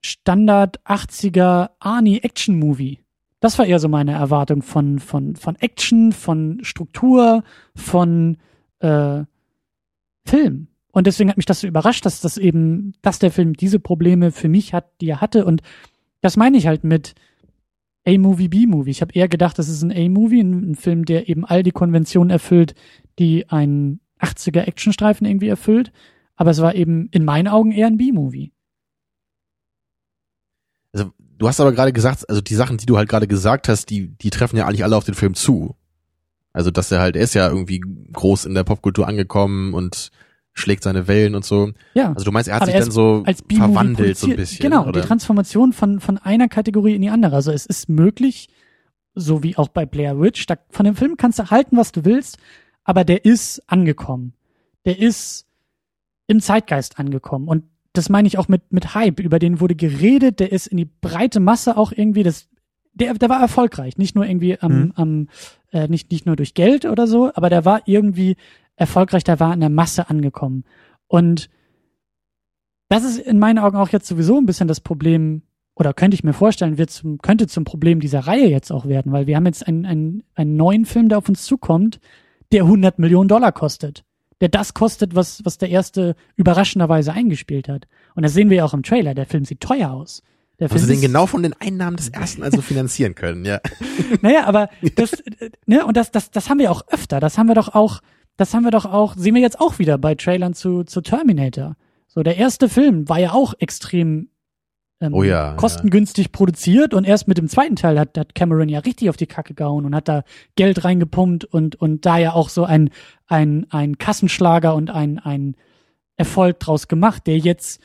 Standard 80er Arnie-Action-Movie. Das war eher so meine Erwartung von, von, von Action, von Struktur, von äh, Film. Und deswegen hat mich das so überrascht, dass das eben, dass der Film diese Probleme für mich hat, die er hatte. Und das meine ich halt mit A-Movie, B-Movie. Ich habe eher gedacht, das ist ein A-Movie, ein, ein Film, der eben all die Konventionen erfüllt, die ein 80er Actionstreifen irgendwie erfüllt. Aber es war eben in meinen Augen eher ein B-Movie. Also, du hast aber gerade gesagt, also die Sachen, die du halt gerade gesagt hast, die, die treffen ja eigentlich alle auf den Film zu. Also, dass er halt, er ist ja irgendwie groß in der Popkultur angekommen und schlägt seine Wellen und so. Ja. Also du meinst, er hat Aber sich er dann so verwandelt so ein bisschen. Genau, oder? die Transformation von, von einer Kategorie in die andere. Also es ist möglich, so wie auch bei Blair Witch, da, von dem Film kannst du halten, was du willst, aber der ist angekommen. Der ist im Zeitgeist angekommen. Und das meine ich auch mit, mit Hype. Über den wurde geredet, der ist in die breite Masse auch irgendwie, das, der, der war erfolgreich. Nicht nur irgendwie am, Mhm. am äh, nicht, nicht nur durch Geld oder so, aber der war irgendwie erfolgreich, der war in der Masse angekommen. Und das ist in meinen Augen auch jetzt sowieso ein bisschen das Problem, oder könnte ich mir vorstellen, wird zum, könnte zum Problem dieser Reihe jetzt auch werden, weil wir haben jetzt einen, einen, einen neuen Film, der auf uns zukommt, der 100 Millionen Dollar kostet. Der das kostet, was, was der erste überraschenderweise eingespielt hat. Und das sehen wir ja auch im Trailer. Der Film sieht teuer aus. Der Film den ist- genau von den Einnahmen des ersten also finanzieren können, ja. *laughs* naja, aber das, ne, und das, das, das haben wir auch öfter. Das haben wir doch auch, das haben wir doch auch, sehen wir jetzt auch wieder bei Trailern zu, zu Terminator. So, der erste Film war ja auch extrem ähm, Oh ja, kostengünstig produziert und erst mit dem zweiten Teil hat, hat Cameron ja richtig auf die Kacke gehauen und hat da Geld reingepumpt und, und da ja auch so ein, ein, ein Kassenschlager und ein, ein Erfolg draus gemacht, der jetzt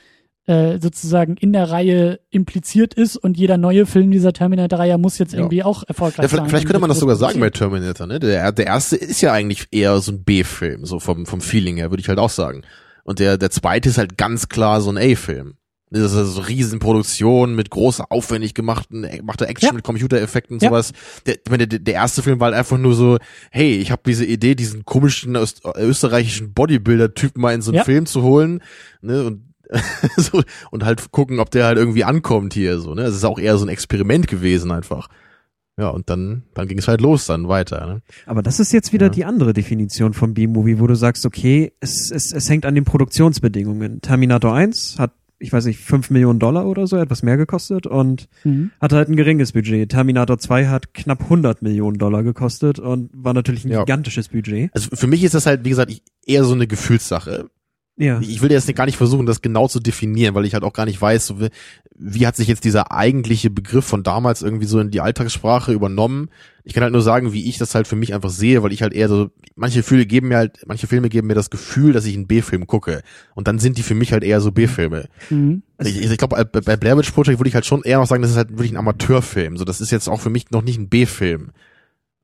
äh, sozusagen in der Reihe impliziert ist und jeder neue Film dieser Terminator-Reihe muss jetzt Ja. irgendwie auch erfolgreich ja sein. vielleicht, vielleicht und könnte man das sogar sagen bei. Terminator, ne? Der, der erste ist ja eigentlich eher so ein B-Film, so vom, vom Feeling her, würde ich halt auch sagen. Und der, der zweite ist halt ganz klar so ein A-Film. Das ist also so Riesenproduktion mit großer, aufwendig gemachten, gemachter Action Ja. mit Computereffekten und Ja. sowas. Der, der, der erste Film war halt einfach nur so, hey, ich habe diese Idee, diesen komischen öst, österreichischen Bodybuilder-Typen mal in so einen Ja. Film zu holen, ne, und *laughs* so, und halt gucken, ob der halt irgendwie ankommt hier, so, ne. Es ist auch eher so ein Experiment gewesen einfach. Ja, und dann, dann ging es halt los dann weiter, ne. Aber das ist jetzt wieder Ja. die andere Definition von B-Movie, wo du sagst, okay, es, es, es hängt an den Produktionsbedingungen. Terminator 1 hat ich weiß nicht, fünf Millionen Dollar oder so, etwas mehr gekostet und Mhm. hatte halt ein geringes Budget. Terminator 2 hat knapp 100 Millionen Dollar gekostet und war natürlich ein Ja. gigantisches Budget. Also für mich ist das halt, wie gesagt, ich- eher so eine Gefühlssache. Ja. Ich will jetzt gar nicht versuchen, das genau zu definieren, weil ich halt auch gar nicht weiß, so wie, wie hat sich jetzt dieser eigentliche Begriff von damals irgendwie so in die Alltagssprache übernommen. Ich kann halt nur sagen, wie ich das halt für mich einfach sehe, weil ich halt eher so, manche Filme geben mir halt, manche Filme geben mir das Gefühl, dass ich einen B-Film gucke. Und dann sind die für mich halt eher so B-Filme. Mhm. Ich, ich glaube, bei bei Blair Witch Project würde ich halt schon eher noch sagen, das ist halt wirklich ein Amateurfilm. So, das ist jetzt auch für mich noch nicht ein B-Film.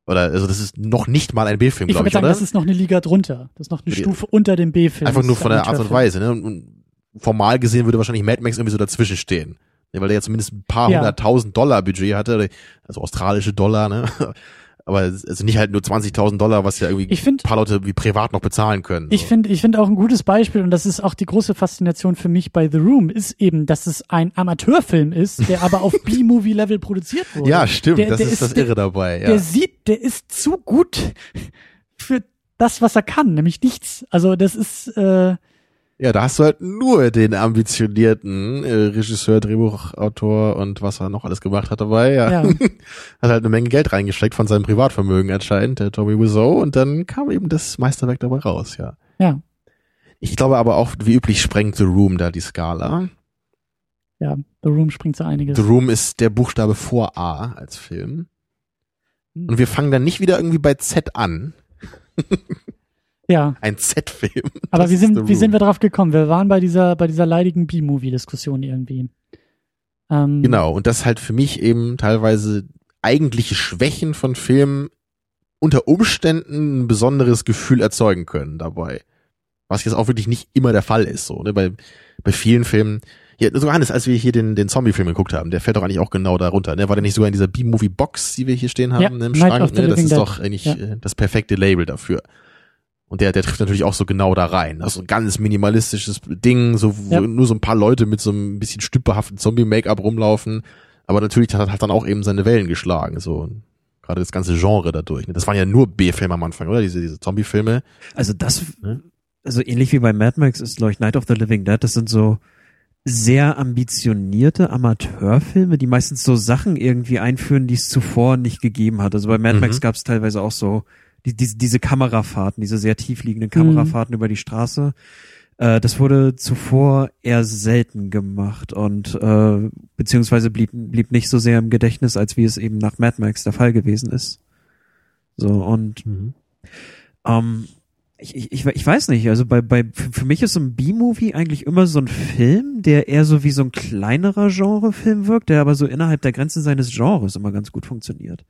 Oder, also das ist noch nicht mal ein B-Film, Ich glaube würde ich, sagen, oder? das ist noch eine Liga drunter. Das ist noch eine Die- Stufe unter dem B-Film. Einfach nur von der Art und. Weise, ne? Und, und formal gesehen würde wahrscheinlich Mad Max irgendwie so dazwischen stehen. Ne, weil der ja zumindest ein paar Ja. hunderttausend Dollar Budget hatte, also australische Dollar, ne? Aber es- also nicht halt nur 20.000 Dollar, was ja irgendwie Ich find- ein paar Leute wie privat noch bezahlen können. Ich so. finde, ich finde auch ein gutes Beispiel und das ist auch die große Faszination für mich bei The Room ist eben, dass es ein Amateurfilm ist, der aber auf *laughs* B-Movie-Level produziert wurde. ja, stimmt, Der- das der ist das der- Irre dabei, ja. Der sieht, der ist zu gut *laughs* für das, was er kann, nämlich nichts. Also das ist, äh, Ja, da hast du halt nur den ambitionierten äh, Regisseur, Drehbuchautor und was er noch alles gemacht hat dabei. Ja. ja, *laughs* Hat halt eine Menge Geld reingesteckt von seinem Privatvermögen anscheinend, der Tommy Wiseau, und dann kam eben das Meisterwerk dabei raus, ja. ja, Ich glaube aber auch, wie üblich sprengt The Room da die Skala. ja. The Room springt so einiges. The Room ist der Buchstabe vor A als Film. Hm. Und wir fangen dann nicht wieder irgendwie bei Z an. *laughs* Ja, Ein Z-Film. aber Das wie sind, wie sind wir drauf gekommen? Wir waren bei dieser, bei dieser leidigen B-Movie-Diskussion irgendwie. Ähm, Genau, und das halt für mich eben teilweise eigentliche Schwächen von Filmen unter Umständen ein besonderes Gefühl erzeugen können dabei. Was jetzt auch wirklich nicht immer der Fall ist, so, ne? Bei, bei vielen Filmen, ja, sogar Hannes, als wir hier den, den Zombie-Film geguckt haben, der fällt doch eigentlich auch genau darunter, ne? War der nicht sogar in dieser B-Movie-Box, die wir hier stehen haben, Ja, ne, im Schrank, ne? Das ist doch eigentlich Ja. äh, das perfekte Label dafür. Und der, der trifft natürlich auch so genau da rein. Das ist so ein ganz minimalistisches Ding, so wo Ja. nur so ein paar Leute mit so ein bisschen stümperhaften Zombie-Make-up rumlaufen. Aber natürlich hat hat dann auch eben seine Wellen geschlagen, so. Gerade das ganze Genre dadurch. Ne? Das waren ja nur B-Filme am Anfang, oder? Diese, diese Zombie-Filme. Also das, Ne? also ähnlich wie bei Mad Max ist, glaube ich, Night of the Living Dead, das sind so sehr ambitionierte Amateurfilme, die meistens so Sachen irgendwie einführen, die es zuvor nicht gegeben hat. Also bei Mad Mhm. Max gab es teilweise auch so die, diese, diese Kamerafahrten, diese sehr tiefliegenden Kamerafahrten über die Straße. Äh, das wurde zuvor eher selten gemacht und äh, beziehungsweise blieb, blieb nicht so sehr im Gedächtnis, als wie es eben nach Mad Max der Fall gewesen ist. So und ähm, ich, ich, ich weiß nicht, also bei, bei, für für mich ist so ein B-Movie eigentlich immer so ein Film, der eher so wie so ein kleinerer Genrefilm wirkt, der aber so innerhalb der Grenzen seines Genres immer ganz gut funktioniert.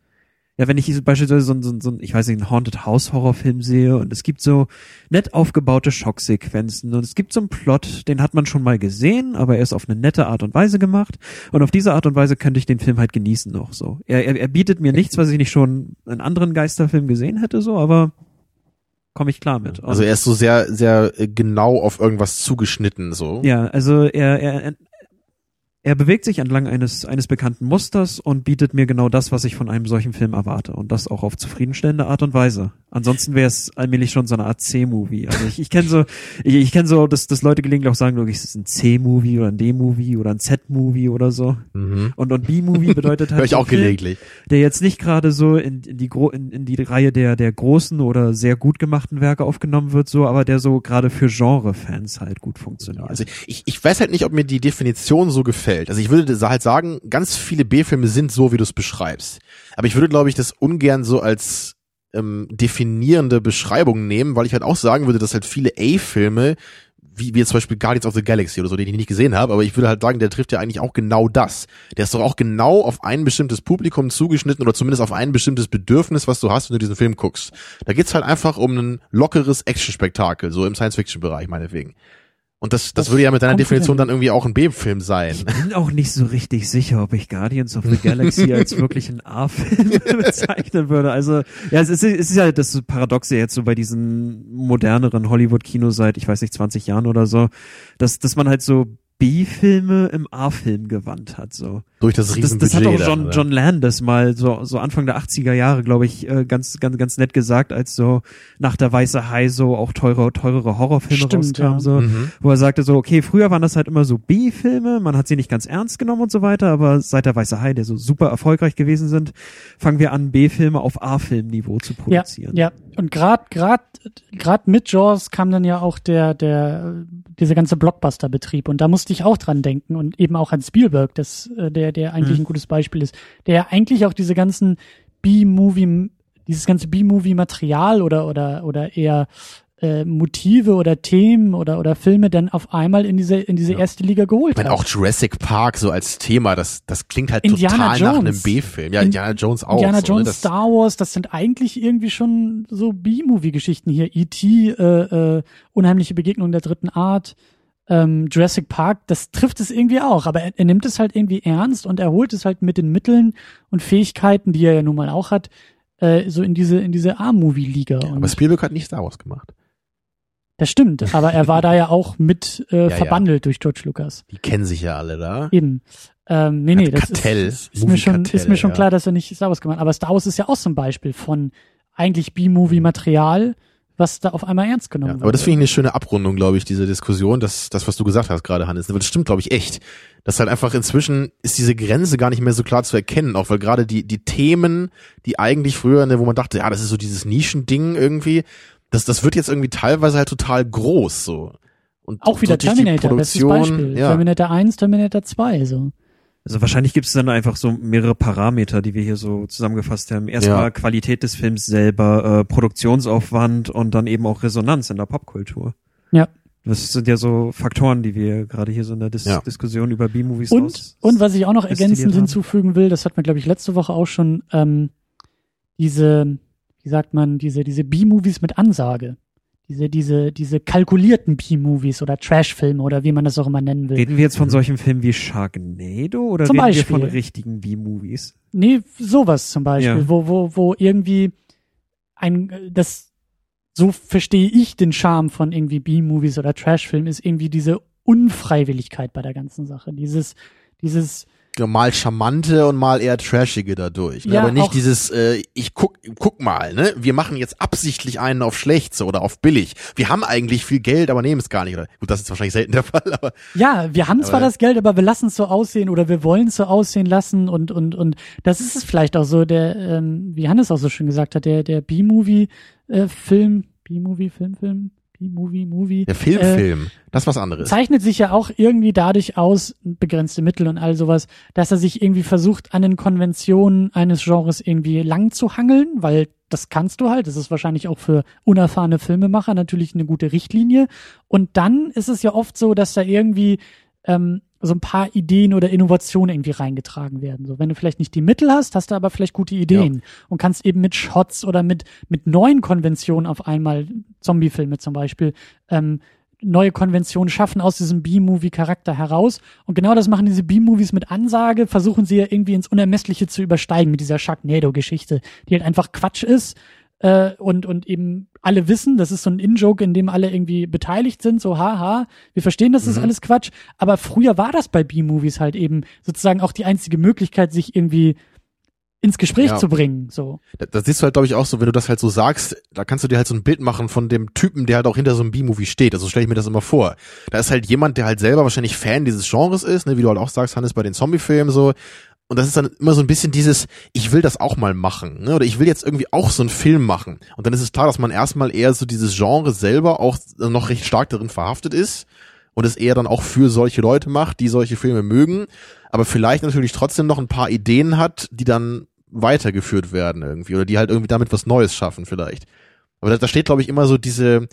Ja, wenn ich beispielsweise so, so, so ich weiß nicht, einen Haunted House Horrorfilm sehe und es gibt so nett aufgebaute Schocksequenzen und es gibt so einen Plot, den hat man schon mal gesehen, aber er ist auf eine nette Art und Weise gemacht und auf diese Art und Weise könnte ich den Film halt genießen noch so. Er, er, er bietet mir nichts, was ich nicht schon in anderen Geisterfilmen gesehen hätte so, aber komme ich klar mit. Also er ist so sehr, sehr äh, genau auf irgendwas zugeschnitten, so. Ja, also er, er, er bewegt sich entlang eines, eines bekannten Musters und bietet mir genau das, was ich von einem solchen Film erwarte. Und das auch auf zufriedenstellende Art und Weise. Ansonsten wäre es allmählich schon so eine Art C-Movie. Also ich, ich kenne so, ich, ich kenne so, dass, dass Leute gelegentlich auch sagen, okay, es ist ein C-Movie oder ein D-Movie oder ein Z-Movie oder so. Mhm. Und, und B-Movie bedeutet halt *laughs* Hör ich auch Film, gelegentlich. der jetzt nicht gerade so in, in die Gro in, in die Reihe der der großen oder sehr gut gemachten Werke aufgenommen wird, so, aber der so gerade für Genre-Fans halt gut funktioniert. Also ich, ich weiß halt nicht, ob mir die Definition so gefällt. Also ich würde halt sagen, ganz viele B-Filme sind so, wie du es beschreibst. Aber ich würde, glaube ich, das ungern so als ähm, definierende Beschreibung nehmen, weil ich halt auch sagen würde, dass halt viele A-Filme, wie, wie jetzt zum Beispiel Guardians of the Galaxy oder so, den ich nicht gesehen habe, aber ich würde halt sagen, der trifft ja eigentlich auch genau das. Der ist doch auch genau auf ein bestimmtes Publikum zugeschnitten oder zumindest auf ein bestimmtes Bedürfnis, was du hast, wenn du diesen Film guckst. Da geht's halt einfach um ein lockeres Action-Spektakel, so im Science-Fiction-Bereich meinetwegen. Und das, das, Das würde ja mit deiner Definition dann irgendwie auch ein B-Film sein. Ich bin auch nicht so richtig sicher, ob ich Guardians of the Galaxy *laughs* als wirklich einen A-Film *laughs* bezeichnen würde. Also, ja, es ist, es ist ja das Paradoxe jetzt so bei diesen moderneren Hollywood-Kinos seit, ich weiß nicht, 20 Jahren oder so, dass, dass man halt so B-Filme im A-Film gewandt hat, so. Durch das Das, Riesenbudget. das hat auch dann, John, oder? John Landis mal so, so Anfang der 80er Jahre, glaube ich, äh, ganz, ganz, ganz nett gesagt, als so nach der Weiße Hai so auch teure, teurere Horrorfilme Stimmt, rauskamen, ja. so. Mhm. Wo er sagte so, okay, früher waren das halt immer so B-Filme, man hat sie nicht ganz ernst genommen und so weiter, aber seit der Weiße Hai, der so super erfolgreich gewesen sind, fangen wir an, B-Filme auf A-Film-Niveau zu Ja, produzieren. ja. Und grad, grad, grad mit Jaws kam dann ja auch der, der, dieser ganze Blockbuster-Betrieb. Und da musste ich auch dran denken und eben auch an Spielberg, das, äh, der, der eigentlich Mhm. ein gutes Beispiel ist, der ja eigentlich auch diese ganzen B-Movie, dieses ganze B-Movie-Material oder, oder, oder eher äh, Motive oder Themen oder, oder Filme dann auf einmal in diese, in diese Ja. erste Liga geholt Ich meine, auch Jurassic Park so als Thema, das, das klingt halt Indiana total nach einem Jones. B-Film. Ja, In- Indiana Jones auch. Indiana so, ne? Jones, Star Wars, das sind eigentlich irgendwie schon so B-Movie-Geschichten hier. E.T., äh, äh, Unheimliche Begegnung der dritten Art, ähm, Jurassic Park, das trifft es irgendwie auch. Aber er, er nimmt es halt irgendwie ernst und er holt es halt mit den Mitteln und Fähigkeiten, die er ja nun mal auch hat, äh, so in diese, in diese A-Movie-Liga. aber Und Spielberg hat nicht Star Wars gemacht. das stimmt, aber er war da ja auch mit äh, *laughs* ja. verbandelt durch George Lucas. Die kennen sich ja alle da. Eben. Ähm, nee, nee, das Kartell, ist, ist, mir schon, ist mir schon ja. klar, dass er nicht Star Wars gemacht hat. Aber Star Wars ist ja auch so ein Beispiel von eigentlich B-Movie-Material, was da auf einmal ernst genommen Ja, wird. aber das finde ich eine schöne Abrundung, glaube ich, diese Diskussion, das, das, was du gesagt hast gerade, Hannes. Aber das stimmt, glaube ich, echt. Das halt einfach inzwischen ist diese Grenze gar nicht mehr so klar zu erkennen, auch weil gerade die, die Themen, die eigentlich früher, ne, wo man dachte, ja, das ist so dieses Nischending irgendwie, das, das wird jetzt irgendwie teilweise halt total groß, so. Und auch wieder Terminator, bestes Beispiel. Ja. Terminator 1, Terminator 2, so. Also wahrscheinlich gibt es dann einfach so mehrere Parameter, die wir hier so zusammengefasst haben. Erstmal Ja. Qualität des Films selber, äh, Produktionsaufwand und dann eben auch Resonanz in der Popkultur. Ja. Das sind ja so Faktoren, die wir gerade hier so in der Dis Ja. Diskussion über B-Movies Und, und was ich auch noch ergänzend hinzufügen will, das hat man, glaube ich, letzte Woche auch schon, ähm, diese, wie sagt man, diese, diese B-Movies mit Ansage. Diese, diese, diese kalkulierten B-Movies oder Trash-Filme oder wie man das auch immer nennen will. Reden wir jetzt von Mhm. solchen Filmen wie Sharknado oder Zum reden Beispiel. wir von richtigen B-Movies? Nee, sowas zum Beispiel, Ja. wo, wo, wo irgendwie ein, das, so verstehe ich den Charme von irgendwie B-Movies oder Trash-Filmen, ist irgendwie diese Unfreiwilligkeit bei der ganzen Sache. Dieses, dieses, mal charmante und mal eher trashige dadurch. Ne? Ja, Aber nicht dieses, äh, ich guck, guck mal, ne? Wir machen jetzt absichtlich einen auf schlecht so, oder auf billig. Wir haben eigentlich viel Geld, aber nehmen es gar nicht. Oder gut, das ist wahrscheinlich selten der *laughs* Fall, aber ja, wir haben zwar Aber- das Geld, aber wir lassen es so aussehen oder wir wollen es so aussehen lassen und, und, und das ist es vielleicht auch so, der, ähm, wie Hannes auch so schön gesagt hat, der, der B-Movie-Film, B-Movie, Film, Film, B-Movie, Movie. der Film, äh, Film, das ist was anderes. zeichnet sich ja auch irgendwie dadurch aus, begrenzte Mittel und all sowas, dass er sich irgendwie versucht, an den Konventionen eines Genres irgendwie lang zu hangeln, weil das kannst du halt. Das ist wahrscheinlich auch für unerfahrene Filmemacher natürlich eine gute Richtlinie. Und dann ist es ja oft so, dass da irgendwie ähm, so ein paar Ideen oder Innovationen irgendwie reingetragen werden. So, wenn du vielleicht nicht die Mittel hast, hast du aber vielleicht gute Ideen und kannst eben mit Shots oder mit mit neuen Konventionen auf einmal Zombiefilme zum Beispiel ähm, neue Konventionen schaffen aus diesem B-Movie-Charakter heraus. Und genau das machen diese B-Movies mit Ansage, versuchen sie ja irgendwie ins Unermessliche zu übersteigen mit dieser Sharknado-Geschichte, die halt einfach Quatsch ist. Äh, und, und eben alle wissen, das ist so ein In-Joke, in dem alle irgendwie beteiligt sind, so haha, wir verstehen, das ist Mhm. alles Quatsch. Aber früher war das bei B-Movies halt eben sozusagen auch die einzige Möglichkeit, sich irgendwie ins Gespräch Ja. zu bringen. So. Da, das siehst du halt, glaube ich, auch so, wenn du das halt so sagst, da kannst du dir halt so ein Bild machen von dem Typen, der halt auch hinter so einem B-Movie steht. Also stelle ich mir das immer vor. Da ist halt jemand, der halt selber wahrscheinlich Fan dieses Genres ist, ne, wie du halt auch sagst, Hannes, bei den Zombie-Filmen so. Und das ist dann immer so ein bisschen dieses, ich will das auch mal machen, ne? Oder ich will jetzt irgendwie auch so einen Film machen. Und dann ist es klar, dass man erstmal eher so dieses Genre selber auch noch recht stark darin verhaftet ist und es eher dann auch für solche Leute macht, die solche Filme mögen, aber vielleicht natürlich trotzdem noch ein paar Ideen hat, die dann weitergeführt werden irgendwie oder die halt irgendwie damit was Neues schaffen vielleicht. Aber da, da steht, glaube ich, immer so diese,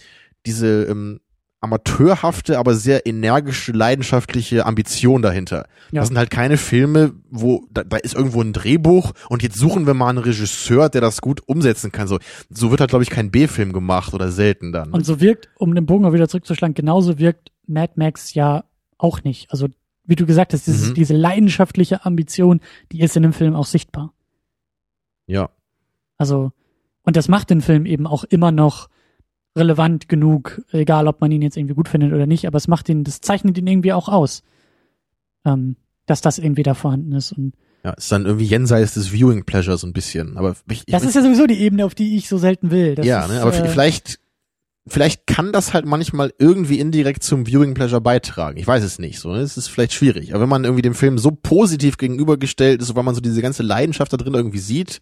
diese ähm, amateurhafte, aber sehr energische, leidenschaftliche Ambition dahinter. Ja. Das sind halt keine Filme, wo da, da ist irgendwo ein Drehbuch und jetzt suchen wir mal einen Regisseur, der das gut umsetzen kann. So, so wird halt, glaube ich, kein B-Film gemacht oder selten dann. Und so wirkt, um den Bogen auch wieder zurückzuschlagen, genauso wirkt Mad Max ja auch nicht. Also, wie du gesagt hast, dieses, Mhm. diese leidenschaftliche Ambition, die ist in dem Film auch sichtbar. ja. Also, und das macht den Film eben auch immer noch relevant genug, egal ob man ihn jetzt irgendwie gut findet oder nicht, aber es macht ihn, das zeichnet ihn irgendwie auch aus. ähm, dass das irgendwie da vorhanden ist. Und Ja, ist dann irgendwie jenseits des Viewing Pleasure so ein bisschen. Aber ich, ich das ist ja sowieso die Ebene, auf die ich so selten will. Das ja, ist, ne, aber äh, vielleicht, vielleicht kann das halt manchmal irgendwie indirekt zum Viewing Pleasure beitragen. Ich weiß es nicht, so, ne? Es ist vielleicht schwierig. Aber wenn man irgendwie dem Film so positiv gegenübergestellt ist, weil man so diese ganze Leidenschaft da drin irgendwie sieht,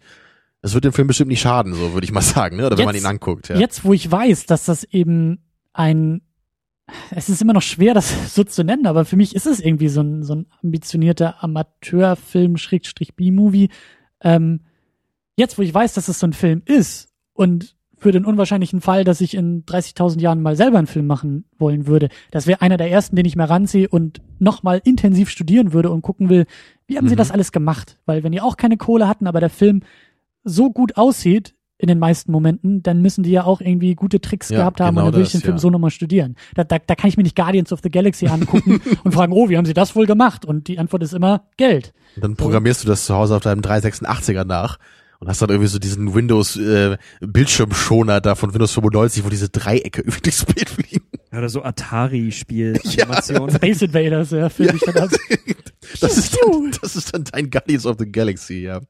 das wird dem Film bestimmt nicht schaden, so würde ich mal *laughs* sagen, ne? Oder wenn man Jetzt- ihn anguckt, ja. Jetzt, wo ich weiß, dass das eben ein, es ist immer noch schwer, das *laughs* so zu nennen, aber für mich ist es irgendwie so ein, so ein ambitionierter Amateurfilm, Schrägstrich B-Movie. Ähm, jetzt, wo ich weiß, dass es so ein Film ist und für den unwahrscheinlichen Fall, dass ich in 30.000 Jahren mal selber einen Film machen wollen würde, das wäre einer der ersten, den ich mir ranziehe und nochmal intensiv studieren würde und gucken will, wie haben sie Mhm. das alles gemacht? Weil wenn die auch keine Kohle hatten, aber der Film so gut aussieht in den meisten Momenten, dann müssen die ja auch irgendwie gute Tricks Ja, gehabt haben genau und dann würde ich den Film ja. so nochmal studieren. Da, da, da kann ich mir nicht Guardians of the Galaxy angucken *laughs* und fragen, oh, wie haben sie das wohl gemacht? Und die Antwort ist immer Geld. Und dann programmierst du das zu Hause auf deinem 386er nach und hast dann irgendwie so diesen Windows äh, Bildschirmschoner da von Windows 95, wo diese Dreiecke *laughs* über das Bild fliegen. Ja, Oder so Atari-Spiel-Animationen. *laughs* Space Invaders, ja, finde ich dann als, Das ist dann, das ist dann dein Guardians of the Galaxy, ja.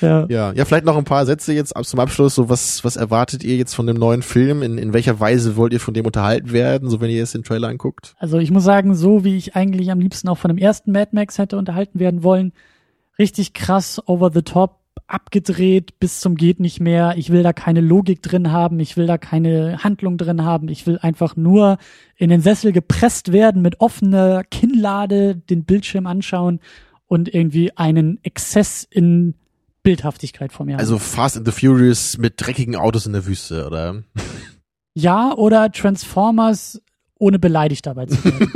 ja. Ja, ja, vielleicht noch ein paar Sätze jetzt zum Abschluss. So, was, was erwartet ihr jetzt von dem neuen Film? In, in welcher Weise wollt ihr von dem unterhalten werden, so wenn ihr jetzt den Trailer anguckt? Also ich muss sagen, so wie ich eigentlich am liebsten auch von dem ersten Mad Max hätte unterhalten werden wollen, richtig krass over the top, abgedreht bis zum geht nicht mehr. Ich will da keine Logik drin haben, ich will da keine Handlung drin haben. Ich will einfach nur in den Sessel gepresst werden mit offener Kinnlade, den Bildschirm anschauen und irgendwie einen Exzess in Bildhaftigkeit vor mir haben. Also Fast and the Furious mit dreckigen Autos in der Wüste, oder? *laughs* ja, oder Transformers ohne beleidigt dabei zu werden.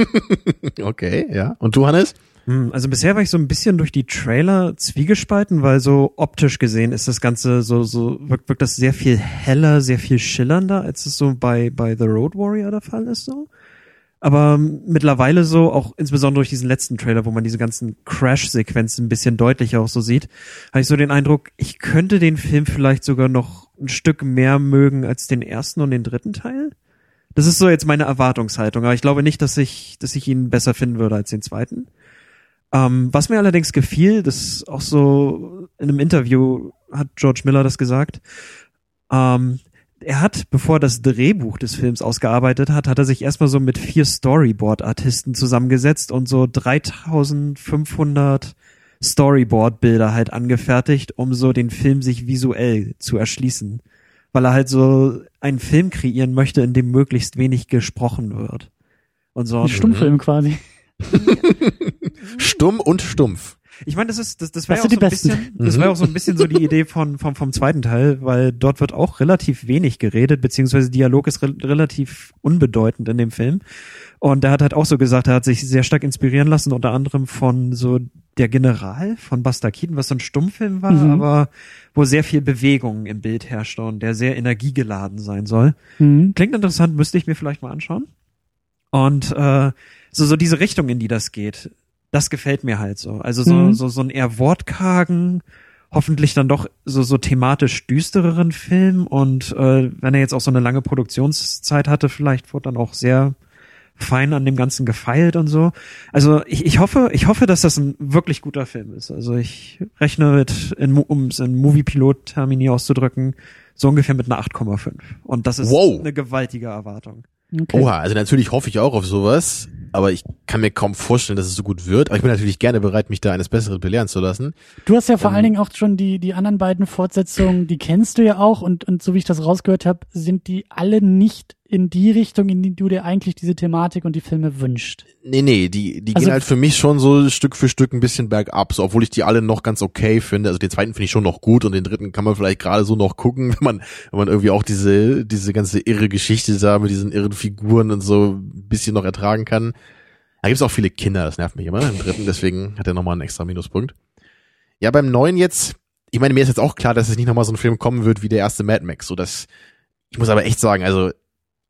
*laughs* okay, ja. Und du, Hannes? Hm, Also bisher war ich so ein bisschen durch die Trailer zwiegespalten, weil so optisch gesehen ist das Ganze so, so wirkt, wirkt das sehr viel heller, sehr viel schillernder, als es so bei, bei The Road Warrior der Fall ist so. Aber mittlerweile so, auch insbesondere durch diesen letzten Trailer, wo man diese ganzen Crash-Sequenzen ein bisschen deutlicher auch so sieht, habe ich so den Eindruck, ich könnte den Film vielleicht sogar noch ein Stück mehr mögen als den ersten und den dritten Teil. Das ist so jetzt meine Erwartungshaltung, aber ich glaube nicht, dass ich, dass ich ihn besser finden würde als den zweiten. Ähm, was mir allerdings gefiel, das ist auch so in einem Interview hat George Miller das gesagt. Ähm, er hat, bevor er das Drehbuch des Films ausgearbeitet hat, hat er sich erstmal so mit vier Storyboard-Artisten zusammengesetzt und so 3500 Storyboard-Bilder halt angefertigt, um so den Film sich visuell zu erschließen. Weil er halt so einen Film kreieren möchte, in dem möglichst wenig gesprochen wird. Und so. Ein Stummfilm quasi. *laughs* Stumm und stumpf. Ich meine, das ist das, das war Das ja auch so ein Besten. bisschen, das Mhm. war auch so ein bisschen so die *laughs* Idee von vom vom zweiten Teil, weil dort wird auch relativ wenig geredet, beziehungsweise Dialog ist re relativ unbedeutend in dem Film. Und er hat halt auch so gesagt, er hat sich sehr stark inspirieren lassen, unter anderem von so der General von Buster Keaton, was so ein Stummfilm war, Mhm. aber wo sehr viel Bewegung im Bild herrschte und der sehr energiegeladen sein soll. Mhm. Klingt interessant, müsste ich mir vielleicht mal anschauen. Und äh, so, so diese Richtung, in die das geht, das gefällt mir halt so. Also so, Mhm. so, so ein eher wortkargen, hoffentlich dann doch so, so thematisch düstereren Film. Und äh, wenn er jetzt auch so eine lange Produktionszeit hatte, vielleicht wurde dann auch sehr fein an dem Ganzen gefeilt und so. Also ich, ich hoffe, ich hoffe, dass das ein wirklich guter Film ist. Also ich rechne mit, in, um es in Movie-Pilot-Termini auszudrücken, so ungefähr mit einer 8,5. Und das ist Wow. eine gewaltige Erwartung. Okay. Oha, also natürlich hoffe ich auch auf sowas, aber ich kann mir kaum vorstellen, dass es so gut wird. Aber ich bin natürlich gerne bereit, mich da eines Besseren belehren zu lassen. Du hast ja vor Ähm, allen Dingen auch schon die, die anderen beiden Fortsetzungen, die kennst du ja auch und, und so wie ich das rausgehört habe, sind die alle nicht in die Richtung, in die du dir eigentlich diese Thematik und die Filme wünscht. Nee, nee, die, die Also- gehen halt für mich schon so Stück für Stück ein bisschen bergab, so, obwohl ich die alle noch ganz okay finde. Also den zweiten finde ich schon noch gut und den dritten kann man vielleicht gerade so noch gucken, *laughs* wenn man, wenn man irgendwie auch diese, diese ganze irre Geschichte da mit diesen irren Figuren und so ein bisschen noch ertragen kann. Da gibt's auch viele Kinder, das nervt mich immer im dritten, deswegen hat er nochmal einen extra Minuspunkt. Ja, beim neuen jetzt, ich meine, mir ist jetzt auch klar, dass es nicht nochmal so ein Film kommen wird wie der erste Mad Max, so dass, ich muss aber echt sagen, also,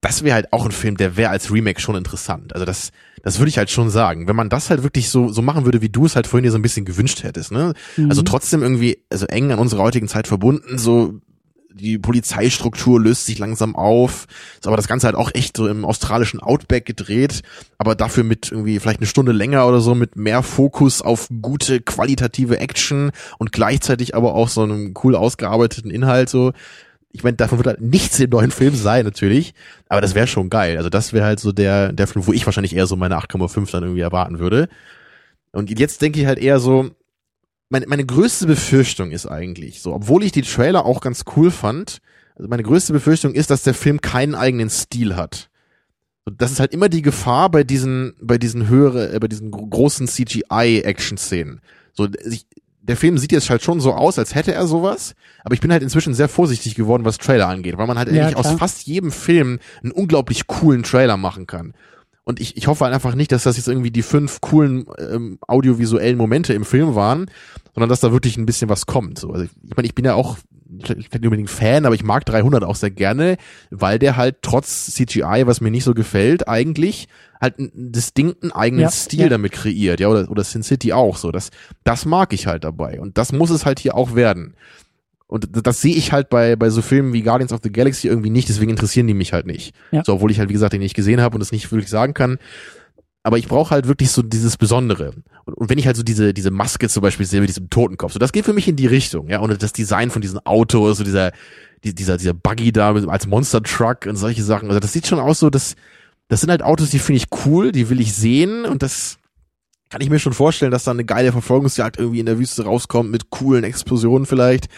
das wäre halt auch ein Film, der wäre als Remake schon interessant. Also das, das würde ich halt schon sagen. Wenn man das halt wirklich so, so machen würde, wie du es halt vorhin dir so ein bisschen gewünscht hättest, ne? Mhm. Also trotzdem irgendwie, also eng an unserer heutigen Zeit verbunden, so die Polizeistruktur löst sich langsam auf. Ist aber das Ganze halt auch echt so im australischen Outback gedreht, aber dafür mit irgendwie vielleicht eine Stunde länger oder so, mit mehr Fokus auf gute, qualitative Action und gleichzeitig aber auch so einem cool ausgearbeiteten Inhalt so. Ich meine, davon wird halt nichts im neuen Film sein, natürlich, aber das wäre schon geil. Also das wäre halt so der, der Film, wo ich wahrscheinlich eher so meine 8,5 dann irgendwie erwarten würde. Und jetzt denke ich halt eher so, meine, meine größte Befürchtung ist eigentlich so, obwohl ich die Trailer auch ganz cool fand, also meine größte Befürchtung ist, dass der Film keinen eigenen Stil hat. Das ist halt immer die Gefahr bei diesen, bei diesen höhere, äh, bei diesen großen CGI-Action-Szenen. So, ich, der Film sieht jetzt halt schon so aus, als hätte er sowas, aber ich bin halt inzwischen sehr vorsichtig geworden, was Trailer angeht, weil man halt Ja, eigentlich aus klar. fast jedem Film einen unglaublich coolen Trailer machen kann. Und ich, ich hoffe halt einfach nicht, dass das jetzt irgendwie die fünf coolen ähm, audiovisuellen Momente im Film waren, sondern dass da wirklich ein bisschen was kommt. So, also ich, ich meine, ich bin ja auch vielleicht nicht unbedingt Fan, aber ich mag 300 auch sehr gerne, weil der halt trotz CGI, was mir nicht so gefällt, eigentlich halt einen distinkten eigenen Ja, Stil ja. damit kreiert, ja, oder, oder Sin City auch so. Das, das mag ich halt dabei. Und das muss es halt hier auch werden. Und das, das sehe ich halt bei, bei so Filmen wie Guardians of the Galaxy irgendwie nicht, deswegen interessieren die mich halt nicht. Ja. So, obwohl ich halt, wie gesagt, den nicht gesehen habe und es nicht wirklich sagen kann. Aber ich brauche halt wirklich so dieses Besondere. Und, und wenn ich halt so diese, diese Maske zum Beispiel sehe mit diesem Totenkopf, so das geht für mich in die Richtung, ja. Und das Design von diesen Autos, so dieser, die, dieser, dieser Buggy da als Monster Truck und solche Sachen. Also das sieht schon aus so, dass, das sind halt Autos, die finde ich cool, die will ich sehen und das kann ich mir schon vorstellen, dass da eine geile Verfolgungsjagd irgendwie in der Wüste rauskommt mit coolen Explosionen vielleicht.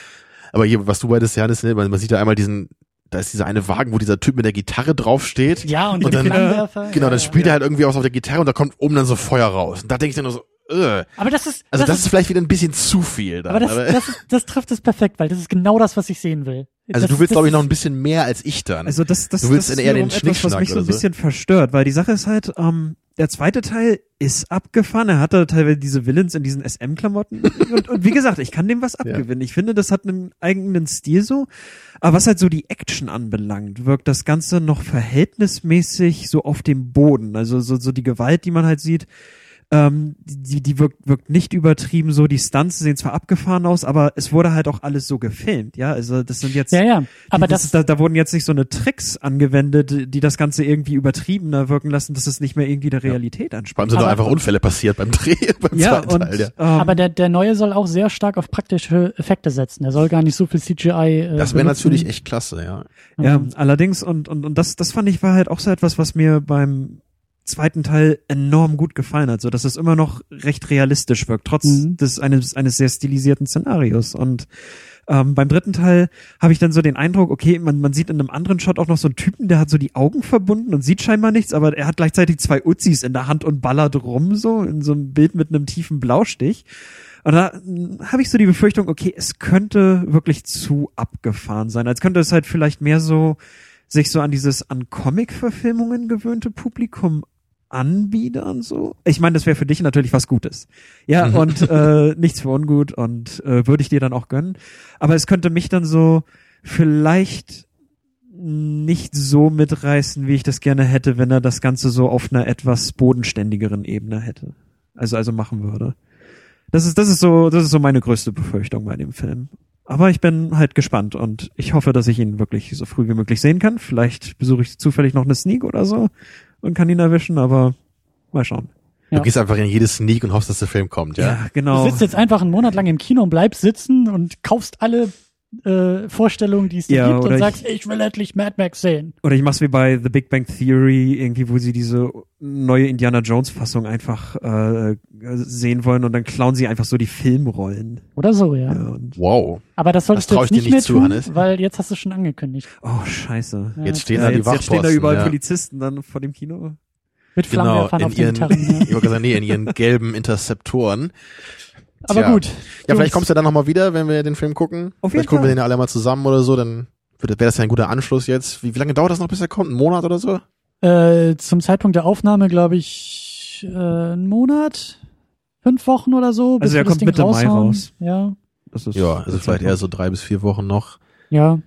Aber hier, was du meintest, Janis, ne, man, man sieht da einmal diesen, da ist dieser eine Wagen, wo dieser Typ mit der Gitarre draufsteht. Ja, und, Und dann-. Genau, ja, dann ja. spielt er halt irgendwie was auf der Gitarre und da kommt oben dann so Feuer raus. Und da denke ich dann nur so, äh. Aber das ist, Also das, ist ist vielleicht wieder ein bisschen zu viel. Dann, Aber das, das, ist, das trifft es perfekt, weil das ist genau das, was ich sehen will. also das, du willst, das glaube ich, noch ein bisschen mehr als ich dann. Also das, das, Du willst das ist eher den etwas, was mich so ein so. bisschen verstört, weil die Sache ist halt, ähm, der zweite Teil ist abgefahren. Er hatte teilweise diese Villains in diesen SM-Klamotten. *laughs* und, und wie gesagt, ich kann dem was abgewinnen. Ich finde, das hat einen eigenen Stil so. Aber was halt so die Action anbelangt, wirkt das Ganze noch verhältnismäßig so auf dem Boden. Also so, so die Gewalt, die man halt sieht, ähm, die, die wirkt, wirkt nicht übertrieben so. Die Stunts sehen zwar abgefahren aus, aber es wurde halt auch alles so gefilmt. Ja, also das sind jetzt Ja, ja. Aber die, das, ist, da, da wurden jetzt nicht so eine Tricks angewendet, die das Ganze irgendwie übertriebener wirken lassen, dass es nicht mehr irgendwie der Realität Vor allem anspricht. sind Aber- einfach Unfälle passiert beim Dreh, *laughs* beim Ja, zweiten und Teil. Ja. ähm, aber der, der neue soll auch sehr stark auf praktische Effekte setzen. Der soll gar nicht so viel CGI. Äh, Das wäre natürlich echt klasse, ja. ja, Mhm. allerdings und und und das das fand ich war halt auch so etwas, was mir beim zweiten Teil enorm gut gefallen hat, so dass es immer noch recht realistisch wirkt, trotz Mhm. des eines eines sehr stilisierten Szenarios und ähm, beim dritten Teil habe ich dann so den Eindruck, okay, man, man sieht in einem anderen Shot auch noch so einen Typen, der hat so die Augen verbunden und sieht scheinbar nichts, aber er hat gleichzeitig zwei Uzis in der Hand und ballert rum, so in so einem Bild mit einem tiefen Blaustich. Und da habe ich so die Befürchtung, okay, es könnte wirklich zu abgefahren sein. Als könnte es halt vielleicht mehr so sich so an dieses an Comic-Verfilmungen gewöhnte Publikum anbiedern so. Ich meine, das wäre für dich natürlich was Gutes. Ja, Mhm. und äh, *laughs* nichts für ungut und äh, würde ich dir dann auch gönnen. Aber es könnte mich dann so vielleicht nicht so mitreißen, wie ich das gerne hätte, wenn er das Ganze so auf einer etwas bodenständigeren Ebene hätte. Also also machen würde. Das ist das ist so das ist so meine größte Befürchtung bei dem Film. Aber ich bin halt gespannt und ich hoffe, dass ich ihn wirklich so früh wie möglich sehen kann. Vielleicht besuche ich zufällig noch eine Sneak oder so und kann ihn erwischen, aber mal schauen. Ja. Du gehst einfach in jedes Sneak und hoffst, dass der Film kommt, ja. Du genau. sitzt jetzt einfach einen Monat lang im Kino und bleibst sitzen und kaufst alle äh, Vorstellungen, die es dir Ja, gibt und ich- sagst, ich will endlich Mad Max sehen. Oder ich mach's wie bei The Big Bang Theory, irgendwie, wo sie diese neue Indiana Jones Fassung einfach äh, sehen wollen und dann klauen sie einfach so die Filmrollen. Oder so, ja. Ja, und, Wow. Aber das solltest Das du jetzt ich nicht nicht mehr zu, tun, Hannes. weil jetzt hast du schon angekündigt. oh, scheiße. Ja, Jetzt stehen Ja, da die jetzt, jetzt stehen da Wachposten. überall ja. Polizisten dann vor dem Kino. Mit Genau, Flammenwerfern in auf den ihren, Gitarren. *laughs* ich Ja. wollte gerade sagen, nee, in ihren gelben Interceptoren. Aber Tja. gut. Ja, vielleicht kommst du dann nochmal wieder, wenn wir den Film gucken. Auf vielleicht jeden gucken wir Fall. den ja alle mal zusammen oder so, dann wäre das ja ein guter Anschluss jetzt. Wie, wie lange dauert das noch, bis er kommt? Ein Monat oder so? Äh, zum Zeitpunkt der Aufnahme, glaube ich, äh, einen Monat, fünf Wochen oder so. bis Also er wir das kommt Ding Mitte Mai raushauen. raus. Ja, Das ist Ja, also vielleicht eher so drei bis vier Wochen noch. ja.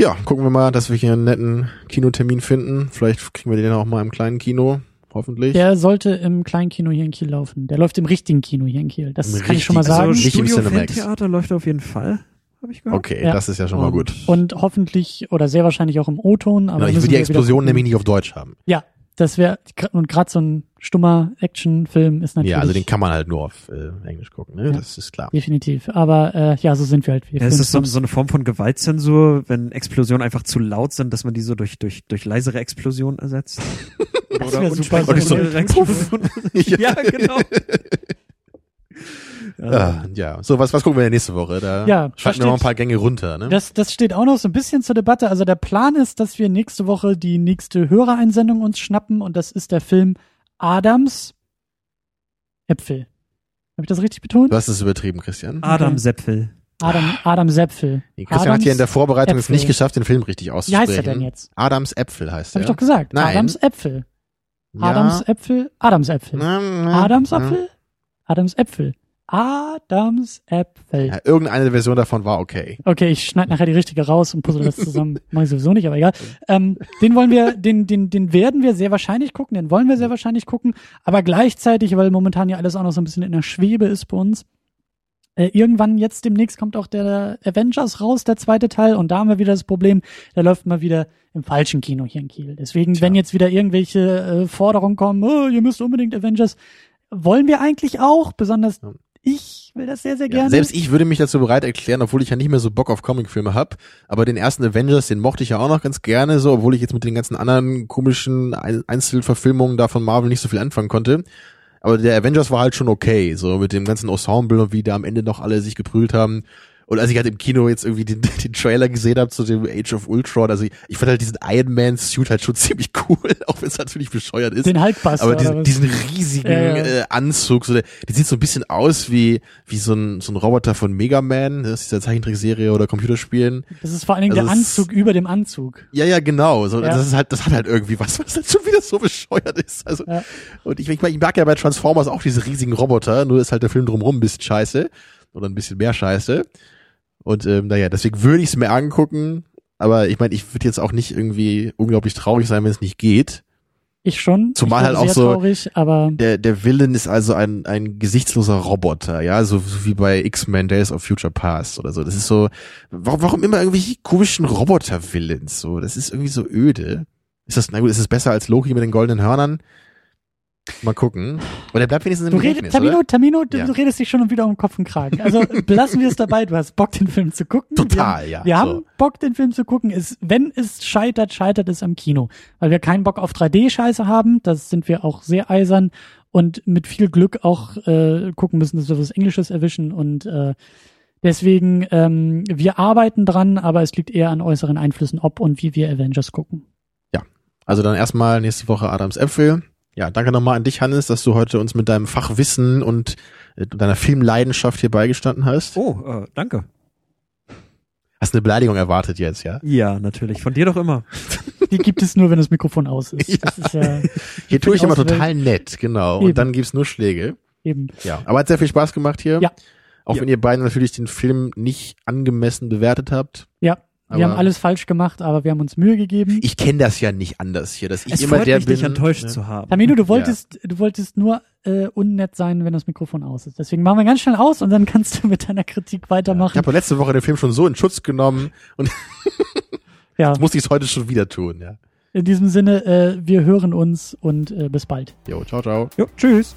Ja, gucken wir mal, dass wir hier einen netten Kinotermin finden. Vielleicht kriegen wir den auch mal im kleinen Kino. Hoffentlich. Der sollte im kleinen Kino hier in Kiel laufen. Der läuft im richtigen Kino hier in Kiel. Das Im kann ich schon mal sagen. Also Nicht im Studio Cinemax. Filmtheater läuft auf jeden Fall. habe ich gehört. Okay, Ja. das ist ja schon mal gut. Und hoffentlich oder sehr wahrscheinlich auch im O-Ton. Aber Na, ich müssen will die Explosion nämlich nicht auf Deutsch haben. Ja, das wäre und gerade so ein stummer Actionfilm ist natürlich Ja, also den kann man halt nur auf äh, Englisch gucken, ne? Ja. Das ist klar. definitiv. Aber äh, ja, so sind wir halt. Wir Ja, ist das so, so eine Form von Gewaltzensur, wenn Explosionen einfach zu laut sind, dass man die so durch, durch, durch leisere Explosionen ersetzt? *laughs* Das wär super, so ein Explosionen. *laughs* ja, genau. *laughs* Ah, ja, so was was gucken wir denn nächste Woche? Da Ja, schalten wir noch ein paar Gänge runter, ne? Das, das steht auch noch so ein bisschen zur Debatte. Also der Plan ist, dass wir nächste Woche die nächste Hörereinsendung uns schnappen und das ist der Film Adams Äpfel. Habe ich das richtig betont? Du hast es übertrieben, Christian. Adam Okay. Seppel. Adam, Adam Säpfel. Nee, Christian hat hier in der Vorbereitung es Äpfel. nicht geschafft, den Film richtig Wie auszusprechen. heißt er denn jetzt? Adams Äpfel heißt Habe er. ich doch gesagt. Nein. Adams Äpfel. Ja. Adams Äpfel. Adams Äpfel. Adams na. Adams Äpfel. Adams Äpfel. Ja, irgendeine Version davon war okay. Okay, ich schneide nachher die richtige raus und puzzle das zusammen. *laughs* Mach ich sowieso nicht, aber egal. Ähm, den wollen wir, den, den, den werden wir sehr wahrscheinlich gucken, den wollen wir sehr wahrscheinlich gucken, aber gleichzeitig, weil momentan ja alles auch noch so ein bisschen in der Schwebe ist bei uns, äh, irgendwann jetzt demnächst kommt auch der Avengers raus, der zweite Teil, und da haben wir wieder das Problem, der läuft mal wieder im falschen Kino hier in Kiel. Deswegen, Tja. wenn jetzt wieder irgendwelche äh, Forderungen kommen, oh, ihr müsst unbedingt Avengers, wollen wir eigentlich auch, besonders Ja. ich will das sehr, sehr Ja, gerne. selbst ich würde mich dazu bereit erklären, obwohl ich ja nicht mehr so Bock auf Comicfilme hab. Aber den ersten Avengers, den mochte ich ja auch noch ganz gerne, so, obwohl ich jetzt mit den ganzen anderen komischen Ein- Einzelverfilmungen da von Marvel nicht so viel anfangen konnte. Aber der Avengers war halt schon okay, so mit dem ganzen Ensemble und wie da am Ende noch alle sich geprügelt haben. Und als ich halt im Kino jetzt irgendwie den, *laughs* den Trailer gesehen habe zu dem Age of Ultron, also ich, ich fand halt diesen Iron Man Suit halt schon *laughs* ziemlich cool, *laughs* auch wenn es natürlich bescheuert ist. den Hulkbuster. Aber diesen, diesen riesigen Ja, ja. Äh, Anzug, so der, der sieht so ein bisschen aus wie wie so ein so ein Roboter von Mega Man, das ist dieser Zeichentrickserie oder Computerspielen. Das ist vor allen Dingen Also der Anzug über dem Anzug. Ja, ja, genau. So, Ja. das ist halt, das hat halt irgendwie was, was halt schon wieder so bescheuert ist. Also Ja. und ich, ich, mag- ich mag ja bei Transformers auch diese riesigen Roboter, nur ist halt der Film drumherum ein bisschen scheiße oder ein bisschen mehr scheiße. Und ähm, naja, deswegen würde ich es mir angucken. Aber ich meine, ich würde jetzt auch nicht irgendwie unglaublich traurig sein, wenn es nicht geht. Ich schon. Zumal ich halt auch so- Traurig, aber Der, der Villain ist also ein, ein gesichtsloser Roboter, ja, so, so wie bei X-Men Days of Future Past oder so. Das ist so, warum, warum immer irgendwelche komischen Roboter-Villains? So, das ist irgendwie so öde. Ist das, na gut, ist es besser als Loki mit den goldenen Hörnern? Mal gucken. Und der bleibt wenigstens im du redest, Tamino, oder? Tamino, du, Ja. du redest dich schon wieder um Kopf und Kragen. Also belassen wir es dabei. Du hast Bock, den Film zu gucken. wir Total, haben, ja. Wir so. haben Bock, den Film zu gucken. Es, wenn es scheitert, scheitert es am Kino. Weil wir keinen Bock auf 3D-Scheiße haben. Das sind wir auch sehr eisern. Und mit viel Glück auch äh, gucken müssen, dass wir was Englisches erwischen. Und äh, deswegen, ähm, wir arbeiten dran, aber es liegt eher an äußeren Einflüssen, ob und wie wir Avengers gucken. Also dann erstmal nächste Woche Adams Äpfel. Ja, danke nochmal an dich, Hannes, dass du heute uns mit deinem Fachwissen und äh, deiner Filmleidenschaft hier beigestanden hast. Oh, äh, danke. Hast eine Beleidigung erwartet jetzt, ja? Ja, natürlich. Von dir doch immer. *laughs* Die gibt es nur, wenn das Mikrofon aus ist. *laughs* Ja. Das ist ja Hier tue ich immer total nett, genau. Eben. Und dann gibt's nur Schläge. eben. Ja, aber hat sehr viel Spaß gemacht hier. Ja. Auch Ja. wenn ihr beiden natürlich den Film nicht angemessen bewertet habt. Ja, Aber wir haben alles falsch gemacht, aber wir haben uns Mühe gegeben. Ich kenne das ja nicht anders hier, dass ich Es immer freut der mich, bin. dich enttäuscht ne? zu haben. Tamino, du wolltest, du wolltest nur äh, unnett sein, wenn das Mikrofon aus ist. Deswegen machen wir ganz schnell aus und dann kannst du mit deiner Kritik Ich weitermachen. habe letzte Woche den Film schon so in Schutz genommen und *laughs* Ja, muss ich es heute schon wieder tun. Ja. in diesem Sinne, äh, wir hören uns und äh, bis bald. Jo, ciao, ciao. Jo, tschüss.